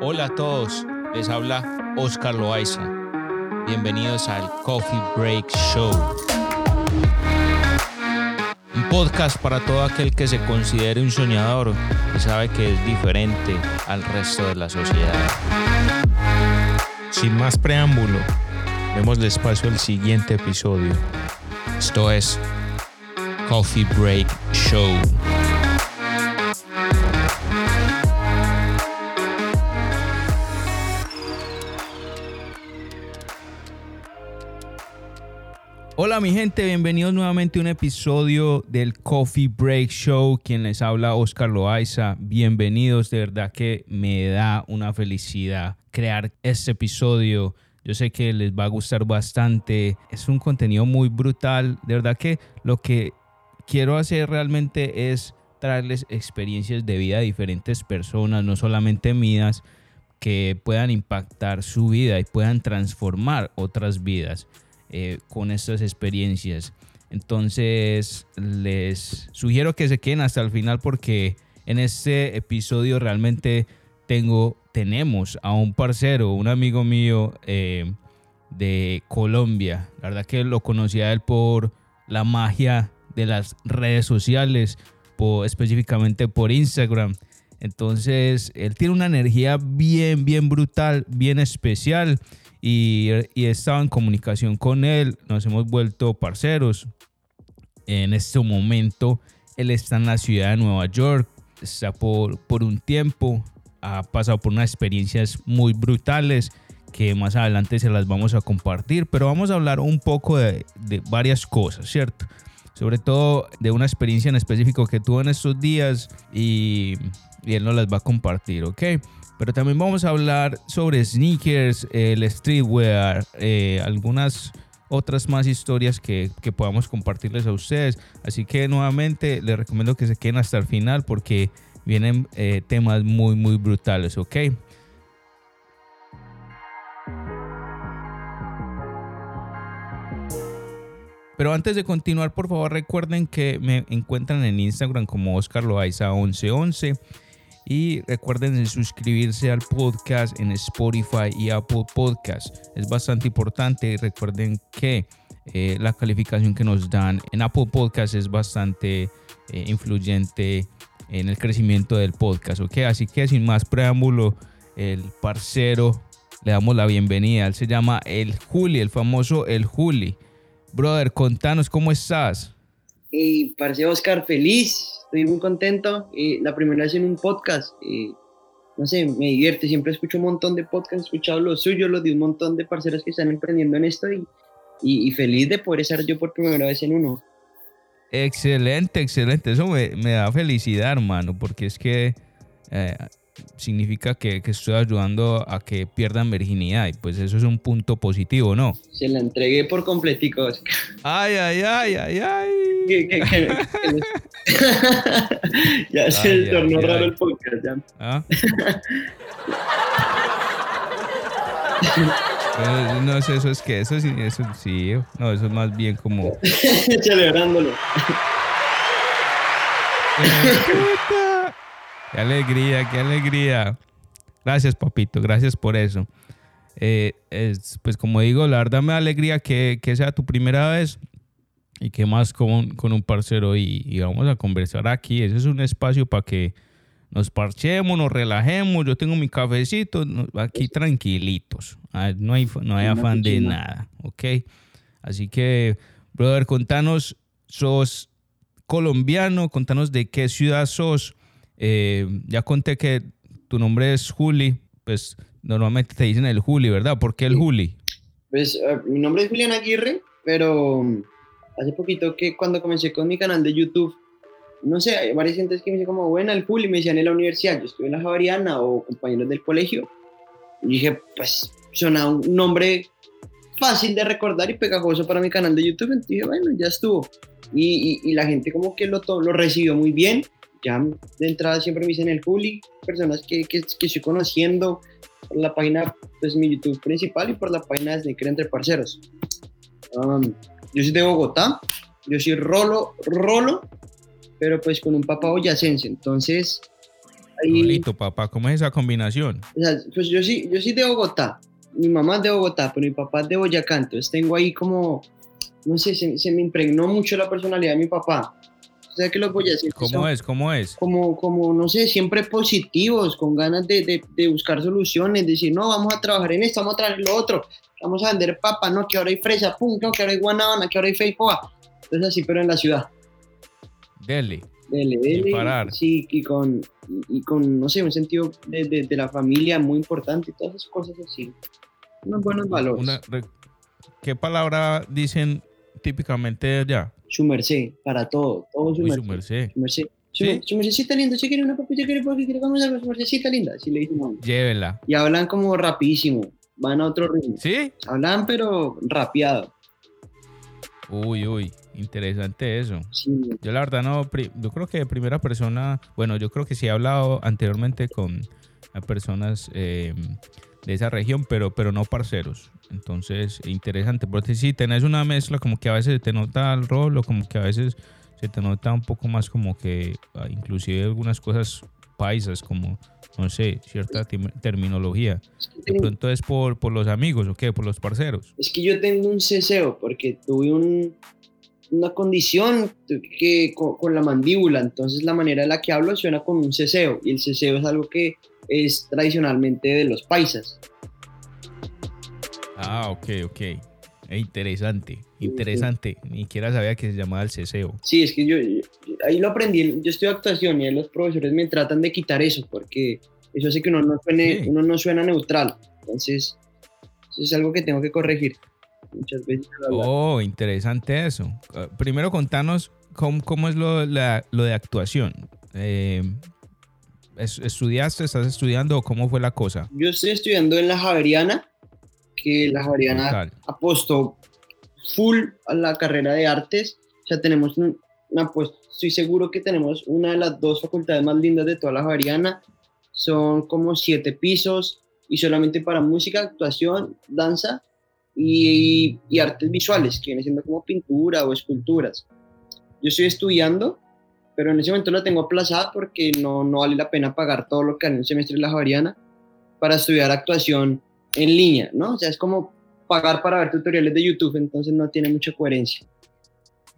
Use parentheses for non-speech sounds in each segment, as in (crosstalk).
Hola a todos, les habla Oscar Loaiza. Bienvenidos al Coffee Break Show. Un podcast para todo aquel que se considere un soñador y sabe que es diferente al resto de la sociedad. Sin más preámbulo, demos espacio al siguiente episodio. Esto es Coffee Break Show. Hola mi gente, bienvenidos nuevamente a un episodio del Coffee Break Show. Quien les habla, Oscar Loaiza. Bienvenidos, de verdad que me da una felicidad crear este episodio. Yo sé que les va a gustar bastante. Es un contenido muy brutal. De verdad que lo que quiero hacer realmente es traerles experiencias de vida a diferentes personas, no solamente mías, que puedan impactar su vida y puedan transformar otras vidas. Eh, con estas experiencias. Entonces les sugiero que se queden hasta el final porque en este episodio realmente tengo, tenemos a un parcero, un amigo mío eh, de Colombia. La verdad que lo conocía él por la magia de las redes sociales, por, específicamente por Instagram. Entonces, él tiene una energía bien, bien brutal, bien especial y, he estado en comunicación con él, nos hemos vuelto parceros. En este momento él está en la ciudad de Nueva York, está por, por un tiempo, ha pasado por unas experiencias muy brutales que más adelante se las vamos a compartir, pero vamos a hablar un poco de, de varias cosas, ¿cierto? Sobre todo de una experiencia en específico que tuvo en estos días y, y él nos las va a compartir, ¿ok? Pero también vamos a hablar sobre sneakers, el streetwear, eh, algunas otras más historias que, que, podamos compartirles a ustedes. Así que nuevamente les recomiendo que se queden hasta el final porque vienen eh, temas muy, muy brutales, ¿ok? Pero antes de continuar, por favor recuerden que me encuentran en Instagram como Oscar Loaiza 1111 y recuerden suscribirse al podcast en Spotify y Apple Podcast. Es bastante importante. Recuerden que eh, la calificación que nos dan en Apple Podcast es bastante eh, influyente en el crecimiento del podcast. ¿ok? Así que sin más preámbulo, el parcero le damos la bienvenida. Él se llama El Juli, el famoso El Juli. Brother, contanos cómo estás. Y parcero Oscar, feliz estoy muy contento. y la primera vez en un podcast, no sé, me divierte. Siempre escucho un montón de podcasts, he escuchado los suyos, los de un montón de parceros que están emprendiendo en esto y, y, feliz de poder estar yo por primera vez en uno. Excelente, excelente. Eso me, me da felicidad, hermano, porque es que eh, significa que, que, estoy ayudando a que pierdan virginidad y pues eso es un punto positivo, ¿no? Se la entregué por completico. Ay, ay, ay, ay, ay. (laughs) ya se tornó raro el podcast, ya. ¿Ah? no, eso es que eso sí, eso sí, no, eso es más bien como (laughs) celebrándolo. (laughs) Qué alegría, qué alegría. Gracias, papito, gracias por eso. Eh, es, pues como digo, la verdad me da alegría que, que sea tu primera vez y que más con, con un parcero y, vamos a conversar aquí. Ese es un espacio para que nos parchemos, nos relajemos. Yo tengo mi cafecito aquí tranquilitos. Ah, no hay, no hay afán de nada, ¿ok? Así que, brother, contanos, sos colombiano, contanos de qué ciudad sos eh, ya conté que tu nombre es Juli, pues normalmente te dicen el Juli, ¿verdad? ¿Por qué el Juli? Pues eh, mi nombre es Julián Aguirre, pero hace poquito que cuando comencé con mi canal de YouTube, no sé, hay varias gentes que me dicen como, bueno, el Juli, me decían en la universidad, yo estuve en la Javariana o compañeros del colegio, y dije, pues suena un nombre fácil de recordar y pegajoso para mi canal de YouTube, dije, bueno, ya estuvo. Y, y, la gente como que lo, lo recibió muy bien, ya de entrada siempre me dicen el Juli, personas que, que, que, estoy conociendo por la página, pues mi YouTube principal y por la página de Sneaker Entre Parceros. Um, yo soy de Bogotá, yo soy Rolo, Rolo, pero pues con un papá boyacense, entonces Ahí- Rolito, papá, ¿cómo es esa combinación? O sea, pues yo sí, yo sí de Bogotá. Mi mamá es de Bogotá, pero mi papá es de Boyacá. Entonces tengo ahí como, no sé, se, se me impregnó mucho la personalidad de mi papá. O sea que los boyacenses ¿Cómo son es? ¿Cómo es? como, como, no sé, siempre positivos, con ganas de, de, de buscar soluciones, decir, no, vamos a trabajar en esto, vamos a trabajar en lo otro, vamos a vender papa, no, que ahora hay fresa, pum, no, que ahora hay guanábana, que ahora hay feijoa. Entonces así, pero en la ciudad. Dele. Dele, dele, parar. Sí, y con, y, y con, no sé, un sentido de, de, de la familia muy importante, todas esas cosas así. Unos buenos valores. Una- ¿Qué palabra dicen típicamente allá? Su merced, para todo, todo su Uy, merced. su merced. Su merced. Su, ¿Sí? su mercedcita linda, ¿se quiere una papilla? ¿Quiere porque quiere comer algo? Su mercedcita linda, así le dicen. Llévela. Y hablan como rapidísimo, van a otro ritmo. ¿Sí? Hablan pero rapeado. Uy, uy, interesante eso. Sí, Yo la verdad no, yo creo que de primera persona, bueno, yo creo que sí he hablado anteriormente con personas eh, de esa región, pero, pero no parceros. Entonces, interesante, porque si tenés una mezcla como que a veces te nota el rol o como que a veces se te nota un poco más como que ah, inclusive algunas cosas paisas como, no sé, cierta terminología. es, De pronto es por, por los amigos o qué, por los parceros. es que yo tengo un ceseo porque tuve un- una condición que, con, con la mandíbula, entonces la manera en la que hablo suena con un ceseo y el ceseo es algo que es tradicionalmente de los paisas. Ah, ok, ok. Eh, Interesante, interesante. Ni siquiera sabía que se llamaba el ceseo. Sí, es que yo, yo- ahí lo aprendí, yo estoy actuación y ahí los profesores me tratan de quitar eso porque eso hace que uno no suene, Sí. uno no suena neutral, entonces eso es algo que tengo que corregir muchas veces. Oh, interesante eso. Ah, Primero contanos cómo, cómo es lo, la- lo de actuación. Eh, ¿es- ¿Estudiaste, estás estudiando o cómo fue la cosa? Yo estoy estudiando en la Javeriana, que la Javeriana apostó full a la carrera de artes. O sea, tenemos un- una, pues estoy seguro que tenemos una de las dos facultades más lindas de toda la Javeriana. Son como siete pisos y solamente para música, actuación, danza y, artes visuales, que viene siendo como pintura o esculturas. Yo estoy estudiando, pero en ese momento la tengo aplazada porque no, no vale la pena pagar todo lo que vale un semestre en la Javeriana para estudiar actuación en línea, ¿no? O sea, es como pagar para ver tutoriales de YouTube, entonces no tiene mucha coherencia.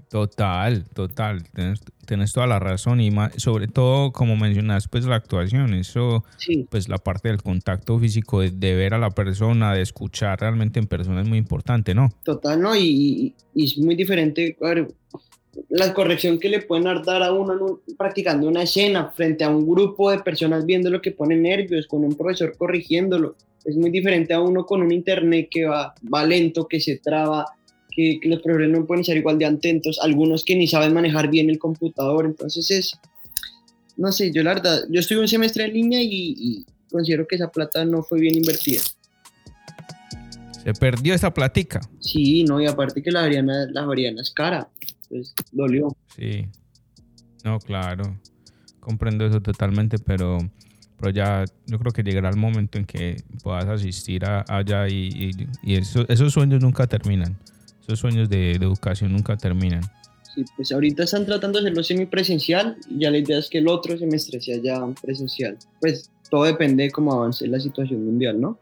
Total, total. Tienes, tienes toda la razón y más- sobre todo, como mencionas, pues la actuación, eso, Sí, pues la parte del contacto físico, de, de ver a la persona, de escuchar realmente en persona es muy importante, ¿no? total, ¿no? Y, es muy diferente ver, la corrección que le pueden dar a uno practicando una escena frente a un grupo de personas viendo lo que pone nervios, con un profesor corrigiéndolo. Es muy diferente a uno con un internet que va, va lento, que se traba, que, que los profesores no pueden ser igual de atentos, algunos que ni saben manejar bien el computador. Entonces es, no sé, yo la verdad, yo estuve un semestre en línea y, y considero que esa plata no fue bien invertida. Se perdió esta platica. Sí, no, y aparte que la Javeriana, la Javeriana es cara, pues dolió. Sí. No, claro. Comprendo eso totalmente, pero, pero ya yo creo que llegará el momento en que puedas asistir a- allá y, y- y eso- esos sueños nunca terminan. Esos sueños de, de educación nunca terminan. Sí, pues ahorita están tratando de hacerlo semipresencial y ya la idea es que el otro semestre sea ya presencial. Pues todo depende de cómo avance la situación mundial, ¿no?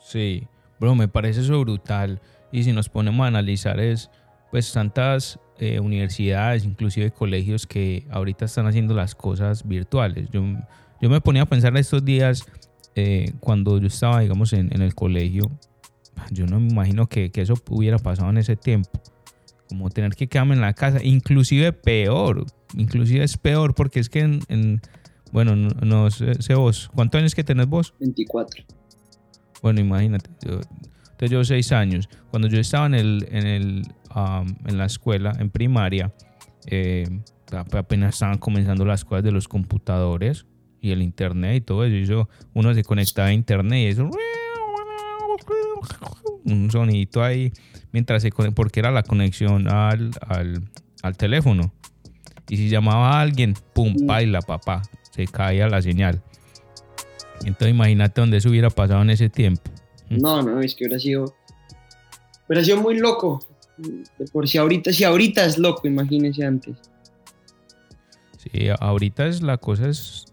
Sí, bro, me parece eso brutal. Y si nos ponemos a analizar es, pues tantas eh, universidades, inclusive colegios que ahorita están haciendo las cosas virtuales. Yo, yo me ponía a pensar estos días eh, cuando yo estaba, digamos, en, en el colegio. Yo no me imagino que, que eso hubiera pasado en ese tiempo. Como tener que quedarme en la casa, inclusive peor, inclusive es peor porque es que en, en- bueno, no, no sé, sé vos, ¿cuántos años que tenés vos? 24. Bueno, imagínate, yo, entonces yo seis años. Cuando yo estaba en, el, en, el, am, en la escuela, en primaria, eh, ap- apenas estaban comenzando las cosas de los computadores y el internet y todo eso. Y eso uno se conectaba a internet y eso... Un sonidito ahí mientras se porque era la conexión al, al, al teléfono. Y si llamaba a alguien, pum, baila, papá, se caía la señal. Entonces imagínate dónde eso hubiera pasado en ese tiempo. No, no, es que hubiera sido, hubiera sido muy loco. De por si ahorita, si ahorita es loco, imagínense antes. Sí, ahorita es la cosa es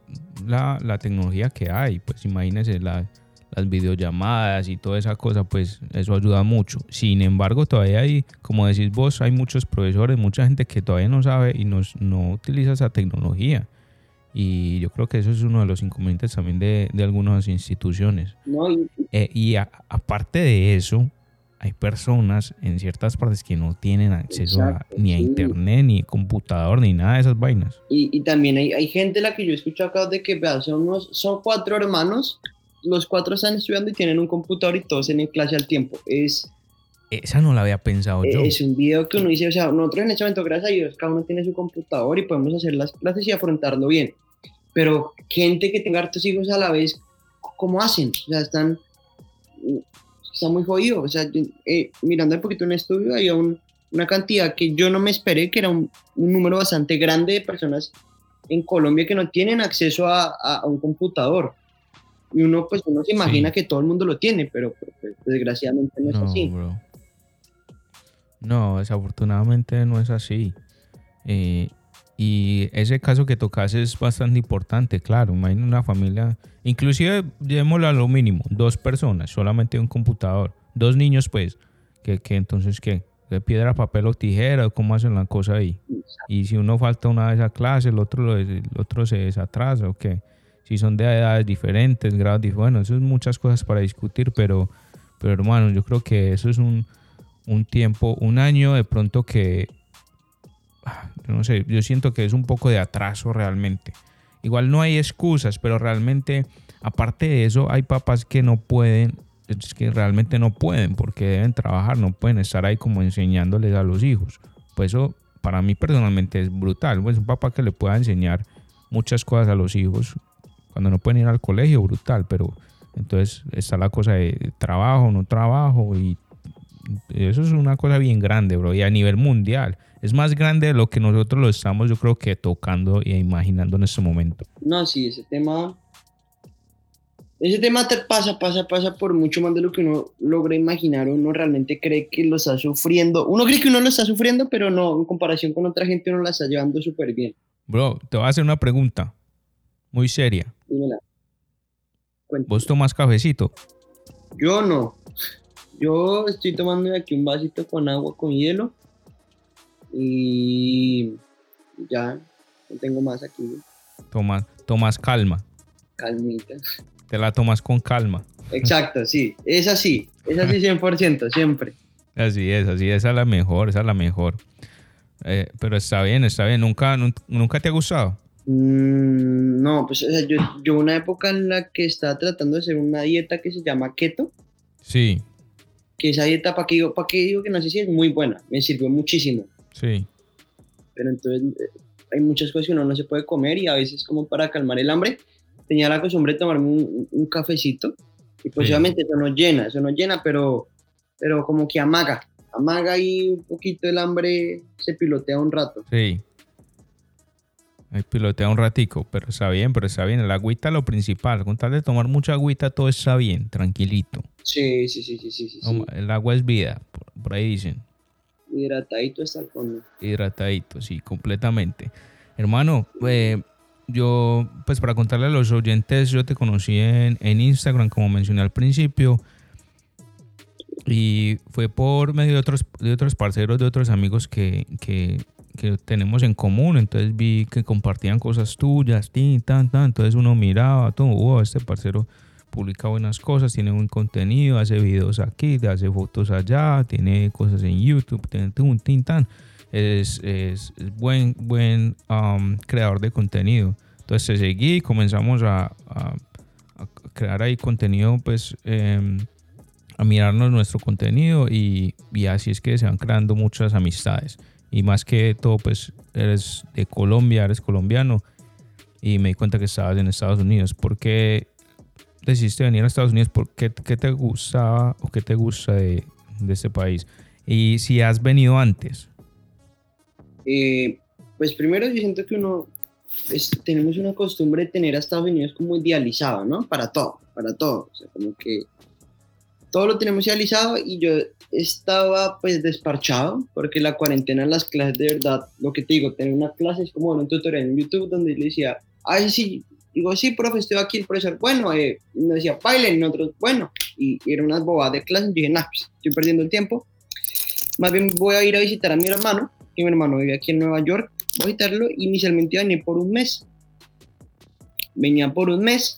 la, la tecnología que hay. Pues imagínense la, las videollamadas y toda esa cosa, pues eso ayuda mucho. Sin embargo, todavía hay, como decís vos, hay muchos profesores, mucha gente que todavía no sabe y no, no utiliza esa tecnología. Y yo creo que eso es uno de los inconvenientes también de, de algunas instituciones. y, eh, aparte de eso, hay personas en ciertas partes que no tienen acceso ni a internet, ni computador, ni nada de esas vainas. Y, y también hay, hay, gente la que yo he escuchado acá de que son, unos, son cuatro hermanos los cuatro están estudiando y tienen un computador y todos en clase al tiempo. Es, Esa no la había pensado yo. Es un video que uno dice, o sea, nosotros en este momento, gracias a Dios, cada uno tiene su computador y podemos hacer las clases y afrontarlo bien. Pero gente que tenga hartos hijos a la vez, ¿cómo hacen? O sea, están, están muy jodidos. O sea, eh, mirando un poquito un estudio, había una cantidad que yo no me esperé, que era un, número bastante grande de personas en Colombia que no tienen acceso a, a un computador. Y uno, pues, uno se imagina que todo el mundo lo tiene, pero, pues, desgraciadamente no, es así. No, desafortunadamente no es así. Eh, y ese caso que tocas es bastante importante, claro. Imagina una familia, inclusive llevémoslo a lo mínimo, dos personas, solamente un computador, dos niños, pues, que, que entonces, ¿qué? ¿De piedra, papel o tijera? ¿Cómo hacen la cosa ahí? Y si uno falta una de esas clases, el otro, el otro se desatrasa, ¿o qué? si son de edades diferentes, grados diferentes, bueno, eso es muchas cosas para discutir, pero, pero hermano, yo creo que eso es un, un tiempo, un año de pronto que, no sé, yo siento que es un poco de atraso realmente. Igual no hay excusas, pero realmente, aparte de eso, hay papás que no pueden, es que realmente no pueden porque deben trabajar, no pueden estar ahí como enseñándoles a los hijos. Pues eso para mí personalmente es brutal. Pues un papá que le pueda enseñar muchas cosas a los hijos cuando no pueden ir al colegio, brutal, pero entonces está la cosa de trabajo, no trabajo, y eso es una cosa bien grande, bro, y a nivel mundial. Es más grande de lo que nosotros lo estamos, yo creo que tocando e imaginando en este momento. No, sí, ese tema. Ese tema te pasa, pasa, pasa por mucho más de lo que uno logra imaginar. Uno realmente cree que lo está sufriendo. Uno cree que uno lo está sufriendo, pero no, en comparación con otra gente, uno la está llevando súper bien. Bro, te voy a hacer una pregunta muy seria. Dímela. ¿Vos tomas cafecito? Yo no. Yo estoy tomando aquí un vasito con agua con hielo. Y ya, no tengo más aquí. Tomas, tomas calma. Calmita. Te la tomas con calma. Exacto, sí. Es así. Es así 100%, siempre. Así es, así es. Esa es la mejor, esa es la mejor. Eh, pero está bien, está bien. ¿Nunca, nunca te ha gustado? Mm, no, pues yo, yo una época en la que estaba tratando de hacer una dieta que se llama keto. Sí. Que esa dieta, ¿para qué digo, para qué digo que no sé si es muy buena? Me sirvió muchísimo. Sí. Pero entonces eh, hay muchas cosas que uno no se puede comer y a veces como para calmar el hambre tenía la costumbre de tomarme un, cafecito y pues obviamente eso no llena, eso no llena, pero, pero como que amaga, amaga y un poquito el hambre se pilotea un rato. Sí. Ahí pilotea un ratico, pero está bien, pero está bien. El agüita es lo principal. Con tal de tomar mucha agüita, todo está bien, tranquilito. Sí, sí, sí, sí, sí. El agua es vida, por, ahí dicen. Hidratadito está el fondo. Hidratadito, sí, completamente. Hermano, eh, yo, pues para contarle a los oyentes, yo te conocí en, Instagram, como mencioné al principio. Y fue por medio de otros, de otros parceros, de otros amigos que, que que tenemos en común. Entonces vi que compartían cosas tuyas, tin, tan, tan. Entonces uno miraba, todo, wow, este parcero publica buenas cosas, tiene buen contenido, hace videos aquí, hace fotos allá, tiene cosas en YouTube, tiene un tin, tan. Es, es, buen, buen um, creador de contenido. Entonces seguí y comenzamos a, a, crear ahí contenido, pues em, a mirarnos nuestro contenido y, y así es que se van creando muchas amistades y más que todo pues eres de Colombia, eres colombiano y me di cuenta que estabas en Estados Unidos. ¿Por qué decidiste venir a Estados Unidos? ¿Por qué, te gustaba o qué te gusta de, este país? Y si has venido antes. Eh, pues primero yo siento que uno tenemos una costumbre de tener a Estados Unidos como idealizado, ¿no? Para todo, para todo. O sea, como que todo lo tenemos idealizado y yo estaba pues desparchado porque la cuarentena en las clases de verdad, lo que te digo, tener una clase es como un tutorial en YouTube donde le decía, ay sí, Digo, sí, profe, estoy aquí, el profesor, bueno, eh, me decía, bailen, nosotros, bueno, y, y era unas bobadas de clase, y dije, nah, pues, estoy perdiendo el tiempo, más bien voy a ir a visitar a mi hermano, que mi hermano vive aquí en Nueva York, voy a visitarlo, inicialmente iba a venir por un mes, venía por un mes,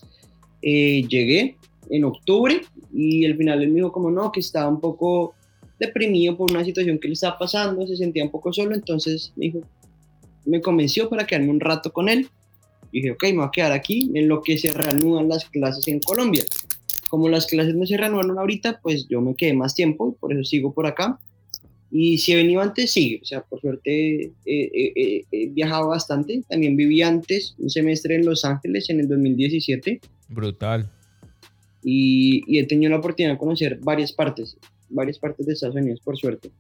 eh, llegué en octubre, y al final él me dijo como no, que estaba un poco deprimido por una situación que le estaba pasando, se sentía un poco solo, entonces me dijo, me convenció para quedarme un rato con él. Y dije, ok, me voy a quedar aquí en lo que se reanudan las clases en Colombia. Como las clases no se reanudan ahorita, pues yo me quedé más tiempo, por eso sigo por acá. Y si he venido antes, sí, o sea, por suerte he viajado bastante. También viví antes un semestre en Los Ángeles en el 2017. Brutal. Y, y he tenido la oportunidad de conocer varias partes, varias partes de Estados Unidos, por suerte.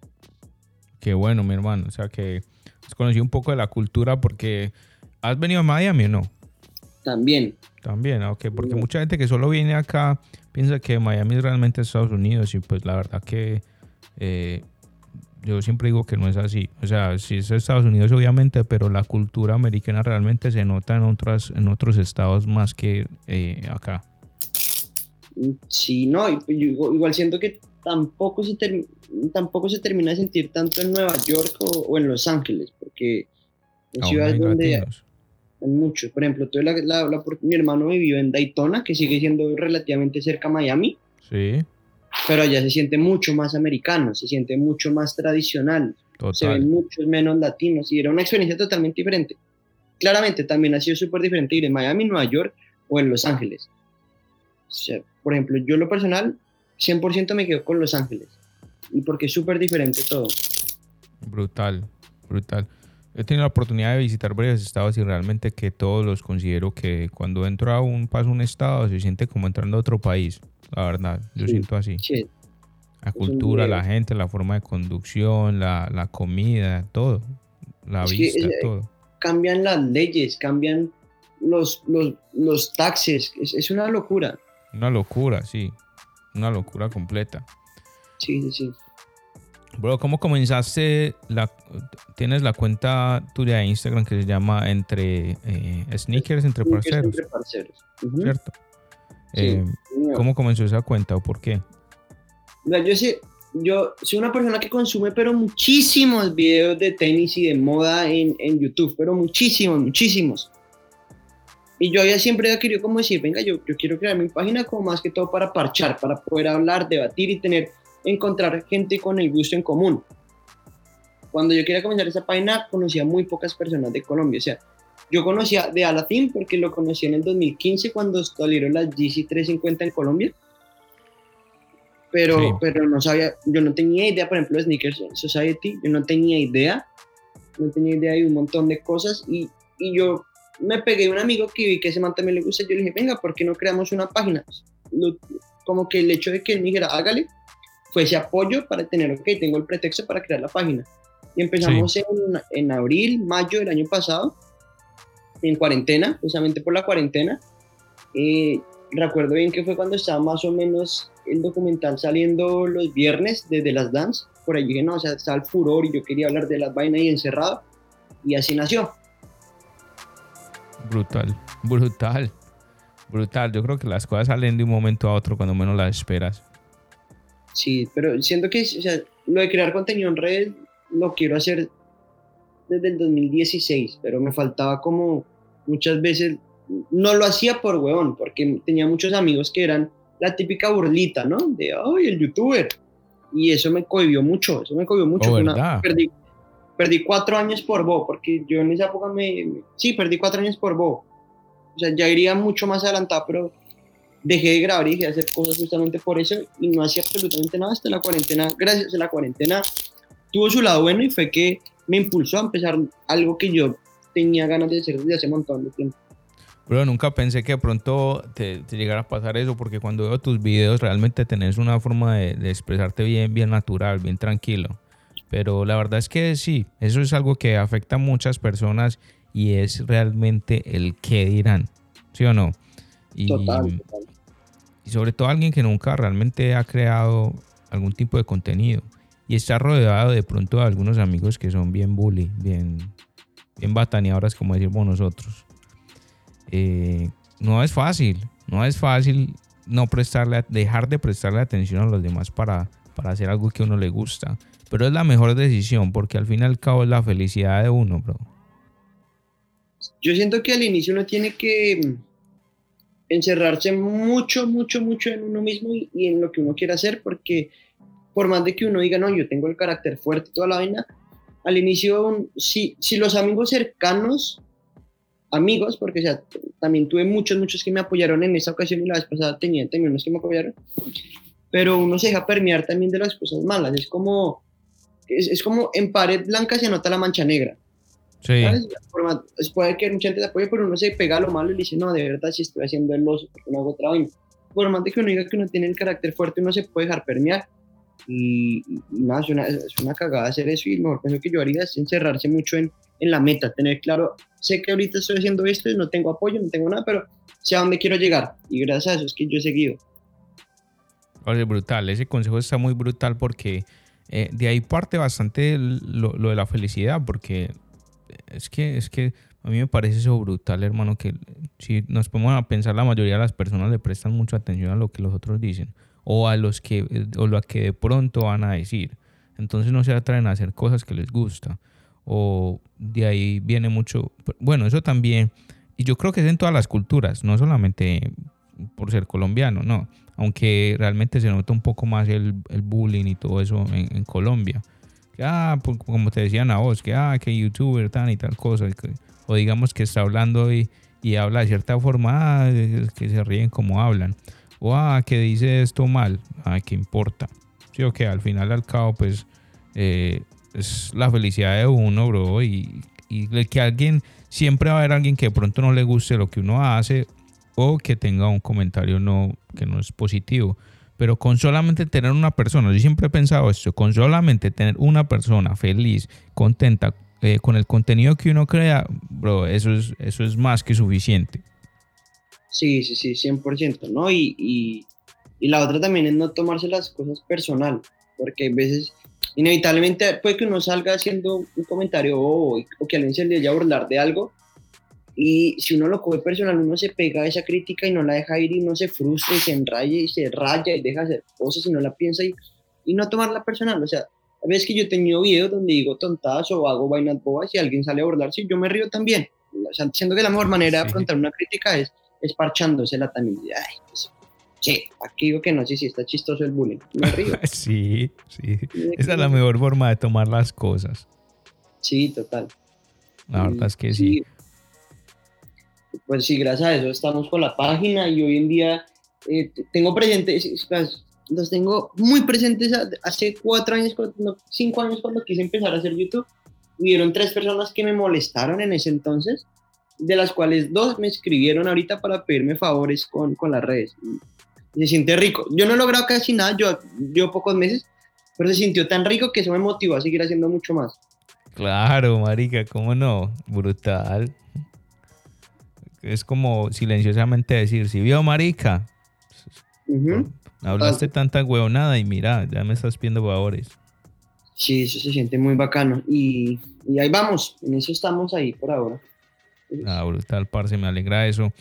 Qué bueno, mi hermano. O sea, que has conocido un poco de la cultura porque has venido a Miami o no. También. También, ok, porque mucha gente que solo viene acá piensa que Miami es realmente Estados Unidos y pues la verdad que eh, yo siempre digo que no es así. O sea, sí es Estados Unidos obviamente, pero la cultura americana realmente se nota en, otras, en otros estados más que eh, acá. Sí, no, igual siento que tampoco se, tampoco se termina de sentir tanto en Nueva York o, en Los Ángeles, porque en ciudades donde muchos, por ejemplo, la, la, mi hermano vivió en Daytona, que sigue siendo relativamente cerca a Miami. Sí. Pero allá se siente mucho más americano, se siente mucho más tradicional, se ven muchos menos latinos y era una experiencia totalmente diferente. Claramente también ha sido súper diferente ir en Miami, Nueva York o en Los Ángeles. O sea, por ejemplo, yo lo personal 100% me quedo con Los Ángeles. Y porque es súper diferente todo. Brutal, brutal. He tenido la oportunidad de visitar varios estados y realmente que todos los considero que cuando entro a un paso a un estado se siente como entrando a otro país. La verdad, yo siento así. Sí. La cultura, la gente, la forma de conducción, la, la comida, todo. La vista, todo. Cambian las leyes, cambian los, los, los taxes. Es, es una locura. Una locura, sí una locura completa. Sí, sí, sí. Bro, ¿cómo comenzaste? La, tienes la cuenta tuya de Instagram que se llama Entre eh, Sneakers, Entre Parceros. Entre parceros. ¿Cierto? Eh, ¿Cómo comenzó esa cuenta o por qué? yo, sé, yo soy una persona que consume pero muchísimos videos de tenis y de moda en, en YouTube, pero muchísimos, muchísimos. Y yo ya siempre querido como decir, venga, yo, yo quiero crear mi página como más que todo para parchar, para poder hablar, debatir y tener, encontrar gente con el gusto en común. Cuando yo quería comenzar esa página, conocía muy pocas personas de Colombia. O sea, yo conocía de Alatin porque lo conocí en el 2015 cuando salieron las GC 350 en Colombia. Pero, pero no sabía, yo no tenía idea, por ejemplo, de Sneakers Society, yo no tenía idea, no tenía idea de un montón de cosas y, y yo me pegué a un amigo que vi que ese man también le gusta. Yo le dije, venga, ¿por qué no creamos una página? como que el hecho de que él me dijera, hágale, fue ese apoyo para tener, ok, tengo el pretexto para crear la página. Y empezamos en, en, abril, mayo del año pasado, en cuarentena, precisamente por la cuarentena. Eh, recuerdo bien que fue cuando estaba más o menos el documental saliendo los viernes desde las dance. Por ahí dije, no, o sea, estaba el furor y yo quería hablar de las vainas y encerrado. Y así nació. Brutal, brutal, brutal. Yo creo que las cosas salen de un momento a otro cuando menos las esperas. Sí, pero siento que o sea, lo de crear contenido en redes lo quiero hacer desde el 2016, pero me faltaba como muchas veces, no lo hacía por hueón, porque tenía muchos amigos que eran la típica burlita, ¿no? De, ay, el youtuber. Y eso me cohibió mucho, eso me cohibió mucho. Oh, perdí, perdí cuatro años por Bo, porque yo en esa época me, sí, perdí cuatro años por Bo. O sea, ya iría mucho más adelantado, pero dejé de grabar y dejé de hacer cosas justamente por eso y no hacía absolutamente nada hasta la cuarentena. Gracias a la cuarentena tuvo su lado bueno y fue que me impulsó a empezar algo que yo tenía ganas de hacer desde hace un montón de tiempo. Pero nunca pensé que de pronto te, llegara a pasar eso, porque cuando veo tus videos realmente tenés una forma de, de expresarte bien, bien natural, bien tranquilo. Pero la verdad es que sí, eso es algo que afecta a muchas personas y es realmente el qué dirán, ¿sí o no? Y, total, sobre todo alguien que nunca realmente ha creado algún tipo de contenido y está rodeado de pronto de algunos amigos que son bien bully, bien, bien bataneadoras, como decimos nosotros. Eh, no es fácil, no es fácil no prestarle, dejar de prestarle atención a los demás para, para hacer algo que a uno le gusta. Pero es la mejor decisión porque al fin y al cabo es la felicidad de uno, bro. Yo siento que al inicio uno tiene que encerrarse mucho, mucho, mucho en uno mismo y, en lo que uno quiere hacer porque por más de que uno diga, no, yo tengo el carácter fuerte y toda la vaina, al inicio, si, si los amigos cercanos, amigos, porque sea, también tuve muchos, muchos que me apoyaron en esa ocasión y la vez pasada tenía también unos que me apoyaron, pero uno se deja permear también de las cosas malas, es como, es, como en pared blanca se nota la mancha negra. Sí. ¿sabes? Puede que mucha gente te apoye, pero uno se pega a lo malo y dice, no, de verdad, si estoy haciendo el oso, porque no hago otra vaina. Por más de que uno diga que uno tiene el carácter fuerte, uno se puede dejar permear y, nada, es una, es una, cagada hacer eso y lo mejor que yo haría es encerrarse mucho en, en, la meta, tener claro, sé que ahorita estoy haciendo esto y no tengo apoyo, no tengo nada, pero sé a dónde quiero llegar y gracias a eso es que yo he seguido. Oye, brutal, ese consejo está muy brutal porque eh, de ahí parte bastante lo, lo, de la felicidad, porque es que, es que a mí me parece eso brutal, hermano, que si nos ponemos a pensar, la mayoría de las personas le prestan mucha atención a lo que los otros dicen o a los que o lo que de pronto van a decir. Entonces no se atreven a hacer cosas que les gusta. O de ahí viene mucho, bueno, eso también, y yo creo que es en todas las culturas, no solamente por ser colombiano, no, aunque realmente se nota un poco más el, el bullying y todo eso en, Colombia. Que, ah, como te decían a vos, que, ah, que youtuber tan y tal cosa, o digamos que está hablando y, habla de cierta forma, ah, que se ríen como hablan o ah, que dice esto mal, ah, ¿qué importa? Sí, o que al final al cabo, pues eh, es la felicidad de uno, bro, y, y que alguien, siempre va a haber alguien que de pronto no le guste lo que uno hace o que tenga un comentario que no es positivo. Pero con solamente tener una persona, yo siempre he pensado esto, con solamente tener una persona feliz, contenta, eh, con el contenido que uno crea, bro, eso es, eso es más que suficiente. Sí, sí, sí, 100%, ¿no? Y, y, y, la otra también es no tomarse las cosas personal, porque a veces inevitablemente puede que uno salga haciendo un comentario o, que alguien se le haya a burlar de algo y si uno lo coge personal, uno se pega a esa crítica y no la deja ir y no se frustra y se enraya y se raya y deja hacer cosas y no la piensa y, y no tomarla personal. O sea, a veces que yo he tenido videos donde digo tontadas o hago vainas bobas y alguien sale a burlar, sí, yo me río también. O sea, siendo que la mejor manera de afrontar una crítica es esparchándosela también. Ay, pues, sí, aquí digo que no, sí, sí, está chistoso el bullying. Me río. (laughs) sí, sí. Esa es la mejor forma de tomar las cosas. Sí, total. La verdad es que sí. Pues sí, gracias a eso estamos con la página y hoy en día eh, tengo presentes, los tengo muy presentes hace cuatro años, cinco años cuando quise empezar a hacer YouTube. Hubieron tres personas que me molestaron en ese entonces de las cuales dos me escribieron ahorita para pedirme favores con, con las redes. Se siente rico. Yo no he logrado casi nada, yo, yo pocos meses, pero se sintió tan rico que eso me motivó a seguir haciendo mucho más. Claro, marica, ¿cómo no? Brutal. Es como silenciosamente decir, si vio marica, hablaste ah. tanta huevonada y mira, ya me estás pidiendo favores. Sí, eso se siente muy bacano. Y, y ahí vamos, en eso estamos ahí por ahora. Ah, brutal, parce, me alegra eso.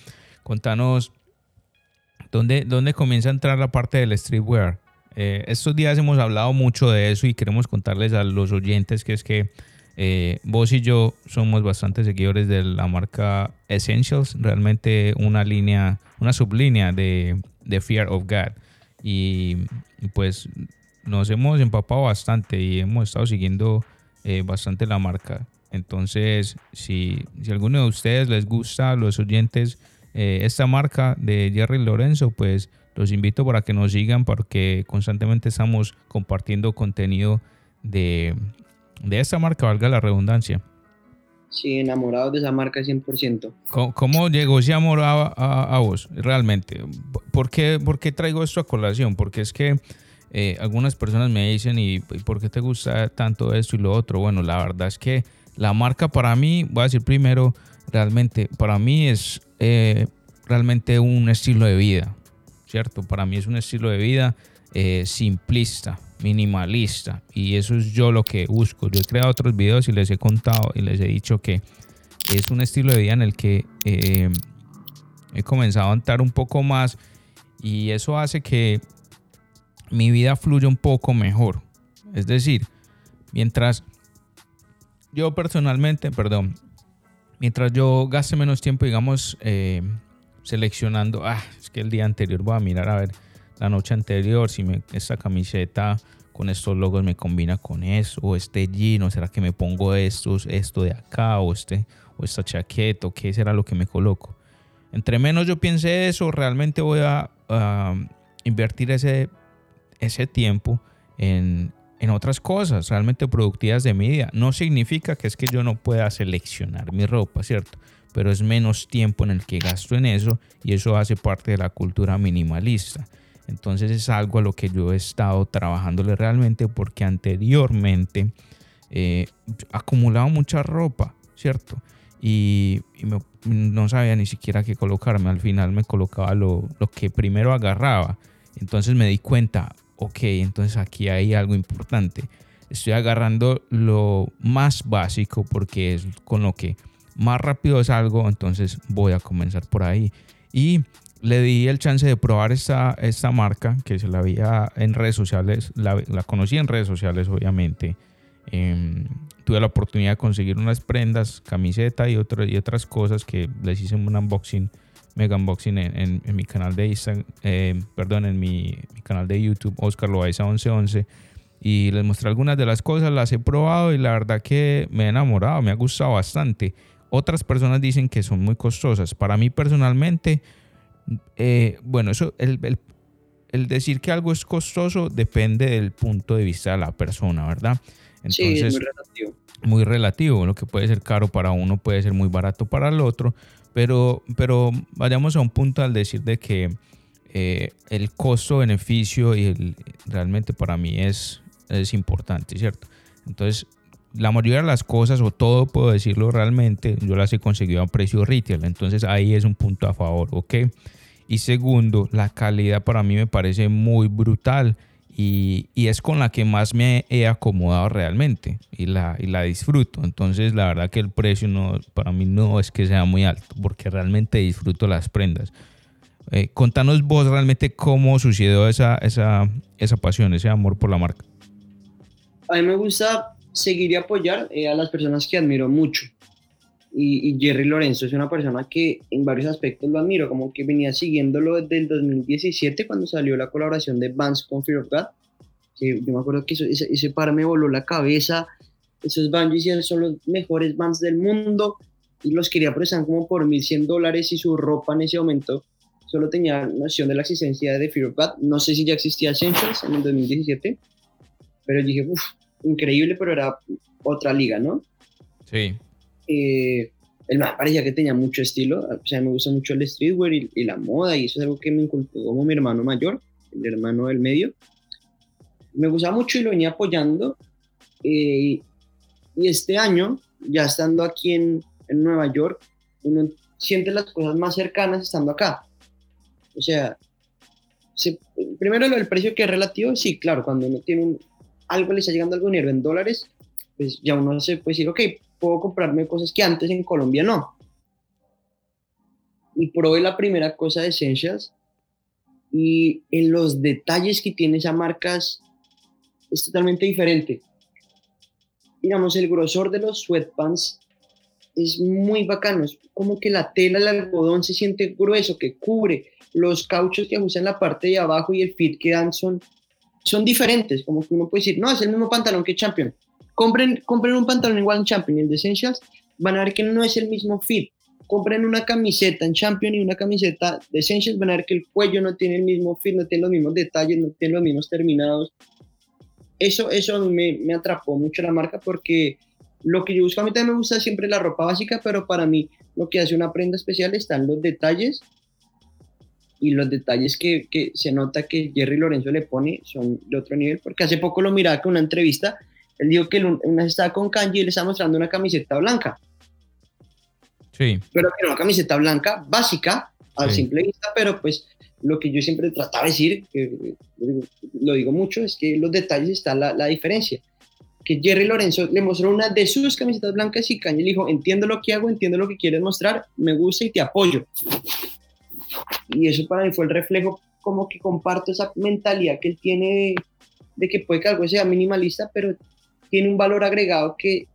Contanos, ¿dónde, ¿dónde comienza a entrar la parte del streetwear? Eh, estos días hemos hablado mucho de eso y queremos contarles a los oyentes que es que eh, vos y yo somos bastante seguidores de la marca Essentials, realmente una línea, una sublínea de, Fear of God. Y, pues nos hemos empapado bastante y hemos estado siguiendo eh, bastante la marca. Entonces, si, si alguno de ustedes les gusta, los oyentes, eh, esta marca de Jerry Lorenzo, pues los invito para que nos sigan porque constantemente estamos compartiendo contenido de, de esta marca, valga la redundancia. Sí, enamorado de esa marca 100%. ¿Cómo, llegó ese amor a, vos realmente? ¿Por qué, ¿Por qué traigo esto a colación? Porque es que eh, algunas personas me dicen, ¿y por qué te gusta tanto esto y lo otro? Bueno, la verdad es que la marca para mí, voy a decir primero, realmente, para mí es eh, realmente un estilo de vida, ¿cierto? Para mí es un estilo de vida eh, simplista, minimalista, y eso es yo lo que busco. Yo he creado otros videos y les he contado y les he dicho que es un estilo de vida en el que eh, he comenzado a entrar un poco más y eso hace que mi vida fluya un poco mejor. Es decir, mientras yo personalmente, perdón, mientras yo gaste menos tiempo, digamos, eh, seleccionando, ah, es que el día anterior voy a mirar a ver la noche anterior si me, esta camiseta con estos logos me combina con eso, o este jean, o será que me pongo estos, esto de acá, o este, o esta chaqueta, o qué será lo que me coloco. Entre menos yo piense eso, realmente voy a invertir ese, ese tiempo en, en otras cosas realmente productivas de mi vida. No significa que es que yo no pueda seleccionar mi ropa, ¿cierto? Pero es menos tiempo en el que gasto en eso y eso hace parte de la cultura minimalista. Entonces es algo a lo que yo he estado trabajándole realmente porque anteriormente eh, acumulaba mucha ropa, ¿cierto? Y, no sabía ni siquiera qué colocarme. Al final me colocaba lo, que primero agarraba. Entonces me di cuenta, ok, entonces aquí hay algo importante. Estoy agarrando lo más básico porque es con lo que más rápido salgo, entonces voy a comenzar por ahí. Y le di el chance de probar esta, esta marca que se la había en redes sociales, la, conocí en redes sociales obviamente. Em, tuve la oportunidad de conseguir unas prendas, camiseta y, y otras cosas que les hice un unboxing, mega unboxing en, mi canal de Instagram, em, perdón, en mi, canal de YouTube, Oscar Loaiza 1111. Y les mostré algunas de las cosas, las he probado y la verdad que me he enamorado, me ha gustado bastante. Otras personas dicen que son muy costosas. Para mí personalmente eh, bueno, eso, el, decir que algo es costoso depende del punto de vista de la persona, ¿verdad? Entonces, sí, es muy relativo. Muy relativo, lo que puede ser caro para uno puede ser muy barato para el otro, pero, pero vayamos a un punto al decir de que eh, el costo-beneficio y realmente para mí es, es importante, ¿cierto? Entonces, la mayoría de las cosas, o todo puedo decirlo realmente, yo las he conseguido a precio retail, entonces ahí es un punto a favor, ¿ok? Y segundo, la calidad para mí me parece muy brutal y, es con la que más me he acomodado realmente y la, y la disfruto. Entonces, la verdad que el precio no, para mí no es que sea muy alto porque realmente disfruto las prendas. Eh, contanos vos realmente cómo sucedió esa, esa, esa pasión, ese amor por la marca. A mí me gusta seguir y apoyar eh, a las personas que admiro mucho y, Jerry Lorenzo es una persona que en varios aspectos lo admiro, como que venía siguiéndolo desde el 2017 cuando salió la colaboración de Vans con Fear of God. Que yo me acuerdo que ese, ese, par me voló la cabeza. Esos Vans son los mejores Vans del mundo y los quería prestar como por 1100 dólares y su ropa en ese momento solo tenía noción de la existencia de Fear of God. No sé si ya existía Essentials en el 2017, pero dije, uff, increíble, pero era otra liga, ¿no? Sí. Eh, el más parecía que tenía mucho estilo, o sea, me gusta mucho el streetwear y, la moda, y eso es algo que me inculcó como mi hermano mayor, el hermano del medio. Me gustaba mucho y lo venía apoyando. Eh, y este año, ya estando aquí en, en Nueva York, uno siente las cosas más cercanas estando acá. O sea, primero lo del precio que es relativo, sí, claro, cuando uno tiene un, algo le está llegando algo dinero en dólares, pues ya uno se puede decir, ok, puedo comprarme cosas que antes en Colombia no. Y probé la primera cosa de Essentials y en los detalles que tiene esa marca es, totalmente diferente. Digamos, el grosor de los sweatpants es muy bacano, es como que la tela, el algodón se siente grueso, que cubre, los cauchos que ajustan la parte de abajo y el fit que dan son, son diferentes, como que uno puede decir, no, es el mismo pantalón que Champion, Compren, compren un pantalón igual en Champion y el de Essentials, van a ver que no es el mismo fit. Compren una camiseta en Champion y una camiseta de Essentials, van a ver que el cuello no tiene el mismo fit, no tiene los mismos detalles, no tiene los mismos terminados. Eso, eso me, me atrapó mucho la marca porque lo que yo busco, a mí también me gusta siempre la ropa básica, pero para mí lo que hace una prenda especial están los detalles y los detalles que, que, se nota que Jerry Lorenzo le pone son de otro nivel, porque hace poco lo miraba con una entrevista él dijo que una estaba con Kanji y le estaba mostrando una camiseta blanca. Sí. Pero que era una camiseta blanca básica, al simple vista, pero pues lo que yo siempre trataba de decir, que lo digo mucho, es que los detalles está la, la diferencia. Que Jerry Lorenzo le mostró una de sus camisetas blancas y Kanye le dijo, entiendo lo que hago, entiendo lo que quieres mostrar, me gusta y te apoyo. Y eso para mí fue el reflejo, como que comparto esa mentalidad que él tiene de, de que puede que algo sea minimalista, pero tiene un valor agregado que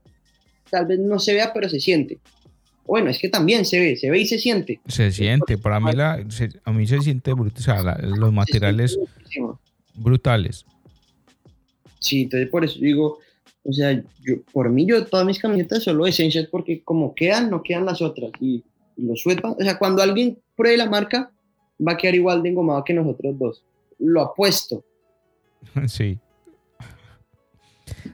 tal vez no se vea, pero se siente. Bueno, es que también se ve, se ve y se siente. Se siente, para mí, la, se- a mí se siente brutal, o sea, la- los materiales Se brutales. Sí, entonces por eso digo, o sea, yo, por mí yo todas mis camisetas solo Essentials porque como quedan, no quedan las otras. Y los sweatpants, o sea, cuando alguien pruebe la marca, va a quedar igual de engomado que nosotros dos. Lo apuesto. (laughs) Sí.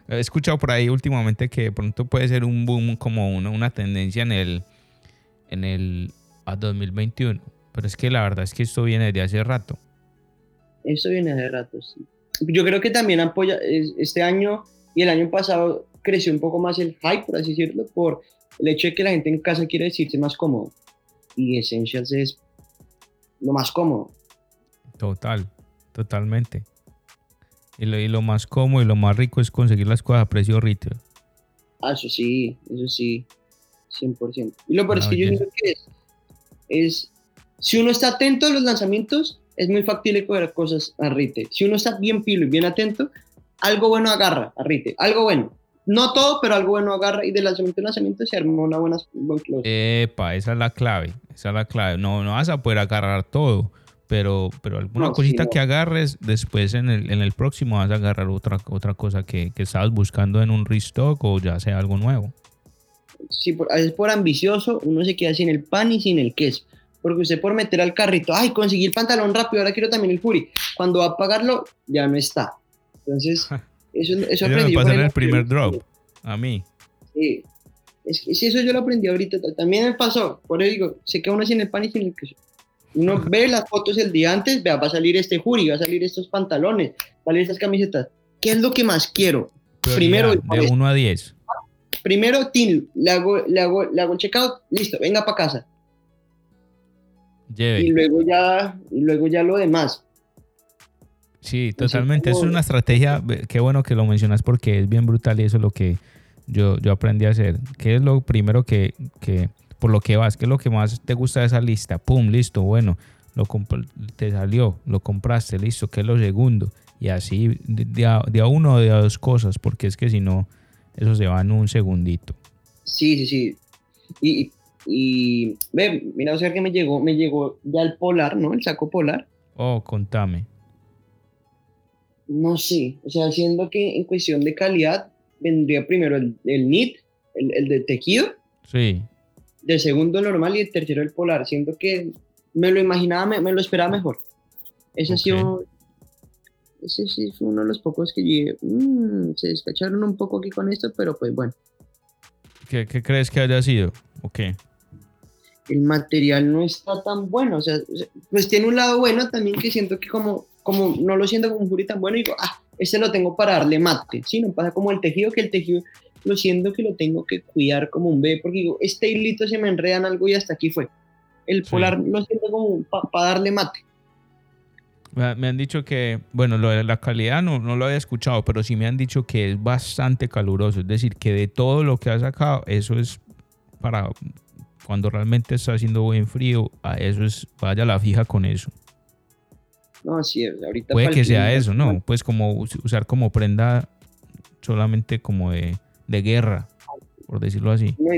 He escuchado por ahí últimamente que de pronto puede ser un boom como una, una tendencia en el en el a 2021. Pero es que la verdad es que esto viene de hace rato. Eso viene de rato, sí. Yo creo que también apoya, es- este año y el año pasado creció un poco más el hype, por así decirlo, por el hecho de que la gente en casa quiere decirse más cómodo. Y Essentials es lo más cómodo. Total, totalmente. Y lo, y lo más cómodo y lo más rico es conseguir las cosas a precio retail. Ah, eso sí, eso sí, 100%. Y lo peor es que yo siento que es, es, si uno está atento a los lanzamientos, es muy factible coger cosas a retail. Si uno está bien pilo y bien atento, algo bueno agarra a retail, algo bueno. No todo, pero algo bueno agarra y de lanzamiento en lanzamiento se armó una buena buen close. Epa, esa es la clave. Esa es la clave. No, no vas a poder agarrar todo. Pero, pero alguna No, sí, cosita no. que agarres, después en el, en el próximo vas a agarrar otra, otra cosa que, que estabas buscando en un restock o ya sea algo nuevo. Si por, a veces por ambicioso uno se queda sin el pan y sin el queso. Porque usted por meter al carrito, ay, conseguí el pantalón rápido, ahora quiero también el Fury. Cuando va a pagarlo, ya no está. Entonces, (laughs) eso, eso Eso me aprendí yo pasó en el primer drop. A mí. Sí. Es que eso yo lo aprendí ahorita, también me pasó. Por eso digo, se queda uno sin el pan y sin el queso. Uno ve las fotos el día antes, vea, va a salir este Fury, va a salir estos pantalones, va a salir estas camisetas. ¿Qué es lo que más quiero? Primero, Prioridad, de 1 a 10. primero, Tin, le hago, le, hago, le hago el checkout, listo, venga para casa. Lleve. Y luego ya, y luego ya lo demás. Sí, totalmente. Es una estrategia, qué bueno que lo mencionas porque es bien brutal y eso es lo que yo, yo aprendí a hacer. ¿Qué es lo primero que, que, por lo que vas? ¿Qué es lo que más te gusta de esa lista? Pum, listo, bueno, lo te salió, lo compraste, listo, ¿qué es lo segundo? Y así de, de a, de a uno o de a dos cosas, porque es que si no, eso se va en un segundito. Sí, sí, sí. Y, y ve, mira, o sea que me llegó, me llegó ya el polar, ¿no? El saco polar. Oh, contame. No sé, o sea, siendo que en cuestión de calidad vendría primero el, el knit, el, el de tejido, Sí, de segundo el normal y el tercero el polar, siendo que me lo imaginaba, me, me lo esperaba mejor. Ese, sí, Ok. ese sí fue uno de los pocos que yo dije, "Mm, se descacharon un poco aquí con esto, pero pues bueno, ¿Qué, qué crees que haya sido? Ok. El material no está tan bueno, o sea, pues tiene un lado bueno también que siento que como, como no lo siento como un jury tan bueno, digo, ah, este lo tengo para darle mate, sí, no pasa como el tejido, que el tejido lo siento que lo tengo que cuidar como un bebé, porque digo, este hilito se me enreda en algo y hasta aquí fue. El Sí. polar lo siento como para darle mate. Me me han dicho que, bueno, lo de la calidad no, no lo había escuchado, pero sí me han dicho que es bastante caluroso. Es decir, que de todo lo que ha sacado, eso es para cuando realmente está haciendo buen frío, a eso es, vaya la fija con eso. No, sí, ahorita Puede que sea eso, ¿no? Pues como us- usar como prenda solamente como de, de guerra, por decirlo así. No,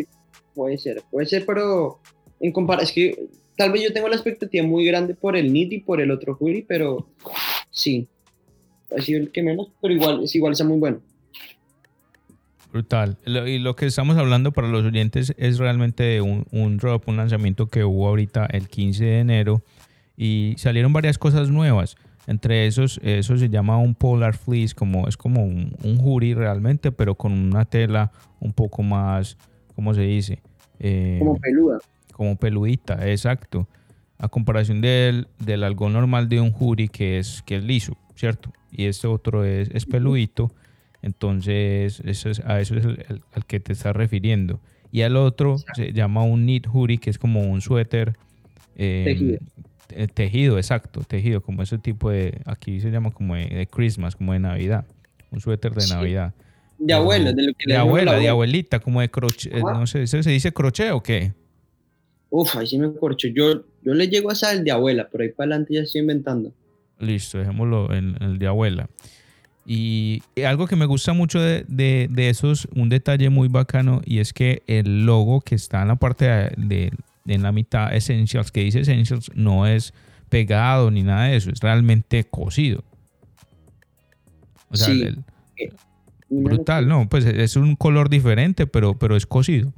Puede ser, puede ser, pero en comparación, es que tal vez yo tengo la expectativa muy grande por el NIT y por el otro Fury, pero sí, ha sido el que menos, pero igual, es igual, está muy bueno. Brutal. Lo- y lo que estamos hablando para los oyentes es realmente de un, un drop, un lanzamiento que hubo ahorita el 15 de enero y salieron varias cosas nuevas. Entre esos, eso se llama un Polar Fleece, como, es como un, un hoodie realmente, pero con una tela un poco más, ¿cómo se dice? Eh, Como peluda. como peludita, exacto. A comparación del, del algo normal de un hoodie que es, que es liso, ¿cierto? Y este otro es, es peludito. Entonces, eso es, a eso es el, el- al que te estás refiriendo. Y al otro se llama un knit hoodie, que es como un suéter eh, Tejido. eh, tejido, exacto, tejido, como ese tipo de, aquí se llama como de, de Christmas, como de Navidad, un suéter de Sí. Navidad. De abuela, de lo que De abuela, la de abuelita, como de crochet, Ajá. no sé, ¿eso se dice crochet o qué? Uf, ahí sí me corcho. Yo, yo le llego hasta el de abuela, pero ahí para adelante ya estoy inventando. Listo, dejémoslo en, el de abuela. Y algo que me gusta mucho de, de, esos, un detalle muy bacano, y es que el logo que está en la parte de, en la mitad, Essentials, que dice Essentials, no es pegado ni nada de eso, es realmente cosido. O sea, eh, brutal, ¿no? Pues es un color diferente, pero, pero es cosido.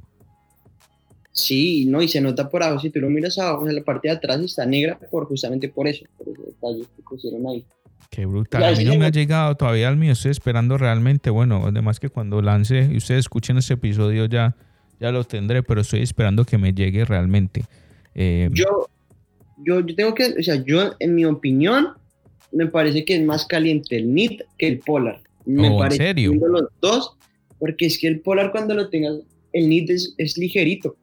Sí, no, y se nota por abajo, si tú lo miras abajo, en la parte de atrás está negra por justamente por eso, por ese detalle que pusieron ahí. Qué brutal. a mí no me ha llegado todavía al mío. Estoy esperando realmente. Bueno, además que cuando lance y ustedes escuchen ese episodio ya, ya lo tendré, pero estoy esperando que me llegue realmente. Eh, yo, yo, yo tengo que, o sea, yo en mi opinión, me parece que es más caliente el NIT que el Polar. Me oh, parece ¿En serio? los dos, porque es que el Polar cuando lo tengas, el NIT es, es ligerito.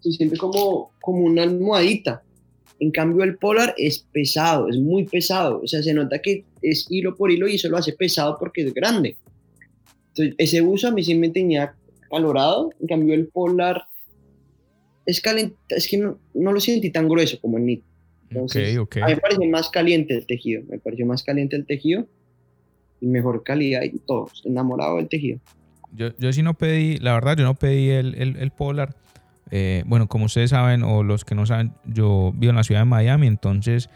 Se siente como, como una almohadita en cambio, el Polar es pesado, es muy pesado. O sea, se nota que es hilo por hilo y eso lo hace pesado porque es grande. Entonces, ese uso a mí sí me tenía calorado. En cambio, el Polar es caliente. Es que no, no lo sentí tan grueso como el NIT. Entonces, A mí me parece más caliente el tejido. Me pareció más caliente el tejido y mejor calidad y todo. Enamorado del tejido. Yo, yo sí no pedí, la verdad, yo no pedí el, el, el Polar eh, bueno, como ustedes saben, o los que no saben, yo vivo en la ciudad de Miami, entonces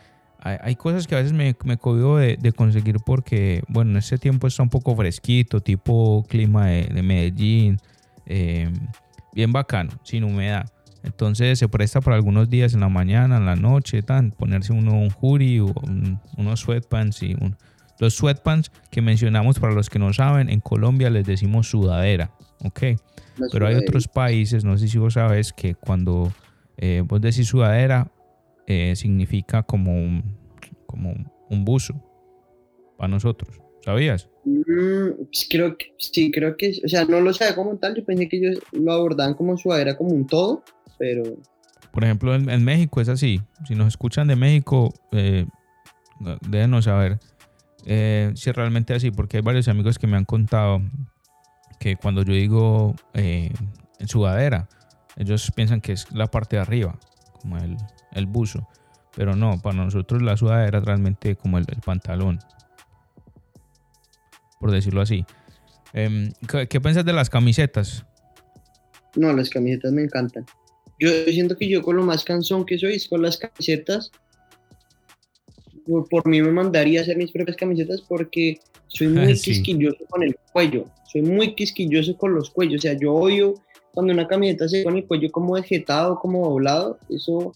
hay, cosas que a veces me, me de, conseguir porque, bueno, en este tiempo está un poco fresquito, tipo clima de, Medellín, eh, bien bacano, sin humedad. Entonces se presta para algunos días en la mañana, en la noche, tan, ponerse uno un hoodie o unos sweatpants y los sweatpants que mencionamos para los que no saben, en Colombia les decimos sudadera, ¿ok? Pero hay otros países, no sé si vos sabes, que cuando eh, vos decís sudadera, eh, significa como un, como un buzo para nosotros. ¿Sabías? Mm, pues creo que sí, creo que, o sea, no lo sabía como tal, yo pensé que ellos lo abordaban como sudadera, como un todo, pero... Por ejemplo, en, México es así. Si nos escuchan de México, eh, déjenos saber eh, si es realmente así, porque hay varios amigos que me han contado que cuando yo digo eh, sudadera, ellos piensan que es la parte de arriba, como el, el buzo. Pero no, para nosotros la sudadera es realmente como el, pantalón. Por decirlo así. Em, ¿qué, piensas de las camisetas? No, las camisetas me encantan. Yo siento que yo con lo más cansón que soy es con las camisetas. Por, por mí me mandaría a hacer mis propias camisetas porque soy muy (laughs) quisquilloso con el cuello. Soy muy quisquilloso con los cuellos. O sea, yo odio cuando una camiseta se pone el cuello como dejetado, como doblado. Eso,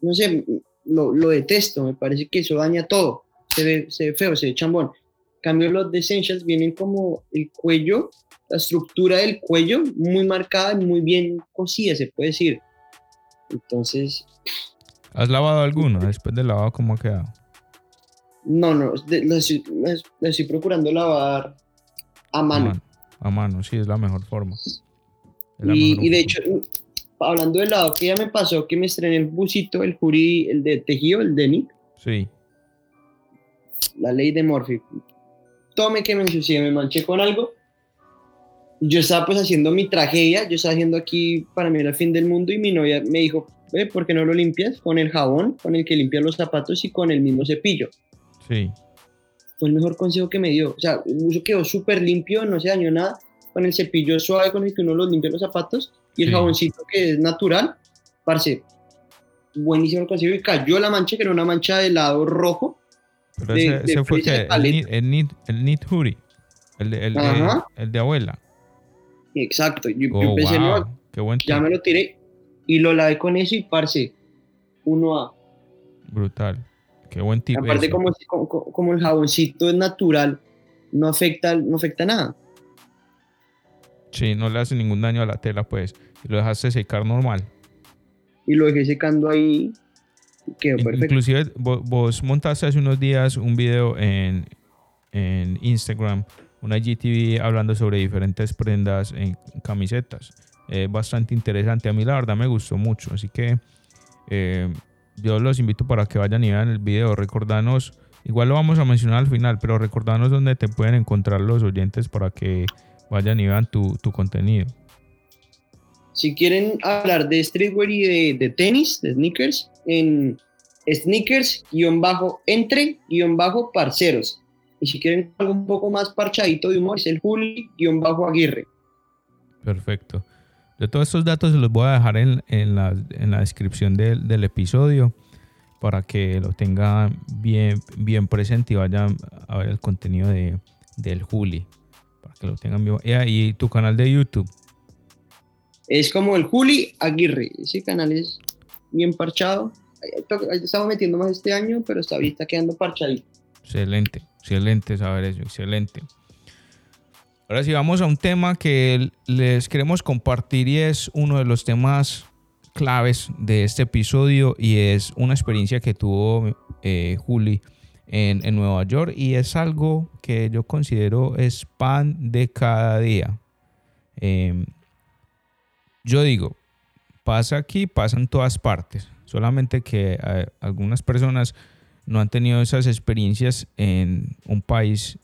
no sé, lo, lo, detesto. Me parece que eso daña todo. Se ve, se ve feo, se ve chambón. En cambio, los de Essentials vienen como el cuello, la estructura del cuello muy marcada y muy bien cosida, se puede decir. Entonces. ¿Has lavado alguno después de lavado? ¿Cómo ha quedado? No, no, lo estoy, procurando lavar a mano. A mano, sí, es la mejor forma. y, de hecho, hablando del lado que ya me pasó, que me estrené el busito, el jurí, el de tejido, el de Nick. Sí. La ley de Morphy. Tome que me ensucié, me manché con algo. Yo estaba pues haciendo mi tragedia, yo estaba haciendo aquí, para mí era el fin del mundo y mi novia me dijo, ve, ¿por qué no lo limpias? Con el jabón, con el que limpias los zapatos y con el mismo cepillo. Sí. Fue el mejor consejo que me dio. O sea, el uso quedó súper limpio, no se dañó nada. Con el cepillo suave con el que uno los limpia los zapatos y el jaboncito que es natural, parce, buenísimo el consejo. Y cayó la mancha, que era una mancha de lado rojo. Pero ese, fue que el, el, el knit hoodie, el de, el, el de abuela. Exacto. Yo, oh, empecé, Qué buen ya me lo tiré y lo lavé con eso y parce, uno a. Brutal. Qué buen tipo. Aparte, como, como, el jaboncito es natural, no afecta, no afecta nada. Sí, no le hace ningún daño a la tela, pues. Y lo dejaste secar normal. Y lo dejé secando ahí. Quedó perfecto. Inclusive, vos, montaste hace unos días un video en, en Instagram, una GTV hablando sobre diferentes prendas en camisetas. Es bastante interesante. A mí la verdad me gustó mucho. Así que eh, yo los invito para que vayan y vean el video. Recordanos, igual lo vamos a mencionar al final, pero recordanos dónde te pueden encontrar los oyentes para que vayan y vean tu, contenido. Si quieren hablar de streetwear y de, de tenis, de sneakers, en sneakers-entre-parceros. Y si quieren algo un poco más parchadito de humor, es el Juli-Aguirre. Perfecto. De todos estos datos se los voy a dejar en, en, la, en la, descripción del, del, episodio para que lo tengan bien, bien presente y vayan a ver el contenido de, del Juli. Para que lo tengan bien. Y tu canal de YouTube. Es como el Juli Aguirre. Ese canal es bien parchado. Estamos metiendo más este año, pero está ahorita quedando parchadito. Excelente, excelente saber eso, excelente. Ahora sí, vamos a un tema que les queremos compartir y es uno de los temas claves de este episodio y es una experiencia que tuvo eh, Juli en, Nueva York y es algo que yo considero es pan de cada día. Eh, yo digo, pasa aquí, pasa en todas partes, solamente que eh, algunas personas no han tenido esas experiencias en un país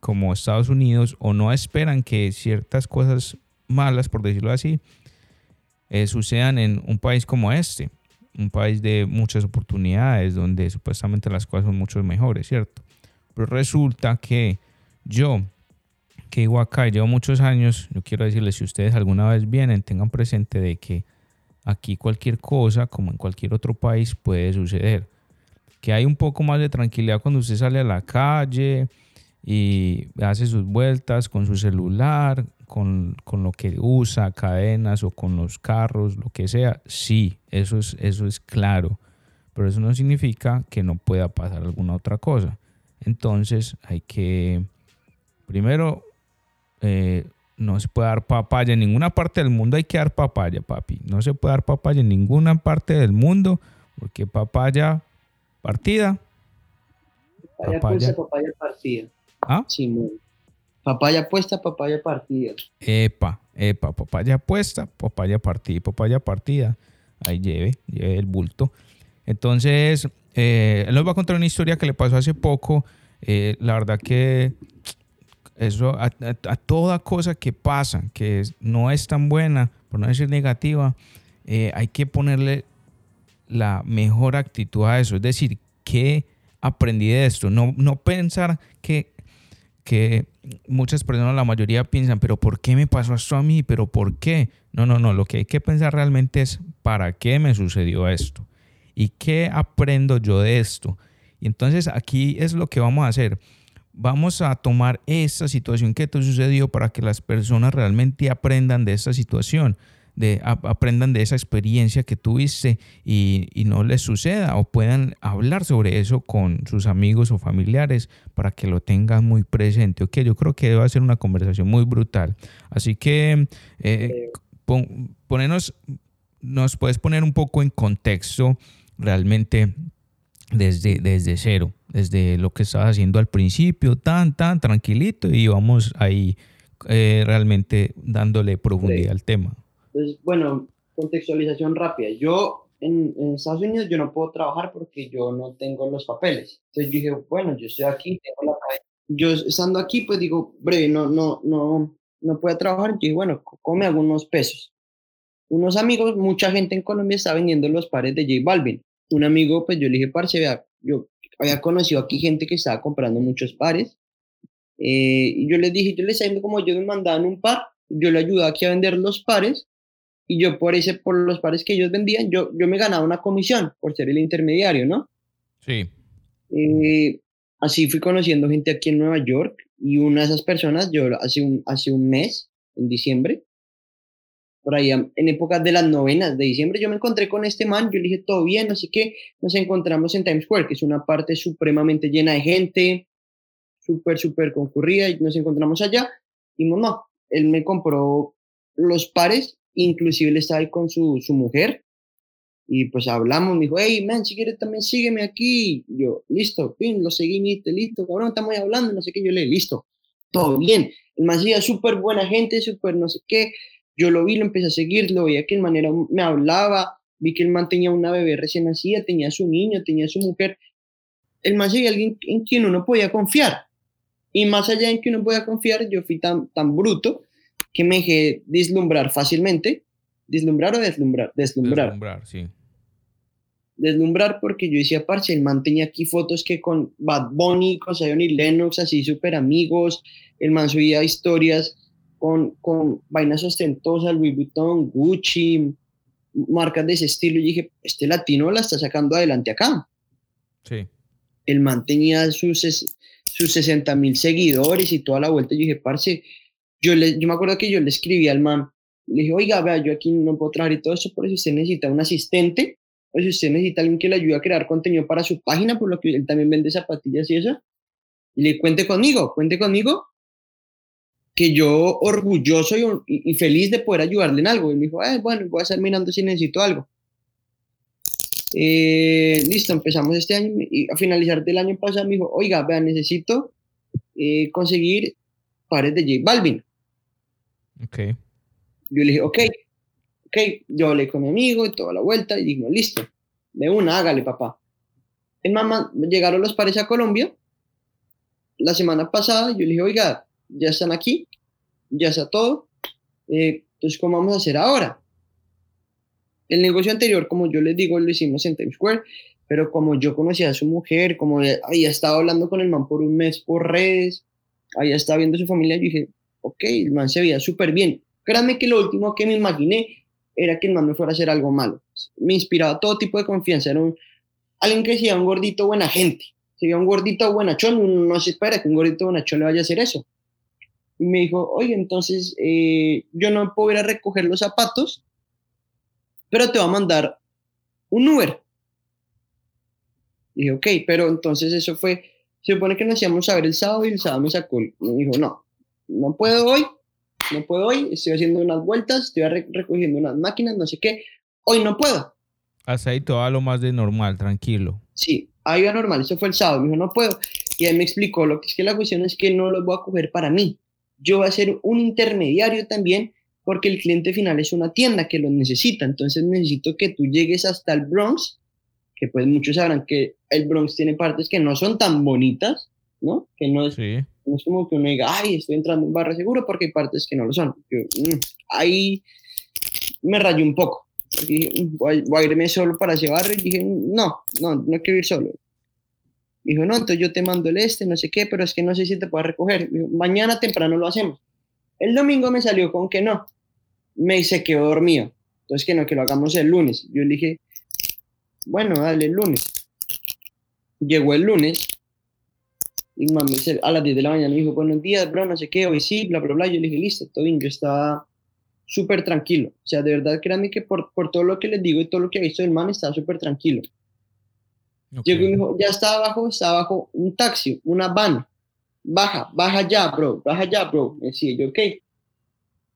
como Estados Unidos o no esperan que ciertas cosas malas, por decirlo así, eh, sucedan en un país como este, un país de muchas oportunidades, donde supuestamente las cosas son mucho mejores, ¿cierto? Pero resulta que yo, que vivo acá y llevo muchos años, yo quiero decirles, si ustedes alguna vez vienen, tengan presente de que aquí cualquier cosa, como en cualquier otro país, puede suceder. Que hay un poco más de tranquilidad cuando usted sale a la calle, y hace sus vueltas con su celular, con, con, lo que usa, cadenas o con los carros, lo que sea, sí, eso es, eso es claro, pero eso no significa que no pueda pasar alguna otra cosa. Entonces hay que, primero, eh, no se puede dar papaya en ninguna parte del mundo, hay que dar papaya, papi. No se puede dar papaya en ninguna parte del mundo, porque papaya partida. Papaya, papaya, papaya partida. ¿Ah? Papaya puesta, papaya partida. Epa, epa, papaya puesta, papaya partida, papaya partida. Ahí lleve, lleve el bulto. Entonces, eh, él nos va a contar una historia que le pasó hace poco. Eh, la verdad que eso, a, toda cosa que pasa, que no es tan buena, por no decir negativa, eh, hay que ponerle la mejor actitud a eso. Es decir, ¿qué aprendí de esto? No, no pensar que que muchas personas, la mayoría piensan, pero ¿por qué me pasó esto a mí? ¿Pero por qué? No, no, no, lo que hay que pensar realmente es, ¿para qué me sucedió esto? ¿Y qué aprendo yo de esto? Y entonces aquí es lo que vamos a hacer. Vamos a tomar esta situación que te sucedió para que las personas realmente aprendan de esta situación de, aprendan de esa experiencia que tuviste y, y, no les suceda o puedan hablar sobre eso con sus amigos o familiares para que lo tengan muy presente. Ok, yo creo que va a ser una conversación muy brutal. Así que eh, ponernos, nos puedes poner un poco en contexto realmente desde, desde cero, desde lo que estabas haciendo al principio, tan, tan tranquilito y vamos ahí eh, realmente dándole profundidad al tema. Entonces, bueno, contextualización rápida. Yo en, Estados Unidos yo no puedo trabajar porque yo no tengo los papeles. Entonces yo dije, bueno, yo estoy aquí, tengo la Yo estando aquí, pues digo, breve, no, no, no, no puedo trabajar. Yo dije, bueno, come algunos pesos. Unos amigos, mucha gente en Colombia está vendiendo los pares de J Balvin. Un amigo, pues yo le dije, parce, vea, yo había conocido aquí gente que estaba comprando muchos pares. Eh, y yo les dije, yo les dije, como yo me mandaban un par, yo le ayudaba aquí a vender los pares y yo por ese, por los pares que ellos vendían, yo, yo me ganaba una comisión por ser el intermediario, ¿no? Sí. Eh, así fui conociendo gente aquí en Nueva York y una de esas personas, yo hace un, hace un mes, en diciembre, por ahí en épocas de las novenas de diciembre, yo me encontré con este man, yo le dije, todo bien, así que nos encontramos en Times Square, que es una parte supremamente llena de gente, súper, súper concurrida, y nos encontramos allá, y no, él me compró los pares inclusive él estaba ahí con su, su mujer y pues hablamos, me dijo, hey, man, si quieres también sígueme aquí. yo, listo, fin, lo seguí, listo, cabrón, estamos ahí hablando, no sé qué, yo le, listo, todo bien. El man súper buena gente, súper no sé qué. Yo lo vi, lo empecé a seguir, lo veía que el manera me hablaba, vi que el man tenía una bebé recién nacida, tenía su niño, tenía su mujer. El man sería alguien en quien uno podía confiar. Y más allá en que uno podía confiar, yo fui tan, tan bruto que me dejé deslumbrar fácilmente ¿Deslumbrar o deslumbrar? Deslumbrar. Deslumbrar, sí. Deslumbrar porque yo decía, parce, el man tenía aquí fotos que con Bad Bunny, con Zion y Lennox, así súper amigos, el man subía historias con, con vainas ostentosas, Louis Vuitton, Gucci, marcas de ese estilo. Y dije, este latino la está sacando adelante acá. Sí. El man tenía sus, sus 60 mil seguidores y toda la vuelta. Yo dije, parce, yo, le, yo me acuerdo que yo le escribí al man, le dije, oiga, vea, yo aquí no puedo trabajar y todo eso, por eso usted necesita un asistente, o si usted necesita alguien que le ayude a crear contenido para su página, por lo que él también vende zapatillas y eso, y le cuente conmigo, cuente conmigo, que yo orgulloso y, y, feliz de poder ayudarle en algo. Y me dijo, eh, bueno, voy a estar mirando si necesito algo. Eh, listo, empezamos este año y a finalizar del año pasado me dijo, oiga, vea, necesito eh, conseguir pares de J Balvin. Ok. Yo le dije, ok, ok, yo hablé con mi amigo y toda la vuelta y dijo, listo, de una, hágale, papá. En mamá, llegaron los pares a Colombia. La semana pasada yo le dije, oiga, ya están aquí, ya está todo. Eh, entonces, ¿cómo vamos a hacer ahora? El negocio anterior, como yo les digo, lo hicimos en Times Square, pero como yo conocía a su mujer, como había estado hablando con el man por un mes por redes, había estado viendo su familia, yo dije, ok, el man se veía súper bien. Créanme que lo último que me imaginé era que el man me fuera a hacer algo malo. Me inspiraba todo tipo de confianza. Era un, alguien que sea un gordito buena gente. Si un gordito buenachón, no se espera que un gordito buenachón le vaya a hacer eso. Y me dijo, oye, entonces eh, yo no puedo ir a recoger los zapatos, pero te va a mandar un Uber. Dije, ok, pero entonces eso fue, se supone que nos íbamos a ver el sábado y el sábado me sacó, me dijo, no, no puedo hoy, no puedo hoy, estoy haciendo unas vueltas, estoy recogiendo unas máquinas, no sé qué, hoy no puedo. Hasta ahí todo lo más de normal, tranquilo. Sí, ahí va normal, eso fue el sábado, me dijo, no puedo. Y él me explicó, lo que es que la cuestión es que no los voy a coger para mí, yo voy a ser un intermediario también porque el cliente final es una tienda que lo necesita. Entonces necesito que tú llegues hasta el Bronx, que pues muchos sabrán que el Bronx tiene partes que no son tan bonitas, ¿no? Que no es, no es como que uno diga, ay, estoy entrando en barrio seguro porque hay partes que no lo son. Mm, ahí me rayé un poco. Mm, voy, a irme solo para ese barrio y dije, no, no, no quiero ir solo. Dijo, no, entonces yo te mando el este, no sé qué, pero es que no sé si te puedo recoger. mañana temprano lo hacemos. El domingo me salió con que no me se quedó dormido. Entonces que no, que lo hagamos el lunes. Yo le dije, bueno, dale el lunes. Llegó el lunes y mami a las 10 de la mañana me dijo, buenos días, bro, no sé qué, hoy sí, bla, bla, bla. Yo le dije, listo, todo bien. Yo estaba súper tranquilo. O sea, de verdad, créanme que por, por todo lo que les digo y todo lo que he visto del man, estaba súper tranquilo. Llegó y me dijo, ya está abajo, está abajo un taxi, una van. Baja, baja ya, bro, baja ya, bro. Me decía yo, ok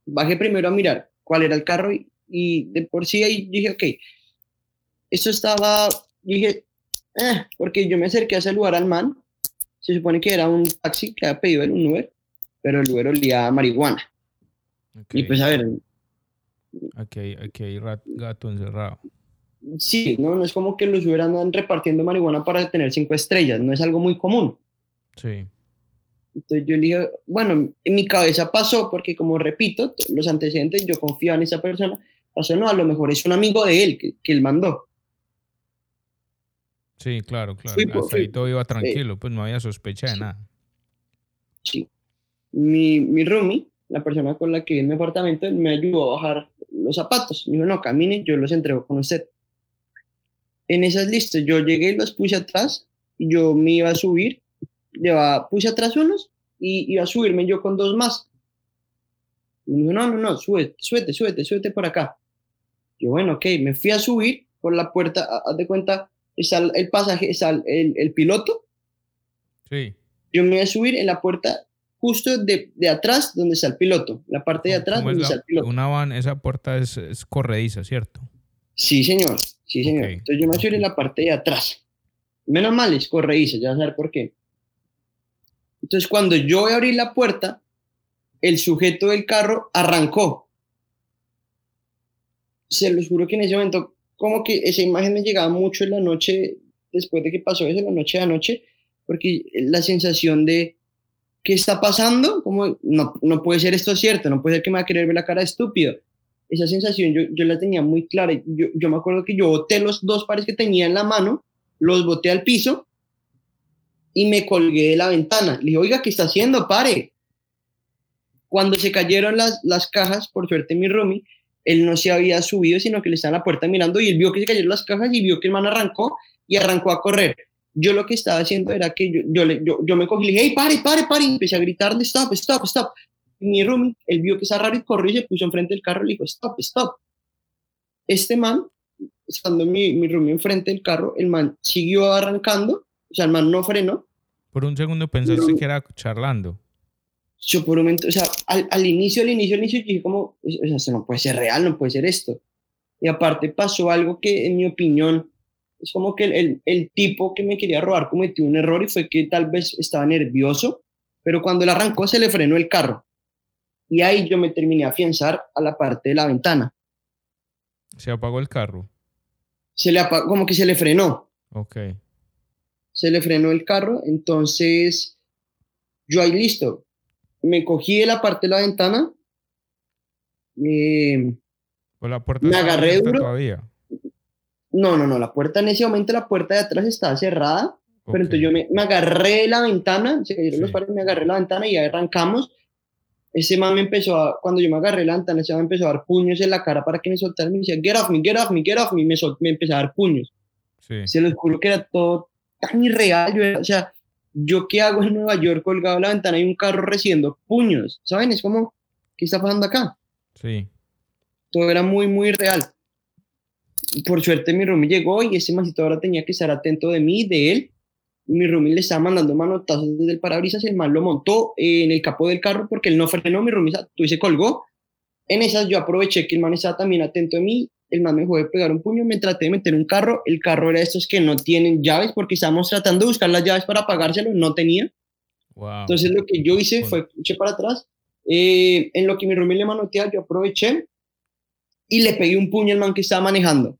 bajé primero a mirar cuál era el carro y, de por sí ahí dije, ok, eso estaba, dije, eh, porque yo me acerqué a saludar al man, se supone que era un taxi que había pedido el Uber, pero el Uber olía a marihuana. Y pues a ver. Aquí, aquí hay gato encerrado. Sí, no, no es como que los Uber andan repartiendo marihuana para tener cinco estrellas, no es algo muy común. Sí. Entonces yo le dije, bueno, en mi cabeza pasó, porque como repito, los antecedentes, yo confiaba en esa persona, pasó, no, a lo mejor es un amigo de él que, que él mandó. Sí, claro, claro. Hasta ahí todo iba tranquilo, pues no había sospecha de nada. Sí. Mi, mi roomie, la persona con la que vive en mi apartamento, me ayudó a bajar los zapatos. Me dijo, no, camine, yo los entrego con usted. En esas listas, yo llegué y los puse atrás, y yo me iba a subir, llevaba, puse atrás unos y iba a subirme yo con dos más. Y me dijo, no, no, no, súbete, súbete, súbete, súbete por acá. Yo, bueno, ok, me fui a subir por la puerta, haz de cuenta, está el pasaje, está el, el, piloto. Sí. Yo me voy a subir en la puerta justo de, de atrás donde está el piloto, la parte de atrás donde está el piloto. Una van, esa puerta es, es corrediza, ¿cierto? Sí, señor, sí, señor. Entonces yo me voy a subir en la parte de atrás. Menos mal es corrediza, ya vas a ver por qué. Entonces, cuando yo voy a abrir la puerta, el sujeto del carro arrancó. Se los juro que en ese momento, como que esa imagen me llegaba mucho en la noche, después de que pasó eso, la noche de anoche, porque la sensación de, ¿qué está pasando? Como, no, no puede ser esto cierto, no puede ser que me va a querer ver la cara de estúpido. esa sensación yo, yo la tenía muy clara. Yo, yo me acuerdo que yo boté los dos pares que tenía en la mano, los boté al piso y me colgué de la ventana. Le dije, oiga, ¿qué está haciendo? Pare. Cuando se cayeron las, las cajas, por suerte mi roomie, él no se había subido, sino que le estaba en la puerta mirando y él vio que se cayeron las cajas y vio que el man arrancó y arrancó a correr. Yo lo que estaba haciendo era que yo, yo, le, yo, yo me cogí y le dije, hey, pare, pare, pare, y empecé a gritarle, stop, stop, stop. Y mi roomie, él vio que estaba raro y corrió y se puso enfrente del carro y le dijo, stop, stop. Este man, estando mi, mi roomie enfrente del carro, el man siguió arrancando, o sea, el man no frenó, Por un segundo pensaste que era charlando. Yo por un momento, o sea, al, al inicio, al inicio, al inicio, yo dije como, o sea, esto no puede ser real, no puede ser esto. Y aparte pasó algo que, en mi opinión, es como que el, el, el tipo que me quería robar cometió un error y fue que tal vez estaba nervioso, pero cuando él arrancó se le frenó el carro. Y ahí yo me terminé a afianzar a la parte de la ventana. Se apagó el carro. Se le apagó, como que se le frenó. Ok. se le frenó el carro, entonces yo ahí listo, me cogí de la parte de la ventana, eh, Pues la puerta Me agarré duro. todavía. no, no, no, la puerta en ese momento, la puerta de atrás estaba cerrada, pero Ok. entonces yo me, me agarré de la ventana, se cayeron los Sí. pares, me agarré de la ventana y arrancamos. Ese man me empezó a, cuando yo me agarré la ventana, ese man me empezó a dar puños en la cara para que me soltara, me decía, get off me, get off me, get off me, me, sol- me empezó a dar puños. Sí. Se los juro que era todo tan irreal. Yo era- o sea, ¿yo qué hago en Nueva York colgado en la ventana y un carro recibiendo puños? ¿Saben? Es como, ¿qué está pasando acá? Sí. Todo era muy, muy irreal. Por suerte mi roomie llegó y ese masito ahora tenía que estar atento de mí, de él. Mi roomie le estaba mandando manotazos desde el parabrisas, el man lo montó en el capó del carro porque él no frenó, mi roomie se- y se colgó. En esas yo aproveché que el man estaba también atento de mí, el man me dejó de pegar un puño, me traté de meter un carro, el carro era de estos que no tienen llaves porque estábamos tratando de buscar las llaves para pagárselo, no tenía. Wow. Entonces lo que yo hice fue eché para atrás. eh, en lo que mi roomie le manoteaba, yo aproveché y le pegué un puño al man que estaba manejando.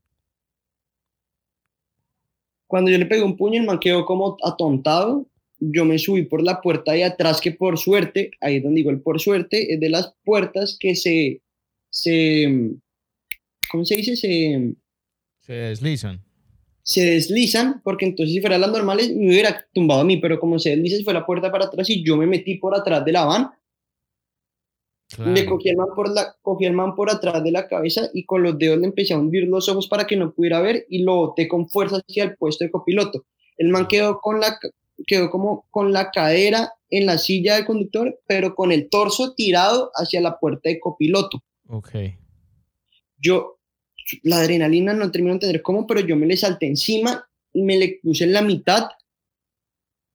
Cuando yo le pegué un puño, el man quedó como atontado. Yo me subí por la puerta de atrás, que por suerte, ahí es donde digo el por suerte, es de las puertas que se, se ¿cómo se dice? Se, Se deslizan. se deslizan, porque entonces si fueran las normales me hubiera tumbado a mí, pero como se desliza, fue la puerta para atrás y yo me metí por atrás de la van, Claro. le cogí al, man por la, cogí al man por atrás de la cabeza y con los dedos le empecé a hundir los ojos para que no pudiera ver y lo boté con fuerza hacia el puesto de copiloto. El man quedó, con la, quedó como con la cadera en la silla del conductor, pero con el torso tirado hacia la puerta de copiloto. Ok. yo, la adrenalina no termino de entender cómo, pero yo me le salté encima y me le puse en la mitad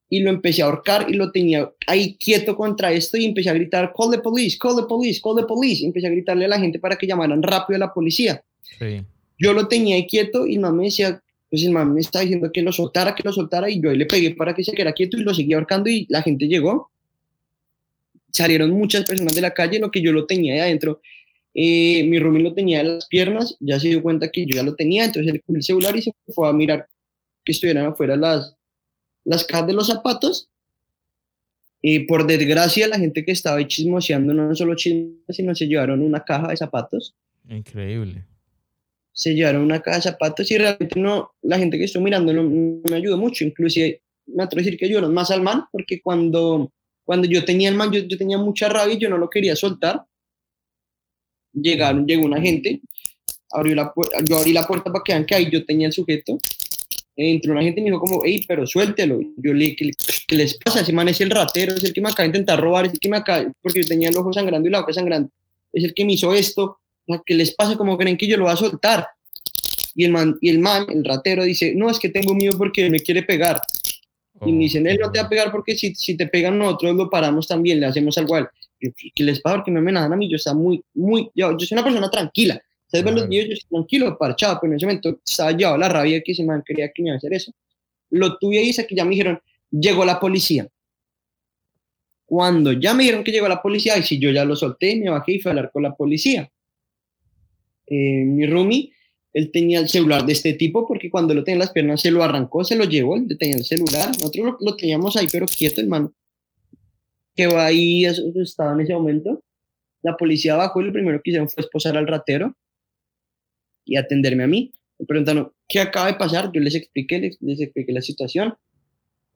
y lo empecé a ahorcar y lo tenía ahí quieto contra esto y empecé a gritar, call the police, call the police, call the police. Y empecé a gritarle a la gente para que llamaran rápido a la policía. Sí. Yo lo tenía ahí quieto y man me decía, pues el man me estaba diciendo que lo soltara, que lo soltara y yo ahí le pegué para que se quedara quieto y lo seguía ahorcando y la gente llegó. Salieron muchas personas de la calle, lo que yo lo tenía ahí adentro. Eh, mi roomie lo tenía en las piernas, ya se dio cuenta que yo ya lo tenía, entonces él cogió el celular y se fue a mirar que estuvieran afuera las, las cajas de los zapatos. Y por desgracia, la gente que estaba ahí chismoseando no solo chismoseando, sino se llevaron una caja de zapatos Increíble. se llevaron una caja de zapatos y realmente no, la gente que estuvo mirando no, no me ayudó mucho, inclusive me atrevo a decir que ayudaron más al man, porque cuando, cuando yo tenía el man, yo, yo tenía mucha rabia y yo no lo quería soltar, llegaron, llegó una gente, abrió la, yo abrí la puerta para que vean que ahí yo tenía el sujeto, entró una gente y me dijo como, hey, pero suéltelo, yo le dije, ¿qué, le- qué les pasa? Ese man es el ratero, es el que me acaba de intentar robar, es el que me acaba, porque yo tenía el ojo sangrando y la boca sangrando, es el que me hizo esto, ¿qué les pasa? ¿Cómo creen que yo lo voy a soltar? Y el man, y el man, el ratero, dice, no, es que tengo miedo porque me quiere pegar. y me dicen, él no te va a pegar porque si, si te pegan nosotros lo paramos también, le hacemos algo a él. ¿Qué les pasa? Porque me amenazan a mí, yo estaba muy, muy, yo, yo soy una persona tranquila. Ustedes ven los videos, yo estoy tranquilo, parchado, pero en ese momento estaba llevado la rabia que ese man quería que me iba a hacer eso. Lo tuve ahí, que ya me dijeron, llegó la policía. Cuando ya me dijeron que llegó la policía, y si yo ya lo solté, me bajé y fui a hablar con la policía. Eh, mi roomie, él tenía el celular de este tipo porque cuando lo tenía en las piernas se lo arrancó, se lo llevó, él tenía el celular. Nosotros lo, lo teníamos ahí, pero quieto, hermano. Que va ahí, estaba en ese momento. La policía bajó y lo primero que hicieron fue esposar al ratero y atenderme a mí. Me preguntaron, ¿qué acaba de pasar? Yo les expliqué, les, les expliqué la situación.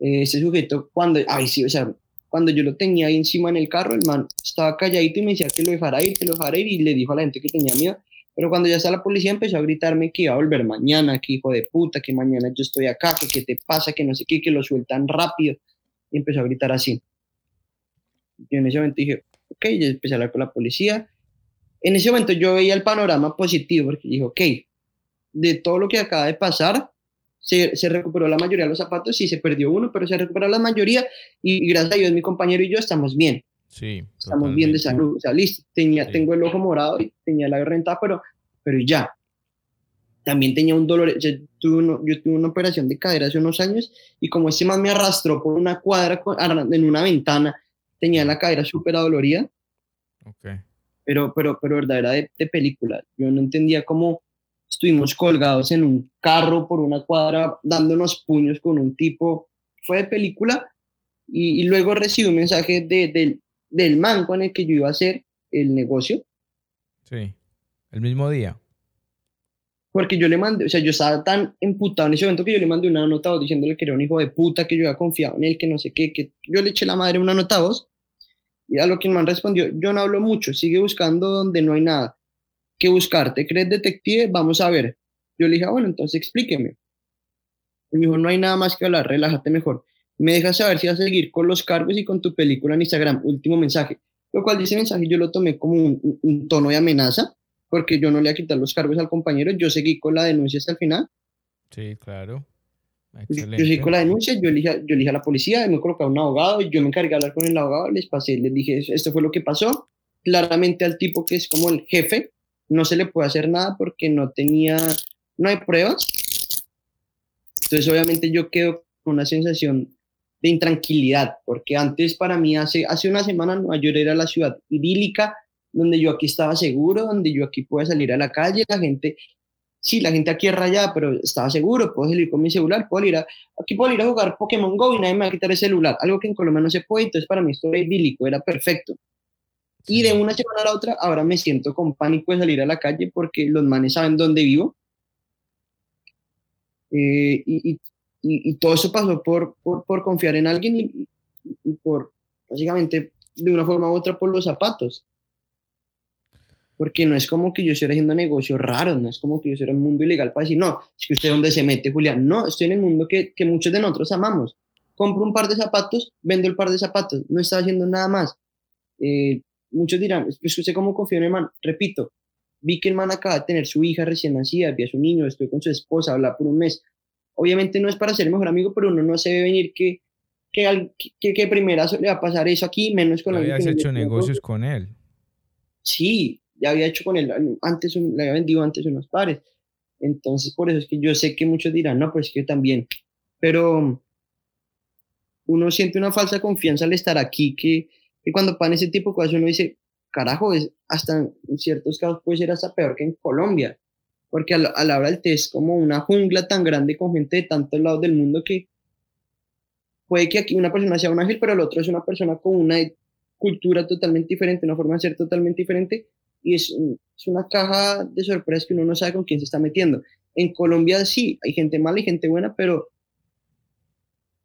Eh, ese sujeto, cuando, ay, sí, o sea, cuando yo lo tenía ahí encima en el carro, el man estaba calladito y me decía que lo dejara ir, que lo dejara ir, y le dijo a la gente que tenía miedo. Pero cuando ya está la policía empezó a gritarme que iba a volver mañana, que hijo de puta, que mañana yo estoy acá, que qué te pasa, que no sé qué, que lo sueltan rápido. Y empezó a gritar así. Yo en ese momento dije, ok, ya empecé a hablar con la policía. En ese momento yo veía el panorama positivo porque dije, ok, de todo lo que acaba de pasar, se, se, recuperó la mayoría de los zapatos, sí se perdió uno, pero se recuperó la mayoría y, y gracias a Dios mi compañero y yo estamos bien. Sí. Estamos totalmente. bien de salud. O sea, listo, tenía, Sí. tengo el ojo morado y tenía la renta, pero, pero ya. También tenía un dolor, yo tuve, uno- yo tuve una operación de cadera hace unos años y como ese man me arrastró por una cuadra en una ventana, tenía la cadera súper dolorida, Ok. pero, pero, pero verdadera de, de película. Yo no entendía cómo estuvimos colgados en un carro por una cuadra dándonos puños con un tipo. Fue de película y, y luego recibí un mensaje de, del- del man con el que yo iba a hacer el negocio, Sí. El mismo día. porque yo le mandé, o sea, yo estaba tan emputado en ese momento que yo le mandé una nota diciéndole que era un hijo de puta, que yo había confiado en él, que no sé qué, que yo le eché la madre una nota a voz. Y a lo que el man respondió, yo no hablo mucho, sigue buscando donde no hay nada que buscar. ¿Te crees detective? Vamos a ver. Yo le dije, "Ah, bueno, entonces explíqueme. Y me dijo, no hay nada más que hablar, relájate mejor. Me dejas saber si vas a seguir con los cargos y con tu película en Instagram. Último mensaje. Lo cual ese mensaje yo lo tomé como un- un tono de amenaza, porque yo no le iba a quitar los cargos al compañero. Yo seguí con la denuncia hasta el final. Sí, claro. Yo seguí con la denuncia, yo elige, yo elige a la policía, me colocaron un abogado, yo me encargué de hablar con el abogado, les pasé, les dije, esto fue lo que pasó. Claramente al tipo que es como el jefe, no se le puede hacer nada porque no tenía, no hay pruebas. Entonces obviamente yo quedo con una sensación de intranquilidad, porque antes para mí, hace, hace una semana Nueva York era la ciudad idílica, donde yo aquí estaba seguro, donde yo aquí podía salir a la calle, la gente sí, la gente aquí es rayada, pero estaba seguro, puedo salir con mi celular, puedo ir a, aquí puedo ir a jugar Pokémon Go y nadie me va a quitar el celular, algo que en Colombia no se puede, entonces para mí esto era idílico, era perfecto. Y de una semana a la otra, ahora me siento con pánico de salir a la calle porque los manes saben dónde vivo. Eh, y, y, y, y todo eso pasó por, por, por confiar en alguien y- y por, básicamente, de una forma u otra, por los zapatos porque no es como que yo estuviera haciendo negocios raros, no es como que yo estuviera en un mundo ilegal para decir, no, es que usted dónde se mete, Julián. No, estoy en el mundo que, que muchos de nosotros amamos. Compro un par de zapatos, vendo el par de zapatos, no estaba haciendo nada más. Eh, muchos dirán, es que usted cómo confía en el man. Repito, vi que el man acaba de tener su hija recién nacida, vi a su niño, estoy con su esposa, habla por un mes. Obviamente no es para ser mejor amigo, pero uno no se ve venir que, que, que, que primerazo le va a pasar eso aquí, menos con ¿No habías hecho negocios con él? Sí, ya había hecho con él antes, le había vendido antes unos pares. Entonces, por eso es que yo sé que muchos dirán, no, pues que yo también. Pero uno siente una falsa confianza al estar aquí, que, que cuando pasan ese tipo de cosas uno dice, carajo, es, hasta en ciertos casos puede ser hasta peor que en Colombia. Porque a la, a la hora del té es como una jungla tan grande con gente de tantos lados del mundo que puede que aquí una persona sea un ángel, pero el otro es una persona con una cultura totalmente diferente, una forma de ser totalmente diferente y es, es una caja de sorpresas que uno no sabe con quién se está metiendo. En Colombia sí, hay gente mala y gente buena, pero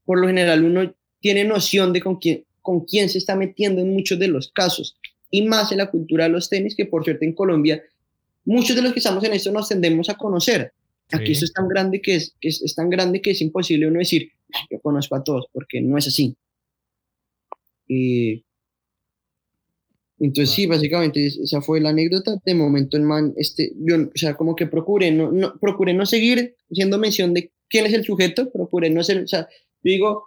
por lo general uno tiene noción de con quién, con quién se está metiendo en muchos de los casos, y más en la cultura de los tenis, que por cierto en Colombia, muchos de los que estamos en esto nos tendemos a conocer. Aquí Sí. esto es tan grande que es, que es, es tan grande que es imposible uno decir, "Ay, yo conozco a todos, porque no es así. Y entonces, sí, básicamente es- esa fue la anécdota. De momento, el man, este, yo, o sea, como que procuré no, no, procuré no seguir haciendo mención de quién es el sujeto, procuré no ser, o sea, yo digo,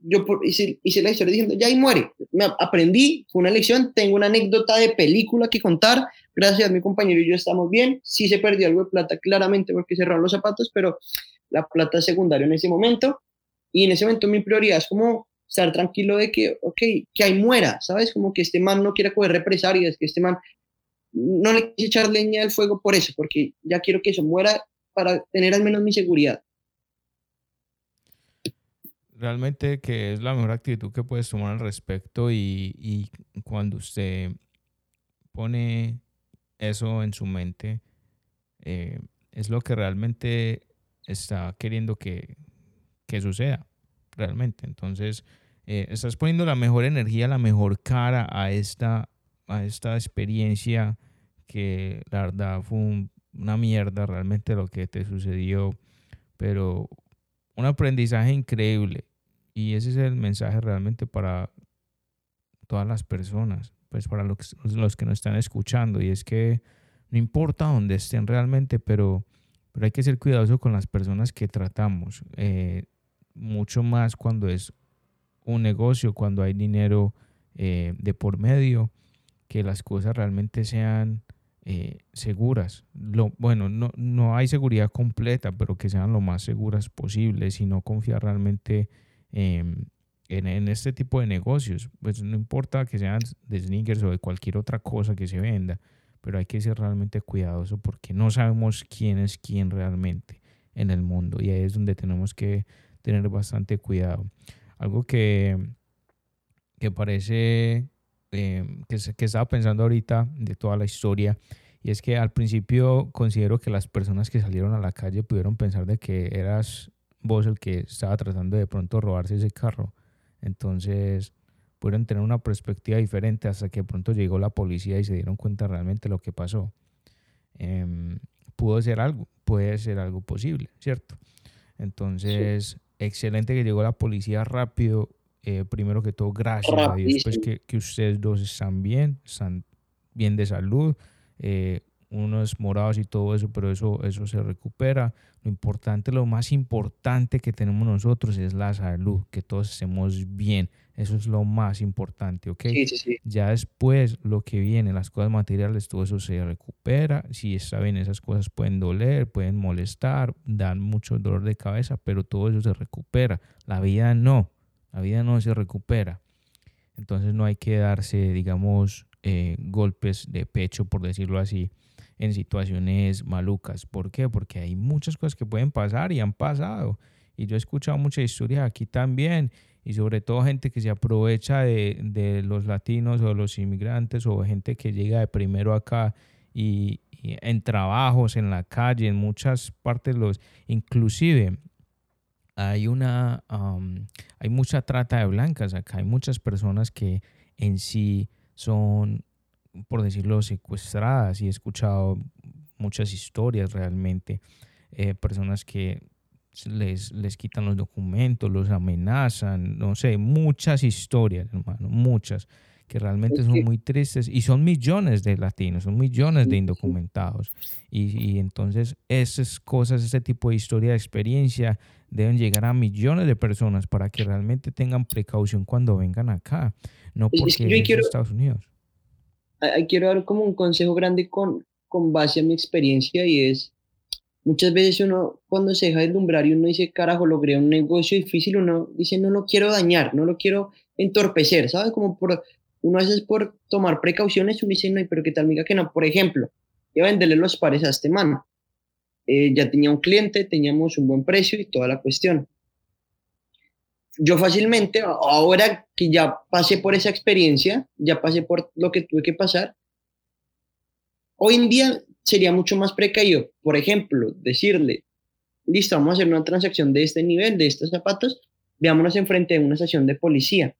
yo por- hice, hice la historia diciendo, ya ahí muere. Me aprendí, fue una lección, tengo una anécdota de película que contar. Gracias a mi compañero y yo estamos bien. Sí se perdió algo de plata, claramente, porque cerraron los zapatos, pero la plata es secundaria en ese momento. Y en ese momento mi prioridad es como estar tranquilo de que, ok, que ahí muera, ¿sabes? Como que este man no quiera coger represalias, que este man no le quise echar leña al fuego por eso, porque ya quiero que eso muera para tener al menos mi seguridad. Realmente que es la mejor actitud que puedes tomar al respecto y, y cuando usted pone eso en su mente, eh, es lo que realmente está queriendo que, que suceda, realmente. Entonces, eh, estás poniendo la mejor energía, la mejor cara a esta, a esta experiencia que la verdad fue una mierda realmente lo que te sucedió, pero un aprendizaje increíble. Y ese es el mensaje realmente para todas las personas, pues para los, los que nos están escuchando. Y es que no importa dónde estén realmente, pero, pero hay que ser cuidadoso con las personas que tratamos. Eh, mucho más cuando es un negocio, cuando hay dinero eh, de por medio, que las cosas realmente sean eh, seguras. Lo, bueno, no, no hay seguridad completa, pero que sean lo más seguras posibles y no confiar realmente en, en, este tipo de negocios. Pues no importa que sean de sneakers o de cualquier otra cosa que se venda, pero hay que ser realmente cuidadoso porque no sabemos quién es quién realmente en el mundo y ahí es donde tenemos que tener bastante cuidado. Algo que, que parece eh, que, que estaba pensando ahorita de toda la historia y es que al principio considero que las personas que salieron a la calle pudieron pensar de que eras vos el que estaba tratando de pronto robarse ese carro. Entonces pudieron tener una perspectiva diferente hasta que pronto llegó la policía y se dieron cuenta realmente lo que pasó. Em, pudo ser algo, puede ser algo posible, ¿cierto? Entonces, excelente que llegó la policía rápido. Eh, primero que todo, gracias a Dios, pues que, que, ustedes dos están bien, están bien de salud, eh, unos morados y todo eso, pero eso, eso se recupera. Lo importante, lo más importante que tenemos nosotros es la salud, que todos estemos bien. Eso es lo más importante, ¿ok? Sí, sí, sí. Ya después lo que viene, las cosas materiales, todo eso se recupera. Si está bien, esas cosas pueden doler, pueden molestar, dan mucho dolor de cabeza, pero todo eso se recupera. La vida no, la vida no se recupera. Entonces no hay que darse, digamos, eh, golpes de pecho, por decirlo así, en situaciones malucas. ¿Por qué? Porque hay muchas cosas que pueden pasar y han pasado. Y yo he escuchado muchas historias aquí también y sobre todo gente que se aprovecha de, de los latinos o los inmigrantes o gente que llega de primero acá y, en trabajos, en la calle, en muchas partes los, inclusive hay una, hay mucha trata de blancas acá, hay muchas personas que en sí son, por decirlo, secuestradas y he escuchado muchas historias realmente, eh, personas que les, les quitan los documentos, los amenazan, no sé, muchas historias, hermano, muchas, que realmente son muy tristes y son millones de latinos, son millones de indocumentados. Y, y entonces esas cosas, ese tipo de historia, de experiencia, deben llegar a millones de personas para que realmente tengan precaución cuando vengan acá, no porque es quiero, Estados Unidos. Quiero dar como un consejo grande con, con base a mi experiencia y es Muchas veces uno cuando se deja deslumbrar y uno dice, carajo, logré un negocio difícil, uno dice, no lo quiero dañar, no lo quiero entorpecer, ¿sabes? Como por, uno a por tomar precauciones, uno dice, no, pero qué tal, amiga, que no. Por ejemplo, iba a venderle los pares a este man. Eh, ya tenía un cliente, teníamos un buen precio y toda la cuestión. Yo fácilmente, ahora que ya pasé por esa experiencia, ya pasé por lo que tuve que pasar, hoy en día sería mucho más precavido, por ejemplo, decirle, listo, vamos a hacer una transacción de este nivel, de estos zapatos, veámonos enfrente de una estación de policía,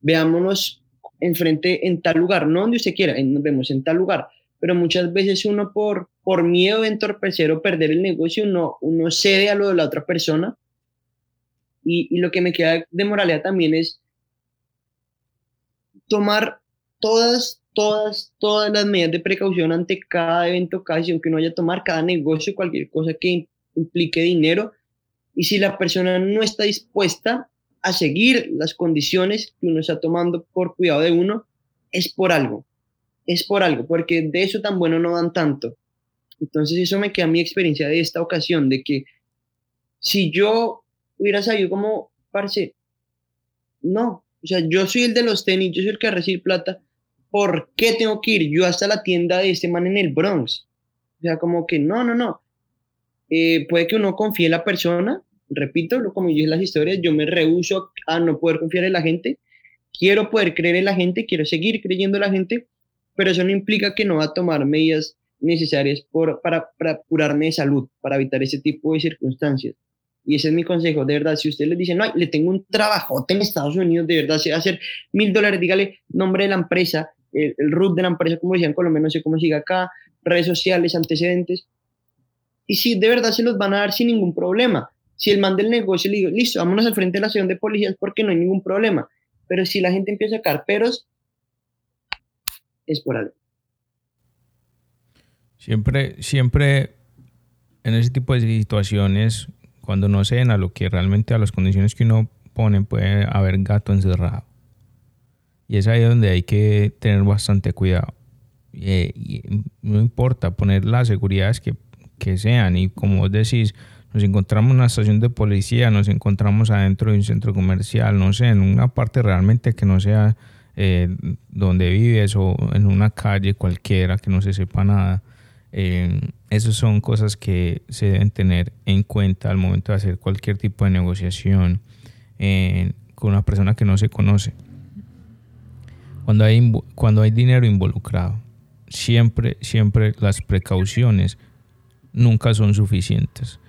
veámonos enfrente en tal lugar, no donde usted quiera, nos vemos en tal lugar, pero muchas veces uno por, por miedo de entorpecer o perder el negocio, uno, cede a lo de la otra persona. Y lo que me queda de moralidad también es tomar todas todas, todas las medidas de precaución ante cada evento, cada decisión que uno vaya tomar, cada negocio, cualquier cosa que implique dinero. Y si la persona no está dispuesta a seguir las condiciones que uno está tomando por cuidado de uno, es por algo. Es por algo, porque de eso tan bueno no dan tanto. Entonces eso me queda mi experiencia de esta ocasión, de que si yo hubiera sabido como, parce, no, o sea, yo soy el de los tenis, yo soy el que recibe plata, ¿por qué tengo que ir yo hasta la tienda de este man en el Bronx? O sea, como que no, no, no. Eh, puede que uno confíe en la persona, repito, como yo dije en las historias, yo me rehuso a no poder confiar en la gente, quiero poder creer en la gente, quiero seguir creyendo en la gente, pero eso no implica que no va a tomar medidas necesarias para, para curarme de salud, para evitar ese tipo de circunstancias. Y ese es mi consejo, de verdad, si usted le dice, no, le tengo un trabajote en Estados Unidos, de verdad, se va a hacer mil dólares, dígale nombre de la empresa, el, root de la empresa, como decían en Colombia, no sé cómo siga acá, redes sociales, antecedentes, y si de verdad se los van a dar sin ningún problema. Si el man del negocio le digo, listo, vámonos al frente de la acción de policías porque no hay ningún problema. Pero si la gente empieza a sacar peros, es por algo. Siempre, siempre en ese tipo de situaciones, cuando no se den a lo que realmente a las condiciones que uno pone, puede haber gato encerrado. Y es ahí donde hay que tener bastante cuidado. Y, y no importa poner las seguridades que, que sean. Y como vos decís, nos encontramos en una estación de policía, nos encontramos adentro de un centro comercial, no sé, en una parte realmente que no sea eh, donde vives o en una calle cualquiera que no se sepa nada. Eh, esas son cosas que se deben tener en cuenta al momento de hacer cualquier tipo de negociación eh, con una persona que no se conoce. Cuando hay, cuando hay dinero involucrado, siempre, siempre las precauciones nunca son suficientes.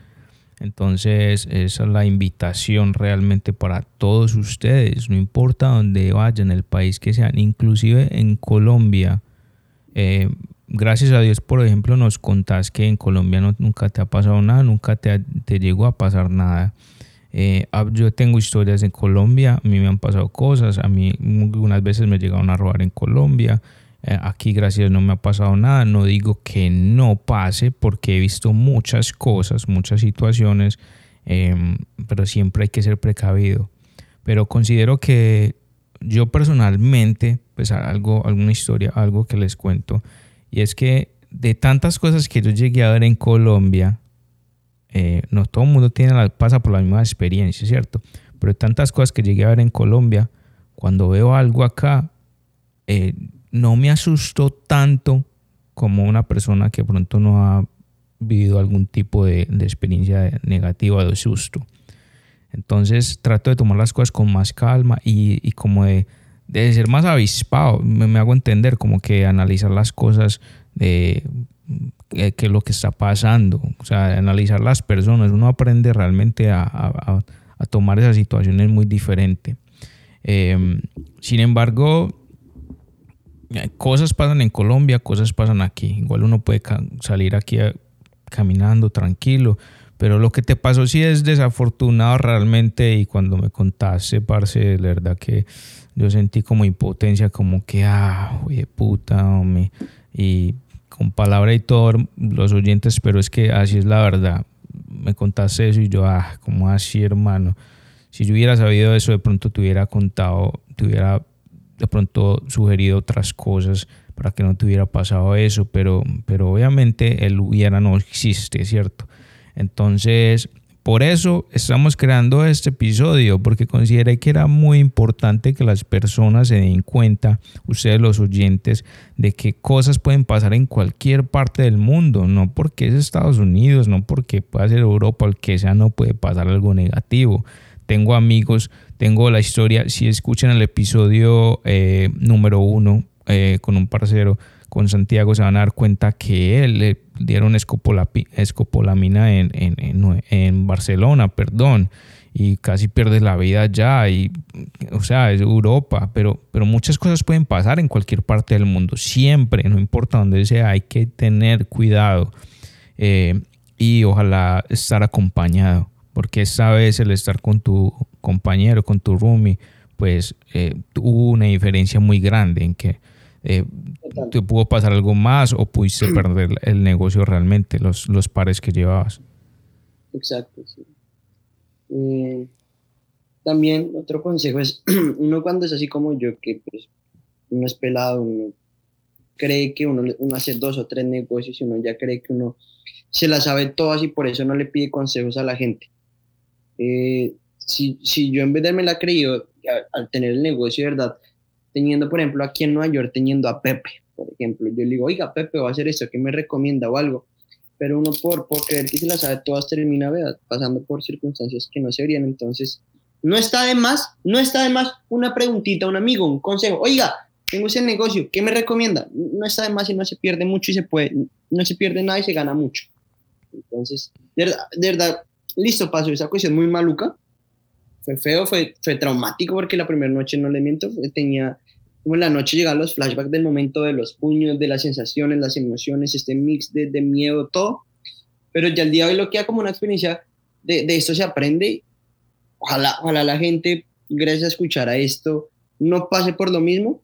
Entonces, esa es la invitación realmente para todos ustedes, no importa dónde vayan, el país que sean, inclusive en Colombia. Eh, gracias a Dios, por ejemplo, nos contás que en Colombia no, nunca te ha pasado nada, nunca te, te llegó a pasar nada. Eh, yo tengo historias en Colombia, a mí me han pasado cosas, a mí unas veces me llegaron a robar en Colombia. Eh, aquí gracias no me ha pasado nada. No digo que no pase porque he visto muchas cosas, muchas situaciones, em, pero siempre hay que ser precavido. Pero considero que yo personalmente, pues algo, alguna historia, algo que les cuento, y es que de tantas cosas que yo llegué a ver en Colombia, eh, no todo el mundo tiene la, pasa por la misma experiencia, ¿cierto? Pero tantas cosas que llegué a ver en Colombia, cuando veo algo acá, eh, no me asustó tanto como una persona que pronto no ha vivido algún tipo de, experiencia negativa de susto. Entonces trato de tomar las cosas con más calma y, como de, ser más avispado, me, hago entender, como que analizar las cosas de qué es lo que está pasando, o sea, analizar las personas, uno aprende realmente a, tomar esas situaciones muy diferente. Em, sin embargo, cosas pasan en Colombia, cosas pasan aquí. Igual uno puede salir aquí caminando tranquilo, pero lo que te pasó sí es desafortunado realmente y cuando me contaste, parce, la verdad que yo sentí como impotencia, como que, ah, oye, puta, hombre. Y con palabra y todo, los oyentes, pero es que así es la verdad. Me contaste eso y yo, ah, como así, hermano. Si yo hubiera sabido eso, de pronto te hubiera contado, te hubiera de pronto sugerido otras cosas para que no te hubiera pasado eso, pero, pero obviamente el hubiera no existe, ¿cierto? Entonces, por eso estamos creando este episodio, porque consideré que era muy importante que las personas se den cuenta, ustedes los oyentes, de que cosas pueden pasar en cualquier parte del mundo, no porque es Estados Unidos, no porque pueda ser Europa, el que sea, no puede pasar algo negativo. Tengo amigos tengo la historia, si escuchan el episodio eh, número uno eh, con un parcero, con Santiago, se van a dar cuenta que él le dieron escopolamina en, en, en, Barcelona, perdón, y casi pierde la vida ya, y, o sea, es Europa, pero, pero muchas cosas pueden pasar en cualquier parte del mundo, siempre, no importa dónde sea, hay que tener cuidado eh, y ojalá estar acompañado porque esta vez el estar con tu compañero, con tu roomie, pues eh, hubo una diferencia muy grande en que eh, te pudo pasar algo más o pudiste (clears throat) perder el negocio realmente, los, los pares que llevabas. Exacto, sí. Eh, también otro consejo es, (clears throat) uno cuando es así como yo, que pues, uno es pelado, uno cree que uno, uno hace dos o tres negocios y uno ya cree que uno se la sabe todas y por eso no le pide consejos a la gente. Eh, si, si, yo en vez de me la creído al tener el negocio, ¿verdad? Teniendo, por ejemplo, aquí en Nueva York, teniendo a Pepe, por ejemplo, yo le digo, oiga, Pepe, va a hacer esto, ¿qué me recomienda o algo? Pero uno por, por creer que se la sabe todas termina, ¿verdad? Pasando por circunstancias que no se verían, entonces no está de más, no está de más una preguntita, un amigo, un consejo, oiga, tengo ese negocio, ¿qué me recomienda? No está de más y no se pierde mucho y se puede, no se pierde nada y se gana mucho. Entonces, de verdad, de verdad listo, pasó esa cuestión muy maluca. Fue feo, fue, fue traumático porque la primera noche, no le miento, tenía, como en la noche llegaban los flashbacks del momento de los puños, de las sensaciones, las emociones, este mix de, de miedo, todo. Pero ya el día de hoy lo queda como una experiencia, de, de esto se aprende. Ojalá, ojalá la gente, gracias a escuchar a esto, no pase por lo mismo.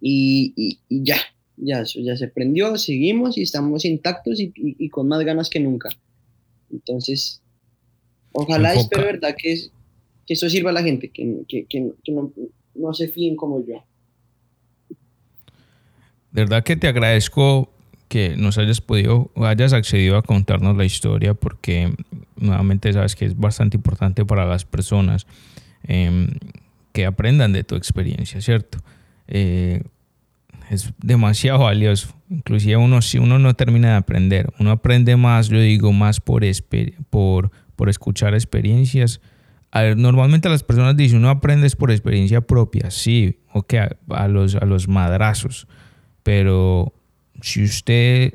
Y, y, y ya, ya, ya se prendió, seguimos y estamos intactos y, y, y con más ganas que nunca. Entonces, ojalá Enfoca. espero, ¿verdad? Que, que eso sirva a la gente, que, que, que, que no, no se fíen como yo. De verdad que te agradezco que nos hayas podido, hayas accedido a contarnos la historia porque nuevamente sabes que es bastante importante para las personas eh, que aprendan de tu experiencia, ¿cierto? Eh, es demasiado valioso. Inclusive uno, si uno no termina de aprender, uno aprende más, yo digo, más por, por, por escuchar experiencias. A ver, normalmente las personas dicen, uno aprende por experiencia propia, sí, ok, a, a, los, a los madrazos, pero si usted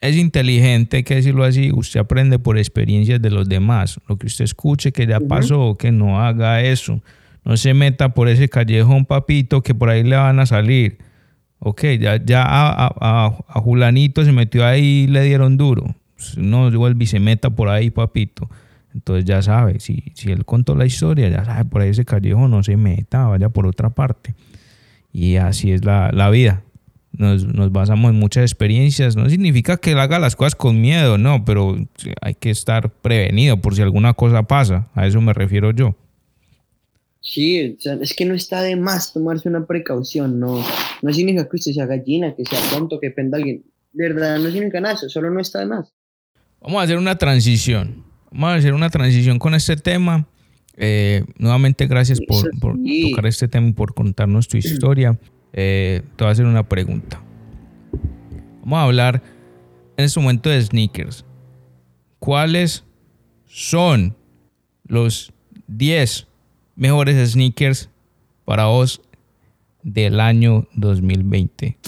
es inteligente, hay que decirlo así, usted aprende por experiencias de los demás. Lo que usted escuche que ya pasó, que no haga eso. No se meta por ese callejón, papito, que por ahí le van a salir. Ok, ya, ya a, a, a Julanito se metió ahí y le dieron duro. No vuelve y se meta por ahí, papito. Entonces ya sabe, si, si él contó la historia, ya sabe, por ahí ese callejón no se meta, vaya por otra parte. Y así es la, la vida nos, nos, basamos en muchas experiencias. No significa que él haga las cosas con miedo, no, pero hay que estar prevenido por si alguna cosa pasa. A eso me refiero yo. Sí, es que no está de más tomarse una precaución. No, no significa que usted sea gallina, que sea tonto, que penda alguien. De verdad, no significa nada, eso solo no está de más. Vamos a hacer una transición. Vamos a hacer una transición con este tema. Eh, nuevamente, gracias por, tocar este tema y por contarnos tu historia. Eh, te voy a hacer una pregunta. Vamos a hablar en este momento de sneakers. ¿Cuáles son los 10 mejores sneakers para vos del año 2020?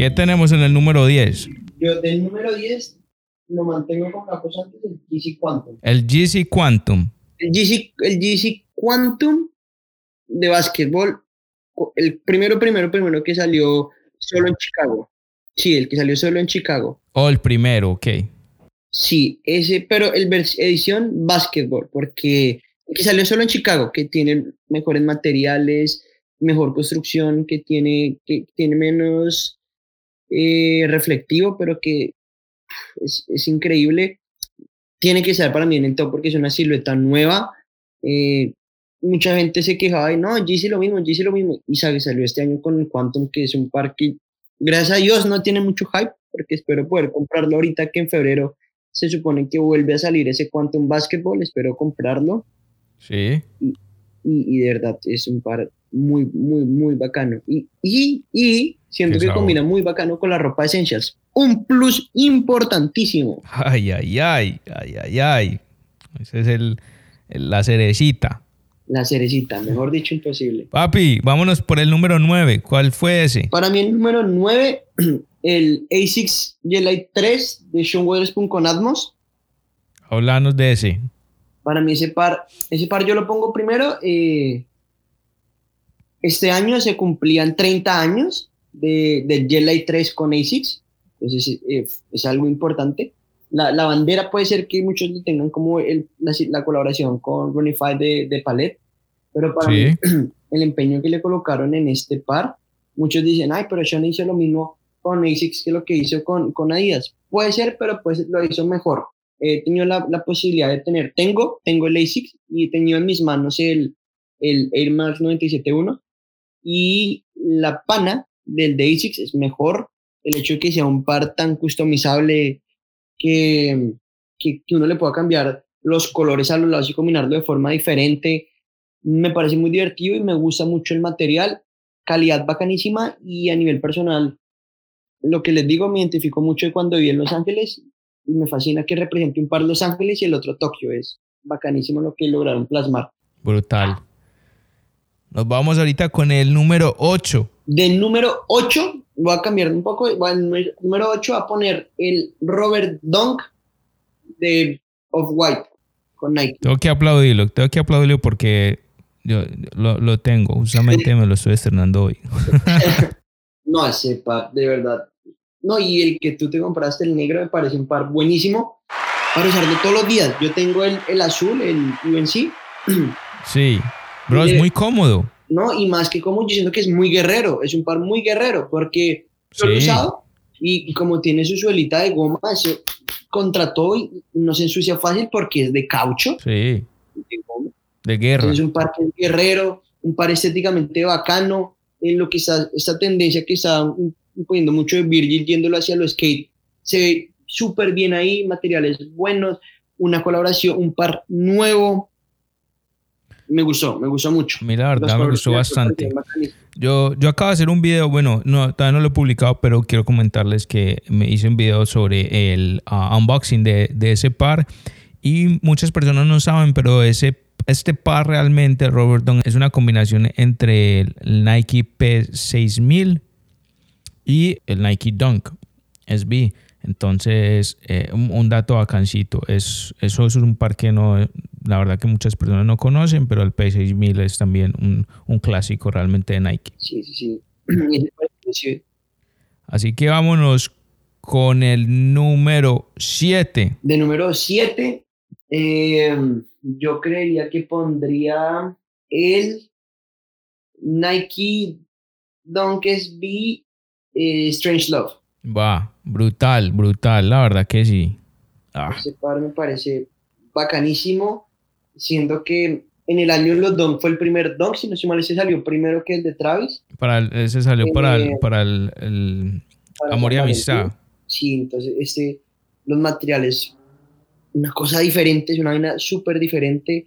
¿Qué tenemos en el número 10? Yo del número 10 lo mantengo como la cosa antes, el GC Quantum. El GC Quantum. El GC, el GC Quantum de básquetbol, el primero, primero, primero que salió solo en Chicago. Sí, el que salió solo en Chicago. Oh, el primero, ok. Sí, ese, pero el edición básquetbol, porque el que salió solo en Chicago, que tiene mejores materiales, mejor construcción, que tiene, que tiene menos eh, reflectivo, pero que es, es, increíble. Tiene que ser para mí en el top porque es una silueta nueva. Eh, mucha gente se quejaba y no, GC lo mismo, GC lo mismo. Y sabe, salió este año con el Quantum, que es un par que, gracias a Dios, no tiene mucho hype, porque espero poder comprarlo ahorita que en febrero se supone que vuelve a salir ese Quantum Basketball. Espero comprarlo. Sí. Y, y, y de verdad es un par muy, muy, muy bacano. Y, y, y siento que combina muy bacano con la ropa Essentials. Un plus importantísimo. Ay, ay, ay, ay, ay, ay. Ese es el, el, la cerecita. La cerecita, mejor dicho, imposible. Papi, vámonos por el número 9. ¿Cuál fue ese? Para mí el número 9, (clears throat) el A6 G-Lite 3 de Sean Weatherspoon con Atmos. Háblanos de ese. Para mí ese par, ese par yo lo pongo primero. Eh, este año se cumplían 30 años de, de Jet 3 con ASICS, entonces eh, es algo importante. La, la, bandera puede ser que muchos lo tengan como el, la, la, colaboración con Runify de, de Palette, pero para sí. mí (clears throat) el empeño que le colocaron en este par, muchos dicen, ay, pero Sean hizo lo mismo con ASICS que lo que hizo con, con Adidas. Puede ser, pero pues lo hizo mejor. He eh, tenido la, la, posibilidad de tener, tengo, tengo el ASICS y he tenido en mis manos el, el Air Max 97.1 y la pana del Day6 es mejor. El hecho de que sea un par tan customizable que, que, que, uno le pueda cambiar los colores a los lados y combinarlo de forma diferente, me parece muy divertido y me gusta mucho el material. Calidad bacanísima y a nivel personal, lo que les digo, me identifico mucho de cuando viví en Los Ángeles y me fascina que represente un par Los Ángeles y el otro Tokio. Es bacanísimo lo que lograron plasmar. Brutal. Nos vamos ahorita con el número 8. Del número 8, voy a cambiar un poco, al número 8 a poner el Robert Dunk de Off-White con Nike. Tengo que aplaudirlo, tengo que aplaudirlo porque yo lo, lo tengo, justamente me lo estoy estrenando hoy. (laughs) no, ese par, de verdad. No, y el que tú te compraste, el negro, me parece un par buenísimo para usarlo todos los días. Yo tengo el, el azul, el UNC. (clears throat) Sí, bro, es muy cómodo. No, y más que cómodo, yo siento que es muy guerrero. Es un par muy guerrero porque lo he usado y, como tiene su suelita de goma, eso contra todo y no se ensucia fácil porque es de caucho. Sí. De, guerra. Es un par que es guerrero, un par estéticamente bacano. En lo que está, esta tendencia que está poniendo mucho de Virgil yéndolo hacia lo skate, se ve súper bien ahí, materiales buenos, una colaboración, un par nuevo. Me gustó, me gustó mucho. Mira, la verdad, me gustó bastante. Yo, yo acabo de hacer un video, bueno, no, todavía no lo he publicado, pero quiero comentarles que me hice un video sobre el uh, unboxing de, de, ese par y muchas personas no saben, pero ese, este par realmente, Robert es una combinación entre el Nike P6000 y el Nike Dunk SB. Entonces, eh, un, dato bacancito. Es, eso es un par que no, la verdad que muchas personas no conocen, pero el P6000 es también un, un clásico realmente de Nike. Sí, sí, sí. (clears throat) Así que vámonos con el número 7. De número 7, eh, yo creería que pondría el Nike SB eh, Strange Love. Va, brutal, brutal, la verdad que sí. Ah. Ese par me parece bacanísimo, siendo que en el año los Dunk fue el primer Dunk, si no se mal, ese salió primero que el de Travis. Para ese salió para, el, para el, Amor y Amistad. Sí, entonces este, los materiales, una cosa diferente, es una vaina súper diferente,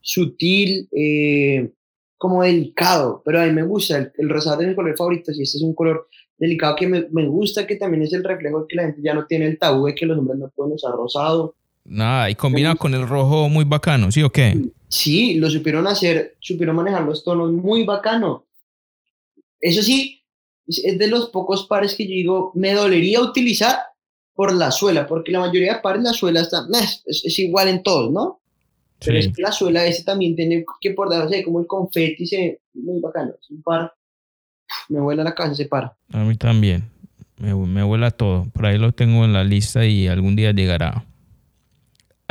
sutil, eh, como delicado, pero a mí me gusta, el, el rosado es mi color favorito, si este es un color delicado que me, me, gusta, que también es el reflejo de que la gente ya no tiene el tabú de que los hombres no pueden usar rosado. Nada, y combina con el rojo muy bacano, ¿sí o qué? Sí, lo supieron hacer, supieron manejar los tonos muy bacano. Eso sí, es de los pocos pares que yo digo, me dolería utilizar por la suela, porque la mayoría de pares la suela está, es, es igual en todos, ¿no? Pero es que la suela ese también tiene que por debajo, como el confeti, se, muy bacano. Es un par me vuela la casa, se para. A mí también. Me, me vuela todo. Por ahí lo tengo en la lista y algún día llegará.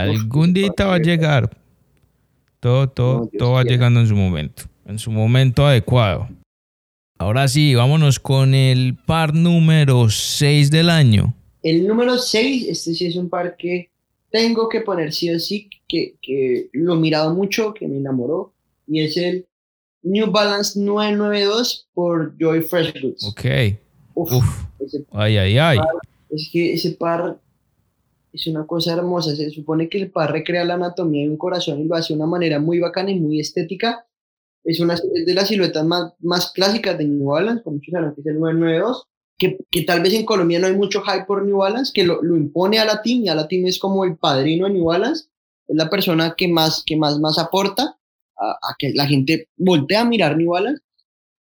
Algún día va a llegar. Todo, todo, todo va llegando en su momento. En su momento adecuado. Ahora sí, vámonos con el par número 6 del año. El número 6, este sí es un par que tengo que poner sí o sí, que, que lo he mirado mucho, que me enamoró, y es el New Balance 992 por Joy Fresh Goods. Ok. Uf. ay, ay, ay. es que ese par es una cosa hermosa. Se supone que el par recrea la anatomía de un corazón y lo hace de una manera muy bacana y muy estética. Es una de las siluetas más, más clásicas de New Balance, como muchos saben que es el 992. Que, que, tal vez en Colombia no hay mucho hype por New Balance, que lo, lo impone a la team, y a la team es como el padrino de New Balance, es la persona que más, que más, más aporta, a, que la gente voltee a mirar New Balance,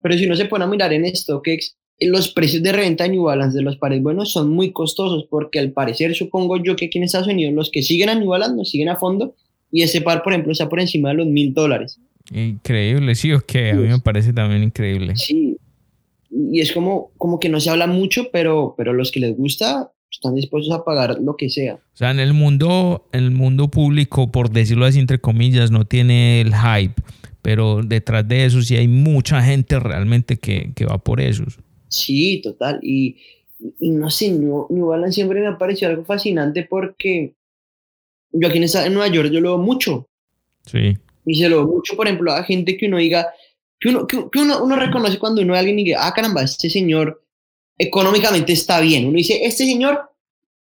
pero si uno se pone a mirar en StockX, los precios de reventa de New Balance de los pares buenos son muy costosos porque al parecer supongo yo que aquí en Estados Unidos los que siguen a New Balance nos siguen a fondo y ese par por ejemplo está por encima de los mil dólares. Increíble, sí, ok, a mí me parece también increíble. Sí, y es como, como que no se habla mucho, pero, pero los que les gusta están dispuestos a pagar lo que sea. O sea, en el mundo, el mundo público, por decirlo así entre comillas, no tiene el hype, pero detrás de eso sí hay mucha gente realmente que, que va por eso. Sí, total. Y, y no sé, New, Balance siempre me ha parecido algo fascinante porque yo aquí en, en Nueva York yo lo veo mucho. Sí. Y se lo veo mucho, por ejemplo, a gente que uno diga, que uno, que, uno, uno reconoce cuando uno ve a alguien y diga, ah, caramba, este señor económicamente está bien. Uno dice, este señor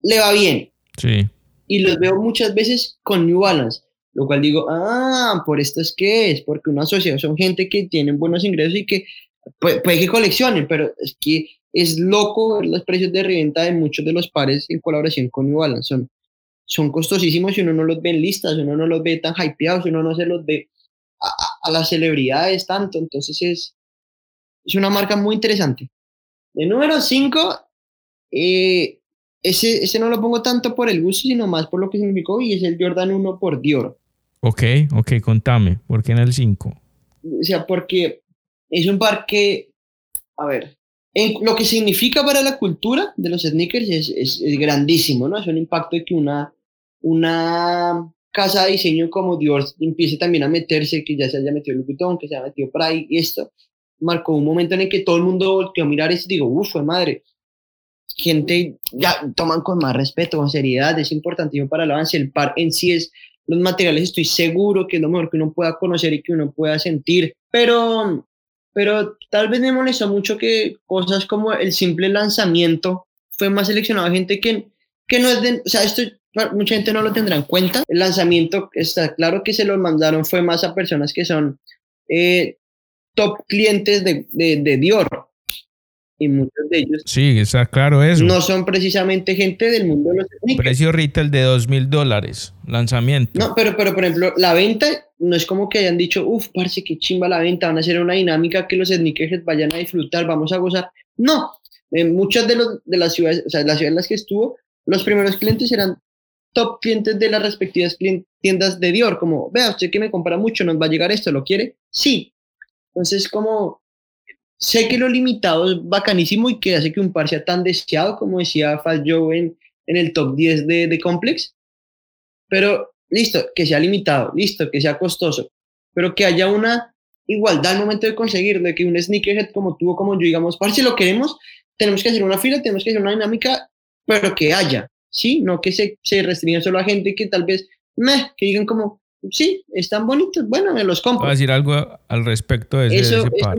le va bien. Sí. Y los veo muchas veces con New Balance, lo cual digo, ah, por esto es que es, porque una sociedad son gente que tienen buenos ingresos y que puede, que coleccionen, pero es que es loco ver los precios de reventa de muchos de los pares en colaboración con New Balance. Son, son costosísimos y uno no los ve en listas, uno no los ve tan hypeados, uno no se los ve a, las celebridades tanto. Entonces es, es una marca muy interesante. De número 5, eh, ese, ese no lo pongo tanto por el gusto, sino más por lo que significó y es el Jordan 1 por Dior. Ok, ok, contame, ¿por qué en el 5? O sea, porque es un par que, a ver, en lo que significa para la cultura de los sneakers es, es, grandísimo, ¿no? Es un impacto de que una, una casa de diseño como Dior empiece también a meterse, que ya se haya metido Louis Vuitton, que se haya metido Pride y esto, marcó un momento en el que todo el mundo volteó a mirar esto y digo, uff, madre, gente ya toman con más respeto, con seriedad, es importantísimo para el avance, el par en sí es los materiales, estoy seguro que es lo mejor que uno pueda conocer y que uno pueda sentir, pero, pero tal vez me molestó mucho que cosas como el simple lanzamiento fue más seleccionado gente que, que no es de, o sea, esto mucha gente no lo tendrá en cuenta, el lanzamiento está claro que se lo mandaron fue más a personas que son eh, top clientes de, de, de Dior, y muchos de ellos sí, está claro eso. no son precisamente gente del mundo de los sneakers. Precio retail de dos mil dólares, lanzamiento. No, pero, pero por ejemplo, la venta no es como que hayan dicho, uff, parce, qué chimba la venta, van a hacer una dinámica que los sneakers vayan a disfrutar, vamos a gozar. No, en muchas de, los, de las ciudades, o sea, las ciudades en las que estuvo, los primeros clientes eran top clientes de las respectivas tiendas de Dior, como, vea, usted que me compra mucho, nos va a llegar esto, ¿lo quiere? Sí. Entonces, como Sé que lo limitado es bacanísimo y que hace que un par sea tan deseado, como decía Fat Joe en, en el top 10 de, de Complex. Pero listo, que sea limitado, listo, que sea costoso, pero que haya una igualdad al momento de conseguirlo, de que un sneakerhead como tú o como yo digamos, si lo queremos, tenemos que hacer una fila, tenemos que hacer una dinámica, pero que haya, ¿sí? No que se, se restrinja solo a gente que tal vez, meh, que digan como, sí, están bonitos, bueno, me los compro. Voy a decir algo al respecto de ese, eso, par.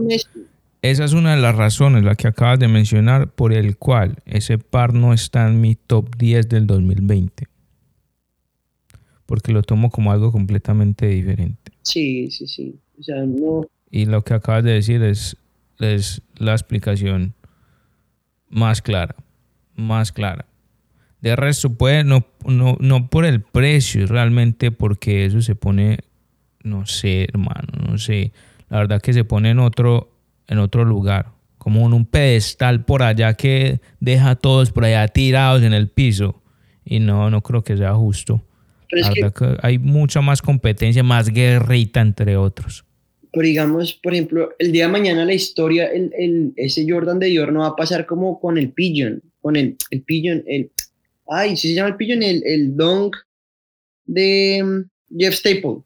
Esa es una de las razones, la que acabas de mencionar, por el cual ese par no está en mi top 10 del 2020. Porque lo tomo como algo completamente diferente. Sí, sí, sí. O sea, no... Y lo que acabas de decir es, es la explicación más clara. Más clara. De resto, puede, no, no, no por el precio, realmente porque eso se pone, no sé, hermano, no sé. La verdad que se pone en otro, en otro lugar, como en un pedestal por allá que deja a todos por allá tirados en el piso. Y no, no creo que sea justo. Hay mucha más competencia, más guerrita entre otros. Pero digamos, por ejemplo, el día de mañana la historia, el, el, ese Jordan de Dior no va a pasar como con el Pigeon, con el, el Pigeon, el... Ay, ¿sí se llama el Pigeon? El, el de mm, Jeff Staple.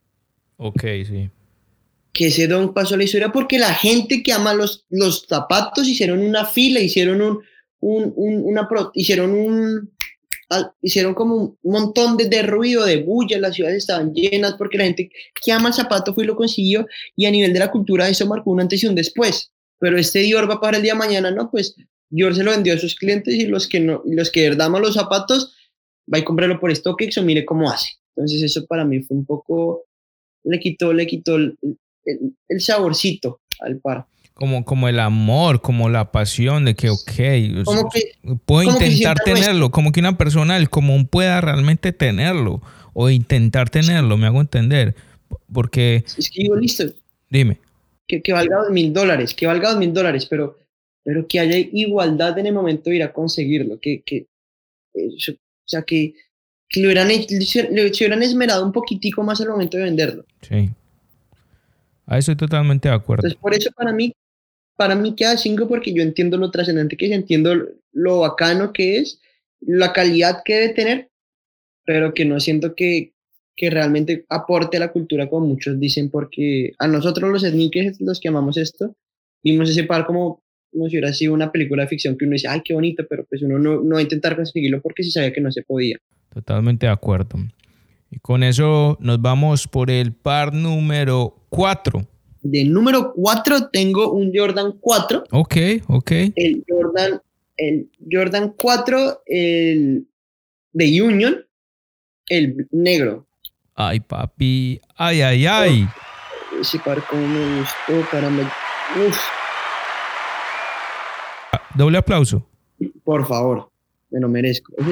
Ok, sí que ese don pasó la historia porque la gente que ama los, los zapatos hicieron una fila, hicieron un, un, una hicieron un hicieron como un montón de, ruido, de bulla, las ciudades estaban llenas porque la gente que ama el zapato fue y lo consiguió y a nivel de la cultura eso marcó un antes y un después. Pero este Dior va para el día de mañana, ¿no? Pues Dior se lo vendió a sus clientes y los que no, los que aman los zapatos, va a comprarlo por StockX o mire cómo hace. Entonces eso para mí fue un poco, le quitó, le quitó el, saborcito al par. Como, como el amor, como la pasión de que, ok, puedo intentar tenerlo, como que una persona el común pueda realmente tenerlo o intentar tenerlo, me hago entender. Porque... Es que digo, listo. Dime. Que, que valga dos mil dólares, que valga dos mil dólares, pero, pero que haya igualdad en el momento de ir a conseguirlo, que, que o sea, que, que le, hubieran, le, le hubieran esmerado un poquitico más al momento de venderlo. Sí. Ahí estoy totalmente de acuerdo. Entonces, por eso para mí, para mí queda 5 porque yo entiendo lo trascendente que es, entiendo lo bacano que es, la calidad que debe tener, pero que no siento que, que realmente aporte a la cultura como muchos dicen, porque a nosotros los sneakers, los que amamos esto, vimos ese par como, como si hubiera sido una película de ficción que uno dice, ay, qué bonito, pero pues uno no, no va a intentar conseguirlo porque sí sabía que no se podía. Totalmente de acuerdo. Y con eso nos vamos por el par número 4. De número 4 tengo un Jordan 4. Ok, ok. El Jordan, el Jordan 4, el de Union, el negro. Ay, papi. Ay, ay, ay. ese par como me gustó, caramba. Uf. Doble aplauso. Por favor, me lo merezco. (laughs)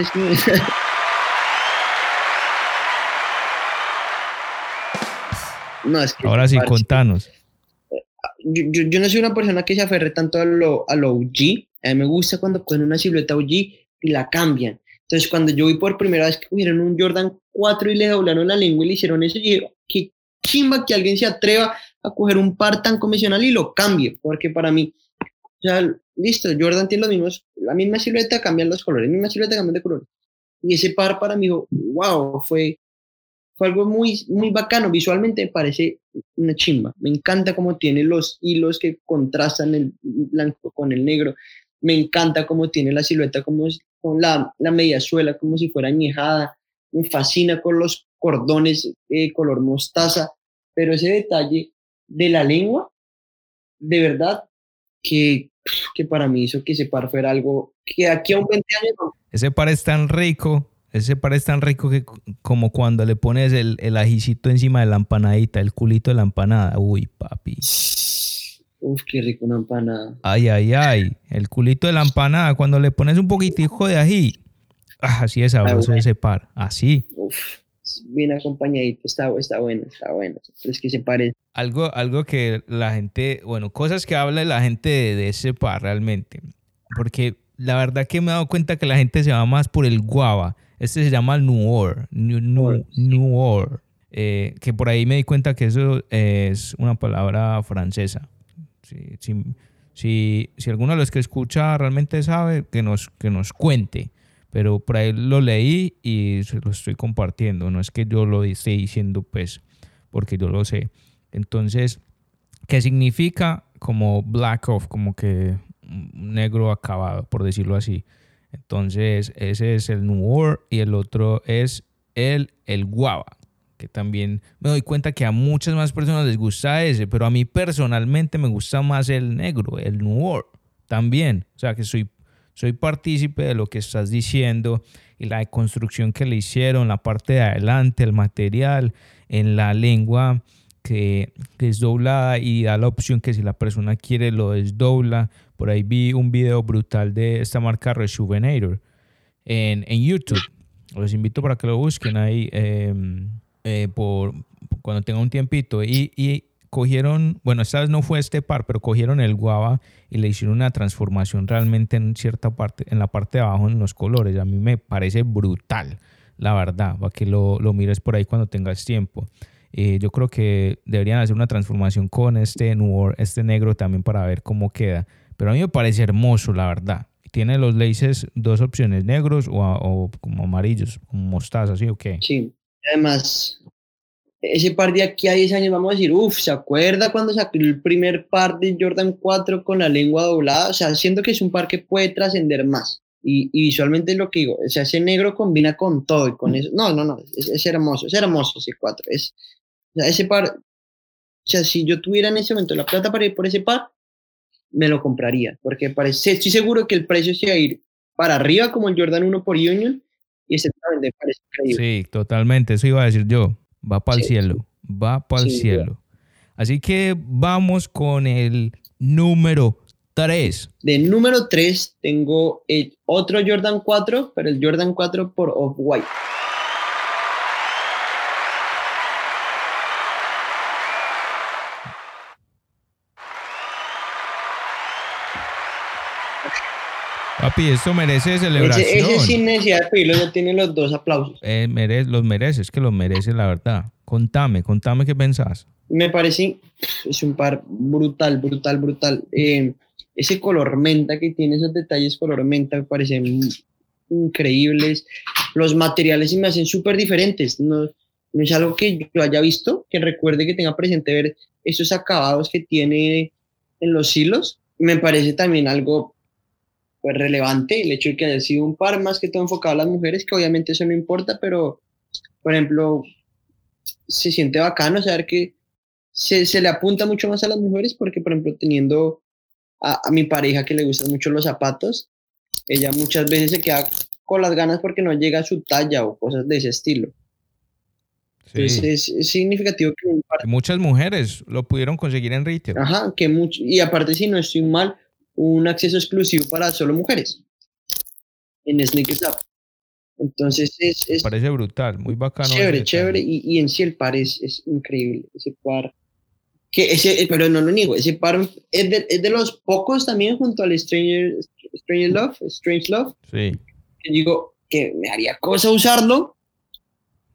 no, es que Ahora sí, contanos. Yo, no soy una persona que se aferre tanto a lo, a lo OG. A mí me gusta cuando ponen una silueta OG y la cambian. Entonces, cuando yo vi por primera vez que cogieron un Jordan 4 y le doblaron la lengua y le hicieron eso, yo dije, qué chimba que alguien se atreva a coger un par tan convencional y lo cambie, porque para mí, o sea, listo, Jordan tiene los mismos, la misma silueta, cambian los colores, la misma silueta, cambian de color. Y ese par para mí, wow, fue, fue algo muy, muy bacano. Visualmente me parece una chimba. Me encanta cómo tiene los hilos que contrastan el blanco con el negro. Me encanta cómo tiene la silueta, como con la, la media suela, como si fuera añejada. Me fascina con los cordones eh, color mostaza. Pero ese detalle de la lengua, de verdad, que, que para mí hizo que ese par fuera algo que aquí a un 20 años... Ese par es tan rico, ese par es tan rico que como cuando le pones el, el ajicito encima de la empanadita, el culito de la empanada. Uy, papi. Uf, qué rico una empanada. Ay, ay, ay. El culito de la empanada, cuando le pones un poquitico de ají. Ah, así es sabroso ese par. Así. Uf bien acompañadito, está, está bueno, está bueno. es que se parece. Algo, algo que la gente, bueno, cosas que habla la gente de, ese par realmente. Porque la verdad que me he dado cuenta que la gente se va más por el guava. Este se llama el Noir. Noir. Eh, que por ahí me di cuenta que eso es una palabra francesa. Si, si, si, alguno de los que escucha realmente sabe, que nos, que nos cuente pero por ahí lo leí y se lo estoy compartiendo. No es que yo lo esté diciendo, pues, porque yo lo sé. Entonces, ¿qué significa como black off, como que negro acabado, por decirlo así? Entonces, ese es el Noir y el otro es el, el guava, que también me doy cuenta que a muchas más personas les gusta ese, pero a mí personalmente me gusta más el negro, el Noir, también. O sea, que soy soy partícipe de lo que estás diciendo y la construcción que le hicieron, la parte de adelante, el material, en la lengua que, es doblada y da la opción que si la persona quiere lo desdobla. Por ahí vi un video brutal de esta marca Rejuvenator en, en YouTube. Los invito para que lo busquen ahí em, eh, por, cuando tenga un tiempito. Y, y cogieron, bueno, esta vez no fue este par, pero cogieron el guava y le hicieron una transformación realmente en cierta parte, en la parte de abajo en los colores. A mí me parece brutal, la verdad, para que lo, lo mires por ahí cuando tengas tiempo. Eh, yo creo que deberían hacer una transformación con este noir, este negro también para ver cómo queda. Pero a mí me parece hermoso, la verdad. Tiene los laces dos opciones, negros o, o como amarillos, como mostaza, ¿sí o qué? Sí, además ese par de aquí a 10 años vamos a decir, uff, ¿se acuerda cuando sacó el primer par de Jordan 4 con la lengua doblada? O sea, siento que es un par que puede trascender más. Y, visualmente lo que digo, o sea, ese negro combina con todo y con eso. No, no, no, es, hermoso, es hermoso ese 4. Es, o sea, ese par, o sea, si yo tuviera en ese momento la plata para ir por ese par, me lo compraría, porque parece, estoy seguro que el precio se va a ir para arriba como el Jordan 1 por Union y ese parece increíble. Sí, totalmente, eso iba a decir yo va para el cielo, va para el cielo. Así que vamos con el número 3. De número 3 tengo el otro Jordan 4, pero el Jordan 4 por Off-White. Papi, esto merece celebración. Ese, sin necesidad de pedirlo ya tiene los dos aplausos. Eh, los mereces, que los mereces, la verdad. Contame, contame qué pensás. Me parece, es un par brutal, brutal, brutal. Eh, ese color menta que tiene, esos detalles color menta, me parecen increíbles. Los materiales se me hacen súper diferentes. No, no es algo que yo haya visto, que recuerde que tenga presente ver esos acabados que tiene en los hilos. Me parece también algo pues relevante el hecho de que haya sido un par más que todo enfocado a las mujeres, que obviamente eso no importa, pero por ejemplo, se siente bacano saber que se, se le apunta mucho más a las mujeres porque por ejemplo teniendo a, mi pareja que le gustan mucho los zapatos, ella muchas veces se queda con las ganas porque no llega a su talla o cosas de ese estilo. Entonces es, significativo que, muchas mujeres lo pudieron conseguir en retail. Ajá, que mucho, y aparte si no estoy mal, un acceso exclusivo para solo mujeres en Sneakers Up. Entonces es, es Parece brutal, muy bacano. chévere, chévere. Y, y en sí el par es, es increíble. Ese par. Que ese, pero no lo niego, ese par es de, es de los pocos también junto al Stranger, Stranger Love, Strange Love, Sí, que digo que me haría cosa usarlo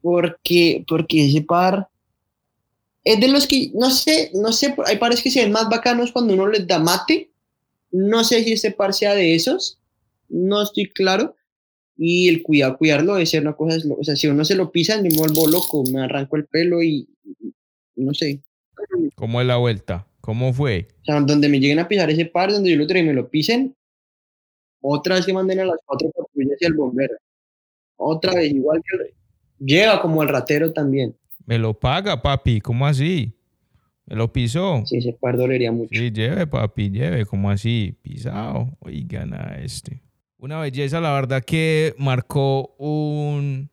porque, porque ese par es de los que, no sé, no sé, hay pares que se ven más bacanos cuando uno les da mate. No sé si este par sea de esos, no estoy claro. Y el cuidado, cuidarlo debe ser una cosa, o sea, si uno se lo pisa, me vuelvo loco, me arranco el pelo y y- no sé. ¿cómo es la vuelta? ¿Cómo fue? O sea, donde me lleguen a pisar ese par, donde yo lo traigo y me lo pisen, otra vez que manden a las cuatro patrullas y al bombero. Otra vez, igual que llega como el ratero también. Me lo paga, papi, ¿cómo así? Lo pisó. Sí, ese par dolería mucho. Sí, lleve, papi, lleve, ¿cómo así? Pisado. Oigan a este. Una belleza, la verdad que marcó un,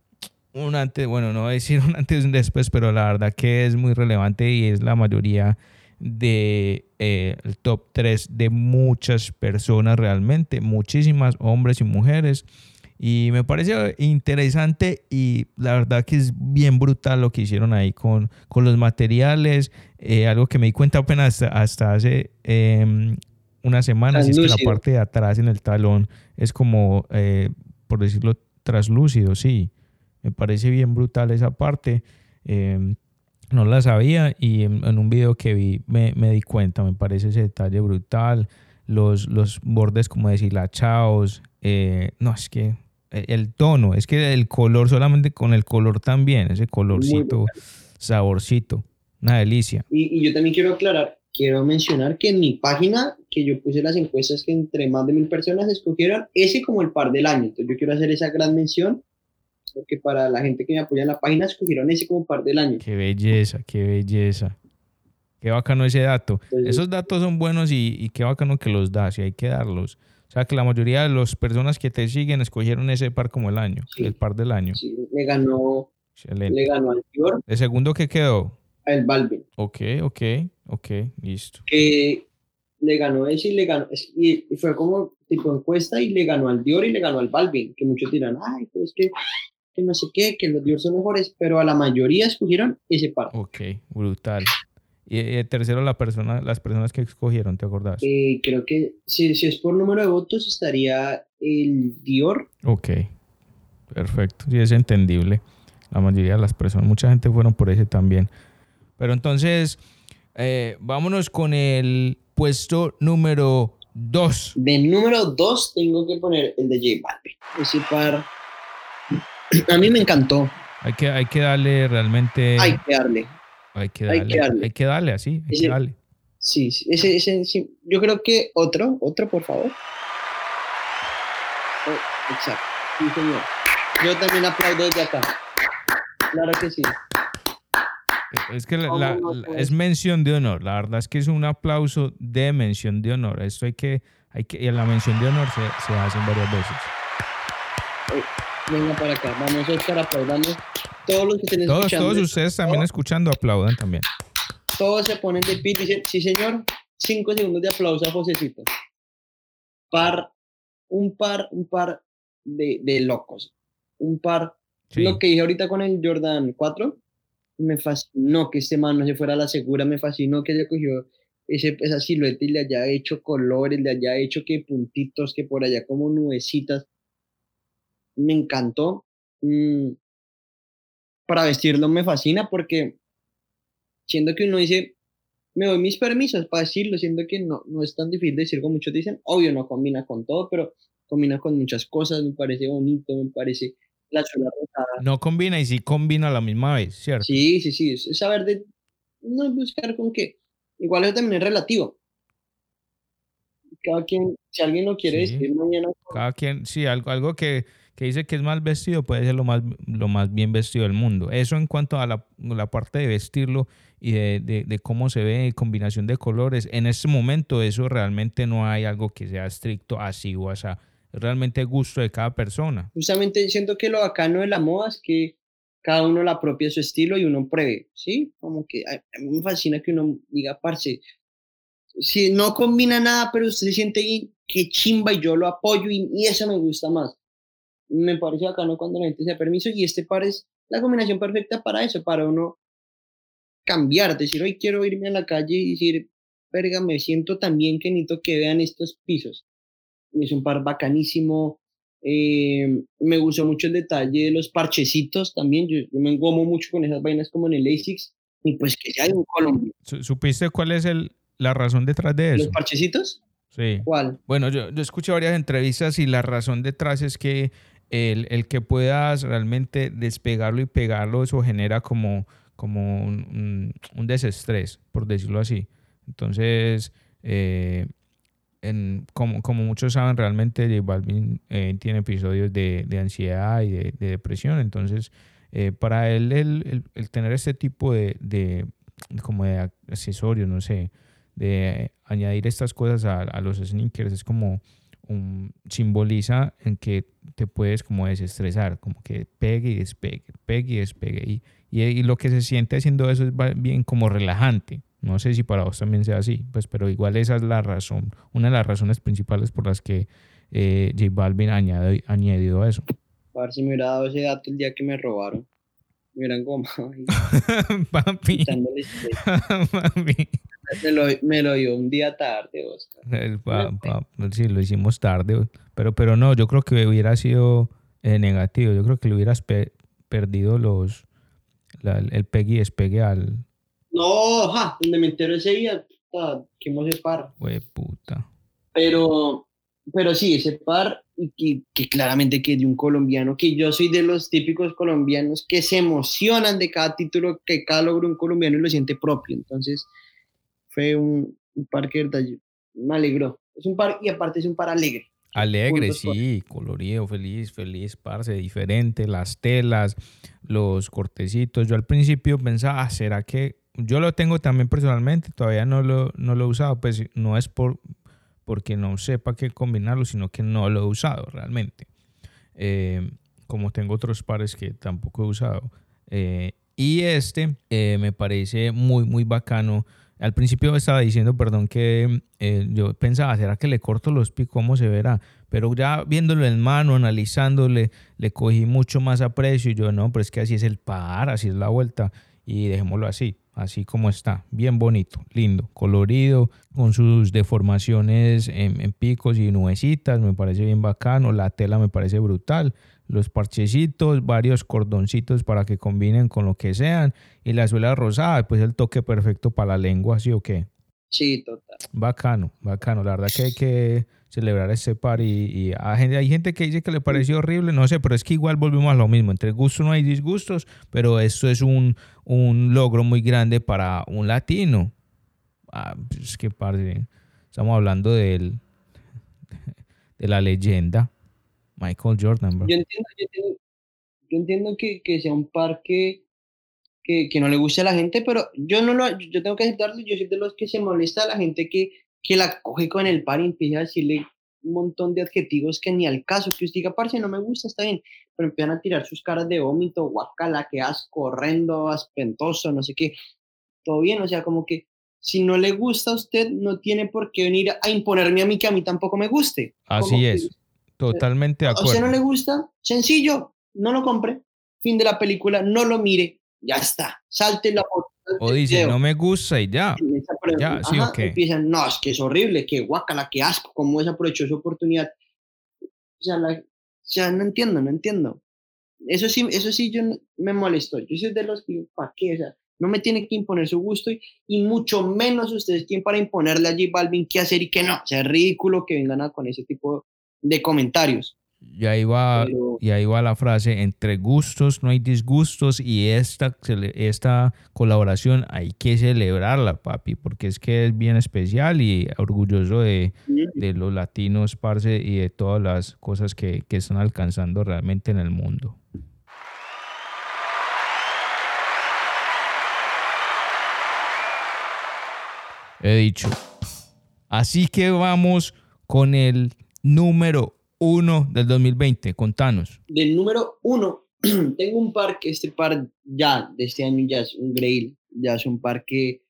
un antes, bueno, no voy a decir (laughs) un antes y un después, pero la verdad que es muy relevante y es la mayoría de eh, el top 3 de muchas personas realmente, muchísimas hombres y mujeres. Y me parece interesante y la verdad que es bien brutal lo que hicieron ahí con, con los materiales. Eh, algo que me di cuenta apenas hasta, hasta hace eh, una semana, es que la parte de atrás en el talón es como, eh, por decirlo, traslúcido, sí. Me parece bien brutal esa parte. Eh, no la sabía y en, en un video que vi me, me di cuenta, me parece ese detalle brutal. Los, los bordes como deshilachados. Eh, no, es que el, el tono, es que el color, solamente con el color también, ese colorcito, saborcito, una delicia. Y, y yo también quiero aclarar, quiero mencionar que en mi página, que yo puse las encuestas que entre más de mil personas escogieron ese como el par del año. Entonces yo quiero hacer esa gran mención, porque para la gente que me apoya en la página, escogieron ese como par del año. Qué belleza, qué belleza. Qué bacano ese dato. Pues- Esos datos son buenos y, y qué bacano que los das y hay que darlos. O sea que la mayoría de las personas que te siguen escogieron ese par como el año, Sí. el par del año. Sí, le ganó, Excelente. le ganó al Dior, ¿El segundo que quedó? al Balvin, Ok, ok, ok, listo. que le ganó ese y le ganó, y fue como tipo encuesta y le ganó al Dior y le ganó al Balvin, que muchos dirán, ay, pero es que, que no sé qué, que los Dior son mejores, pero a la mayoría escogieron ese par. Ok, brutal. Y el tercero, la persona, las personas que escogieron, ¿te acordás? Eh, creo que si, si es por número de votos estaría el Dior. Ok, perfecto. Sí, es entendible. La mayoría de las personas, mucha gente fueron por ese también. Pero entonces, eh, vámonos con el puesto número 2. De número 2 tengo que poner el de J Balvin. Ese par (clears throat) a mí me encantó. Hay que, hay que darle realmente. Hay que darle. Hay que hay darle. que darle. Hay que darle así. Hay Ese- que darle. Sí, ese, ese, sí. Yo creo que otro, otro, por favor. Oh, exacto. Sí, señor. Yo también aplaudo desde acá. Claro que sí. Es que la- ¿Cómo la- no la- puede es mención de honor. La verdad es que es un aplauso de mención de honor. Esto hay que. Hay que y la mención de honor se, se hace varias veces. Venga para acá. Vamos, Oscar, aplaudamos. Todos los que estén Todos, escuchando. todos ustedes también escuchando aplaudan también. Todos se ponen de pie y dicen, sí señor, cinco segundos de aplauso a Josecito. Par, un par, un par de, de locos. Un par. Sí. Lo que dije ahorita con el Jordan 4, me fascinó que este man no se fuera a la segura, me fascinó que haya cogido ese, esa silueta y le haya hecho colores, le haya hecho que puntitos, que por allá como nubecitas. Me encantó. Mm, para vestirlo me fascina porque siendo que uno dice, me doy mis permisos para decirlo, siendo que no, no es tan difícil decir como muchos dicen, obvio no combina con todo, pero combina con muchas cosas, me parece bonito, me parece la suela rosada. No combina y sí combina a la misma vez, ¿cierto? Sí, sí, sí, es es saber de, no es buscar con qué, igual eso también es relativo. Cada quien, si alguien lo quiere Sí. decir mañana, Cada quien, sí, algo, algo que, que dice que es mal vestido puede ser lo más, lo más bien vestido del mundo. Eso en cuanto a la, la parte de vestirlo y de, de- de cómo se ve, combinación de colores. En este momento eso realmente no hay algo que sea estricto así o así. Realmente gusto de cada persona. justamente siento que lo bacano de la moda es que cada uno la apropia su estilo y uno pruebe, ¿sí? Como que a, mí me fascina que uno diga, parce, si no combina nada, pero usted se siente qué chimba y yo lo apoyo y, y eso me gusta más. Me parece bacano cuando la gente se da permiso y este par es la combinación perfecta para eso, para uno cambiar, decir, hoy quiero irme a la calle y decir, verga, me siento tan bien que necesito que vean estos pisos. Es un par bacanísimo. Eh, me gustó mucho el detalle de los parchecitos también. Yo, me engomo mucho con esas vainas como en el ASICS. Y pues que ya hay un Colombia. ¿Supiste cuál es el, la razón detrás de eso? ¿Los parchecitos? Sí. ¿Cuál? Bueno, yo, yo escuché varias entrevistas y la razón detrás es que el, el, que puedas realmente despegarlo y pegarlo, eso genera como, como un, un, desestrés, por decirlo así. Entonces, eh, en, como, como muchos saben, realmente J Balvin eh, tiene episodios de, de, ansiedad y de, de depresión. Entonces, eh, para él, el, el, el, tener este tipo de, de, como de accesorios, no sé, de añadir estas cosas a, a los sneakers, es como un, simboliza en que te puedes como desestresar, como que pegue y despegue, pegue y despegue. Y, y, y, lo que se siente haciendo eso es bien como relajante. No sé si para vos también sea así, pues, pero igual esa es la razón, una de las razones principales por las que eh, J Balvin añadido, añadido eso. A ver si me hubiera dado ese dato el día que me robaron. Me hubieran gomado. (laughs) (laughs) Papi. (laughs) Papi. Me lo, me lo dio un día tarde, Oscar. El pa, pa, sí, lo hicimos tarde, pero, pero no, yo creo que hubiera sido eh, negativo. Yo creo que le hubieras pe perdido los la, el pegue y despegue al. No, ja, donde me entero ese día, puta, quemó ese par. Güey, puta. Pero, pero sí, ese par, que, que claramente que de un colombiano, que yo soy de los típicos colombianos que se emocionan de cada título que cada logro un colombiano y lo siente propio. Entonces, fue un, un par que me alegró. Es un par, y aparte es un par alegre. Alegre, sí, colorido, feliz, feliz, parce, diferente, las telas, los cortecitos. Yo al principio pensaba, ah, ¿será que yo lo tengo también personalmente? Todavía no lo, no lo he usado, pues no es por porque no sepa qué combinarlo, sino que no lo he usado realmente. Eh, como tengo otros pares que tampoco he usado. Eh, y este eh, me parece muy, muy bacano al principio estaba diciendo, perdón, que eh, yo pensaba, ¿será que le corto los picos? ¿Cómo se verá? Pero ya viéndolo en mano, analizándole, le cogí mucho más aprecio y yo, no, pero es que así es el par, así es la vuelta y dejémoslo así, así como está, bien bonito, lindo, colorido, con sus deformaciones en, en picos y nubecitas, me parece bien bacano, la tela me parece brutal los parchecitos, varios cordoncitos para que combinen con lo que sean y la suela rosada, pues el toque perfecto para la lengua, ¿sí o qué? Sí, total. Bacano, bacano, la verdad que hay que celebrar este par y, y hay, gente, que dice que le pareció horrible, no sé, pero es que igual volvemos a lo mismo, entre gustos no hay disgustos, pero esto es un, un logro muy grande para un latino. Ah, es que parce, estamos hablando del, (laughs) de la leyenda. Michael Jordan, bro. Yo entiendo, yo entiendo, yo entiendo que, que, sea un par que, que, no le guste a la gente, pero yo no lo, yo tengo que aceptarlo, yo soy de los que se molesta a la gente que, que la coge con el par y empieza a decirle un montón de adjetivos que ni al caso, que usted diga, parce, no me gusta, está bien, pero empiezan a tirar sus caras de vómito, guacala, que asco, horrendo, aspentoso, no sé qué, todo bien, o sea, como que si no le gusta a usted, no tiene por qué venir a imponerme a mí que a mí tampoco me guste. Así es. Que, Totalmente de acuerdo. A usted no le gusta, sencillo, no lo compre. Fin de la película, no lo mire, ya está. Salte la foto. O dice, video. no me gusta y ya. ya, sí, Ajá, okay. Empiezan, no, es que es horrible, que guacala, que asco, cómo desaprovechó su oportunidad. O sea, la, o sea, no entiendo, no entiendo. Eso sí, eso sí yo me molestó. Yo soy de los que, ¿para qué? O sea, no me tiene que imponer su gusto y, y mucho menos ustedes quién para imponerle a J Balvin qué hacer y qué no. O sea, es ridículo que vengan a con ese tipo de comentarios. Y ahí, va, Pero... y ahí va la frase, entre gustos no hay disgustos y esta, esta colaboración hay que celebrarla, papi, porque es que es bien especial y orgulloso de, de los latinos, parce, y de todas las cosas que, que están alcanzando realmente en el mundo. He dicho. Así que vamos con el número uno del 2020? Contanos. Del número uno, (clears throat) tengo un par que este par ya de este año ya es un grail, ya es un par que,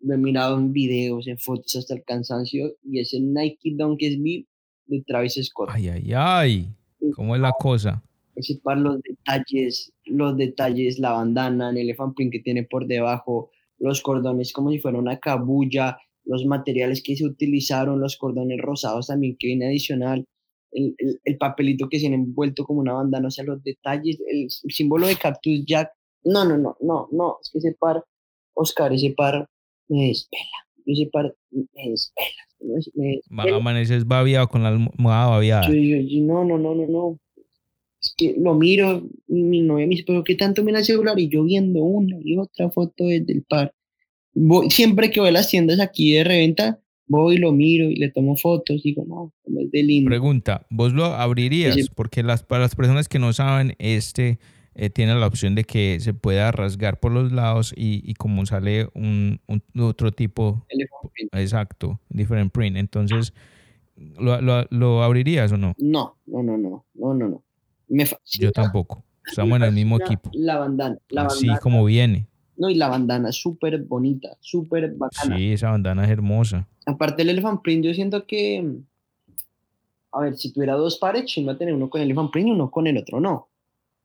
lo he mirado en videos, en fotos hasta el cansancio, y es el Nike Dunk SB de Travis Scott. Ay, ay, ay. ¿Cómo es la cosa? Ese par, los detalles, los detalles, la bandana, el elephant print que tiene por debajo, los cordones como si fuera una cabulla, los materiales que se utilizaron, los cordones rosados también que viene adicional, el, el, papelito que se tiene envuelto como una bandana, o sea, los detalles, el, símbolo de Cactus Jack. No, no, no, no, no, es que ese par, Oscar, ese par me despela. Ese par me despela. Me Amaneces babiado con la almohada babiada. no, no, no, no, no. Es que lo miro, mi novia me dice, pero ¿qué tanto me el celular? Y yo viendo una y otra foto desde el par. Voy, siempre que voy a las tiendas aquí de reventa, voy, lo miro y le tomo fotos. Digo, no, es de lindo. Pregunta, ¿vos lo abrirías? Porque las, para las personas que no saben, este eh, tiene la opción de que se pueda rasgar por los lados y, como sale un, otro tipo. Exacto, different print. Entonces, ¿lo, lo, abrirías o no? No, no, no, no, no, no, no. Yo tampoco. Estamos en el mismo equipo. La bandana. La Así como viene. No, y la bandana es súper bonita, súper bacana. Sí, esa bandana es hermosa. Aparte del Elephant Print, yo siento que, a ver, si tuviera dos pares, va a tener uno con el Elephant Print y uno con el otro no.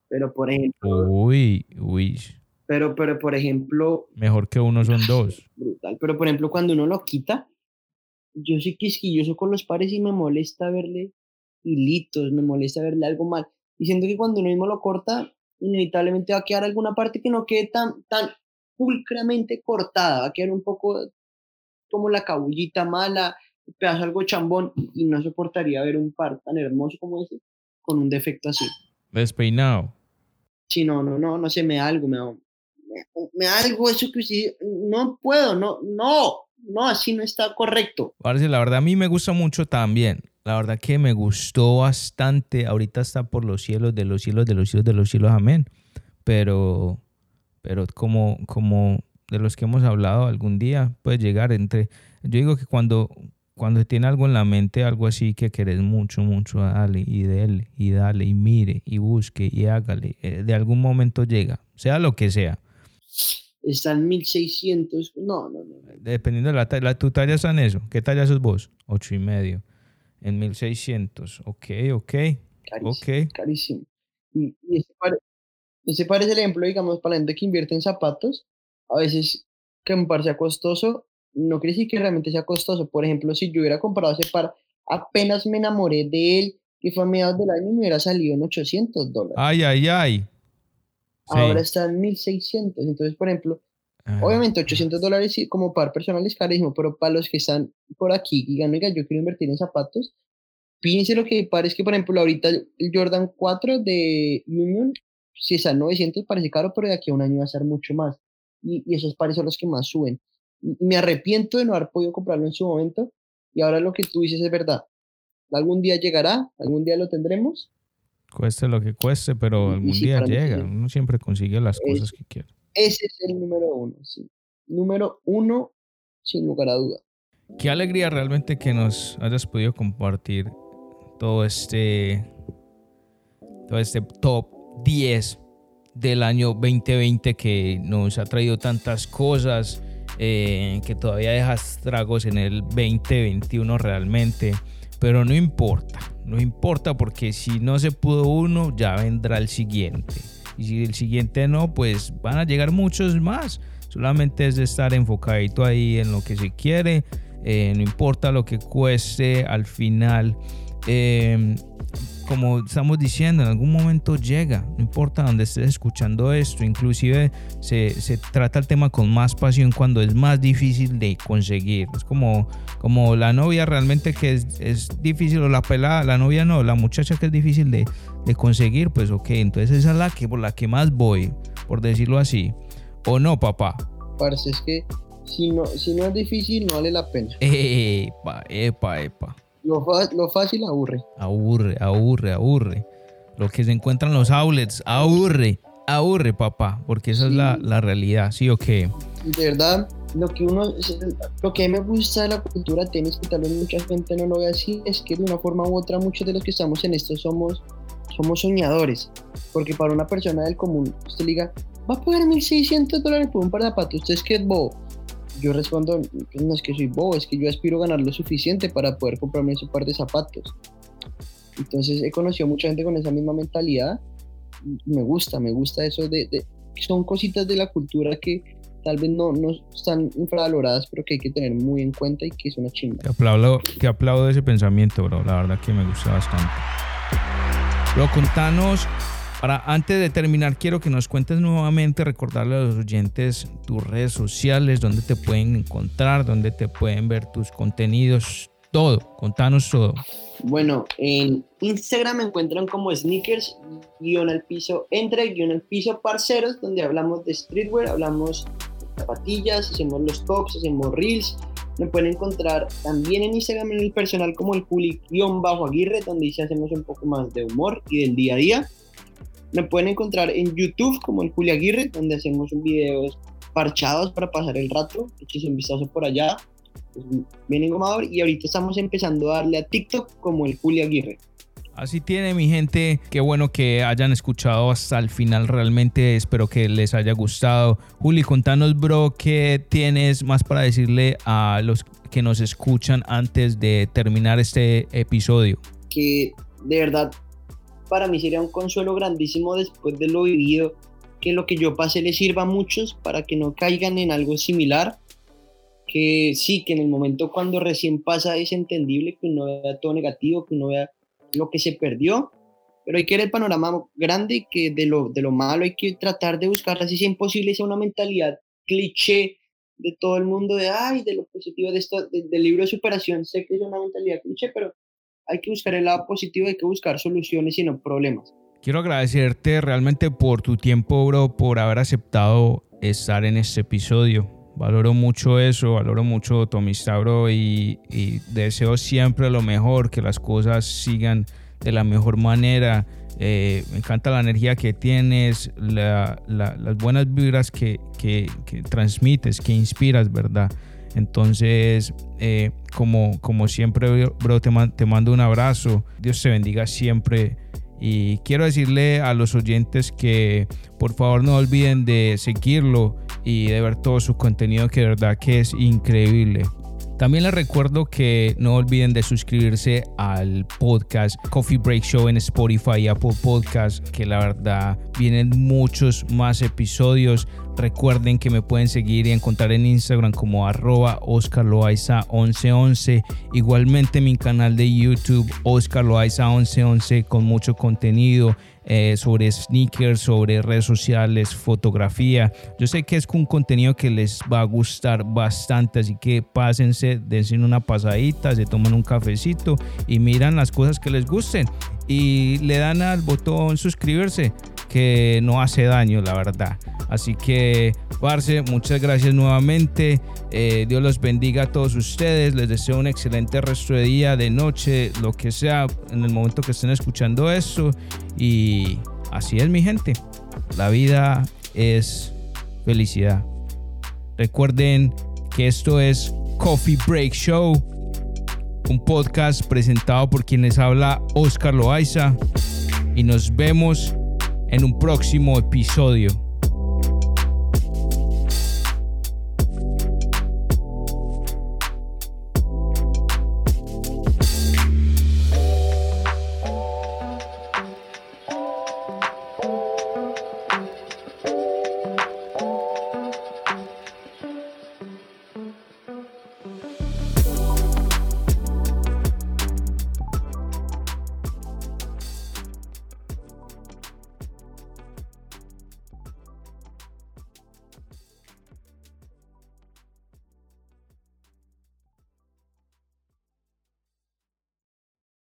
Pero por ejemplo... Uy, uy. Pero, pero por ejemplo... Mejor que uno son dos. Brutal. Pero por ejemplo, cuando uno lo quita, yo soy quisquilloso con los pares y me molesta verle hilitos, me molesta verle algo mal. Y siento que cuando uno mismo lo corta, inevitablemente va a quedar alguna parte que no quede tan, tan pulcramente cortada, va a quedar un poco como la cabullita mala, un pedazo algo chambón, y no soportaría ver un par tan hermoso como ese con un defecto así. Despeinado. Sí, no, no, no, no sé, me da algo, me da, me, algo eso que sí, no puedo, no, no, no, así no está correcto. Parece, la verdad a mí me gusta mucho también. La verdad que me gustó bastante. Ahorita está por los cielos, de los cielos, de los cielos, de los cielos, amén. Pero, pero como, como de los que hemos hablado algún día, puede llegar entre... Yo digo que cuando, cuando tiene algo en la mente, algo así que querés mucho, mucho, dale y dale y dale y mire y busque y hágale, eh, de algún momento llega, sea lo que sea. Está en 1600, no, no, no. Dependiendo de la talla, ¿tu talla está en eso? ¿Qué talla sos vos? Ocho y medio. En 1600, ok, ok. Carísimo, carísimo. Y, ese, parece el ejemplo, digamos, para la gente que invierte en zapatos, a veces que me parece costoso, no quiere decir que realmente sea costoso. Por ejemplo, si yo hubiera comprado ese par, apenas me enamoré de él, que fue a mediados del año, me hubiera salido en 800 dólares. Ay, ay, ay. Ahora está en 1600. Entonces, por ejemplo, ah, obviamente 800 dólares como par personal es carísimo, pero para los que están por aquí y digan, oiga, yo quiero invertir en zapatos, fíjense lo que parece que, por ejemplo, ahorita el Jordan 4 de Union, si está en 900 parece caro, pero de aquí a un año va a ser mucho más. Y, y esos pares son los que más suben me arrepiento de no haber podido comprarlo en su momento y ahora lo que tú dices es verdad. Algún día llegará, algún día lo tendremos. Cueste lo que cueste, pero algún día llega. Uno siempre consigue las cosas que quiere. Ese es el número uno, sí. Número uno, sin lugar a duda. Qué alegría realmente que nos hayas podido compartir todo este, todo este top 10 del año 2020 que nos ha traído tantas cosas eh, que todavía deja estragos en el 2021 realmente, pero no importa, no importa porque si no se pudo uno, ya vendrá el siguiente. Y si el siguiente no, pues van a llegar muchos más. Solamente es de estar enfocadito ahí en lo que se quiere, eh, no importa lo que cueste al final. Eh, como estamos diciendo, en algún momento llega, no importa dónde estés escuchando esto, inclusive se, se, trata el tema con más pasión cuando es más difícil de conseguir. Es como, como la novia realmente que es, es difícil, o la pelada, la novia no, la muchacha que es difícil de, de conseguir, pues ok, entonces esa es la que por la que más voy, por decirlo así. ¿O no, papá? Parece es que si no, si no es difícil, no vale la pena. Epa, epa, epa. Lo, fácil aburre. Aburre, aburre, aburre. Lo que se encuentran los outlets, aburre, aburre, papá, porque esa es la, la, realidad, ¿sí o qué? De verdad, lo que uno, lo que a mí me gusta de la cultura tenis, que tal vez mucha gente no lo ve así, es que de una forma u otra muchos de los que estamos en esto somos, somos soñadores, porque para una persona del común, usted le diga, va a pagar 1.600 dólares por un par de zapatos, usted es que es bobo. Yo respondo, pues, no es que soy bobo, es que yo aspiro a ganar lo suficiente para poder comprarme ese par de zapatos. Entonces he conocido mucha gente con esa misma mentalidad. Me gusta, me gusta eso de, de son cositas de la cultura que tal vez no, no están infravaloradas, pero que hay que tener muy en cuenta y que es una chinga. Te aplaudo, te aplaudo ese pensamiento, bro. La verdad que me gusta bastante. Bro, contanos, para antes de terminar, quiero que nos cuentes nuevamente, recordarle a los oyentes tus redes sociales, dónde te pueden encontrar, dónde te pueden ver tus contenidos, todo. Contanos todo. Bueno, en Instagram me encuentran como sneakers guion al piso, entre guion al piso parceros, donde hablamos de streetwear, hablamos de zapatillas, hacemos los tops, hacemos reels. Me pueden encontrar también en Instagram en el personal como el Juli guion bajo Aguirre, donde hacemos un poco más de humor y del día a día. Me pueden encontrar en YouTube como el Juli Aguirre, donde hacemos videos parchados para pasar el rato. Eches un vistazo por allá bien engomador y ahorita estamos empezando a darle a TikTok como el Juli Aguirre. Así tiene mi gente, qué bueno que hayan escuchado hasta el final, realmente espero que les haya gustado. Juli, contanos bro, ¿qué tienes más para decirle a los que nos escuchan antes de terminar este episodio? Que de verdad para mí sería un consuelo grandísimo después de lo vivido, que lo que yo pasé les sirva a muchos para que no caigan en algo similar que sí, que en el momento cuando recién pasa es entendible que uno vea todo negativo, que uno vea lo que se perdió, pero hay que ver el panorama grande que de lo, de lo malo hay que tratar de buscar, así sea imposible, sea una mentalidad cliché de todo el mundo de, ay, de lo positivo de esto, del libro de superación, sé que es una mentalidad cliché, pero hay que buscar el lado positivo, hay que buscar soluciones y no problemas. Quiero agradecerte realmente por tu tiempo, bro, por haber aceptado estar en este episodio. Valoro mucho eso, valoro mucho tu amistad, bro, y, deseo siempre lo mejor, que las cosas sigan de la mejor manera. Eh, me encanta la energía que tienes, las buenas vibras que, transmites, que inspiras, ¿verdad? Entonces, eh, como, como siempre, bro, te, mando un abrazo. Dios te bendiga siempre. Y quiero decirle a los oyentes que por favor no olviden de seguirlo y de ver todo su contenido que de verdad que es increíble. También les recuerdo que no olviden de suscribirse al podcast Coffee Break Show en Spotify y Apple Podcast, que la verdad vienen muchos más episodios. Recuerden que me pueden seguir y encontrar en Instagram como arroba Oscar 1111. Igualmente mi canal de YouTube Oscar 1111 con mucho contenido eh, sobre sneakers, sobre redes sociales, fotografía. Yo sé que es un contenido que les va a gustar bastante, así que pásense, dense una pasadita, se toman un cafecito y miran las cosas que les gusten y le dan al botón suscribirse que no hace daño, la verdad. Así que, Parce, muchas gracias nuevamente. Eh, Dios los bendiga a todos ustedes. Les deseo un excelente resto de día, de noche, lo que sea, en el momento que estén escuchando esto. Y así es, mi gente. La vida es felicidad. Recuerden que esto es Coffee Break Show, un podcast presentado por quien les habla Oscar Loaiza. Y nos vemos en un próximo episodio.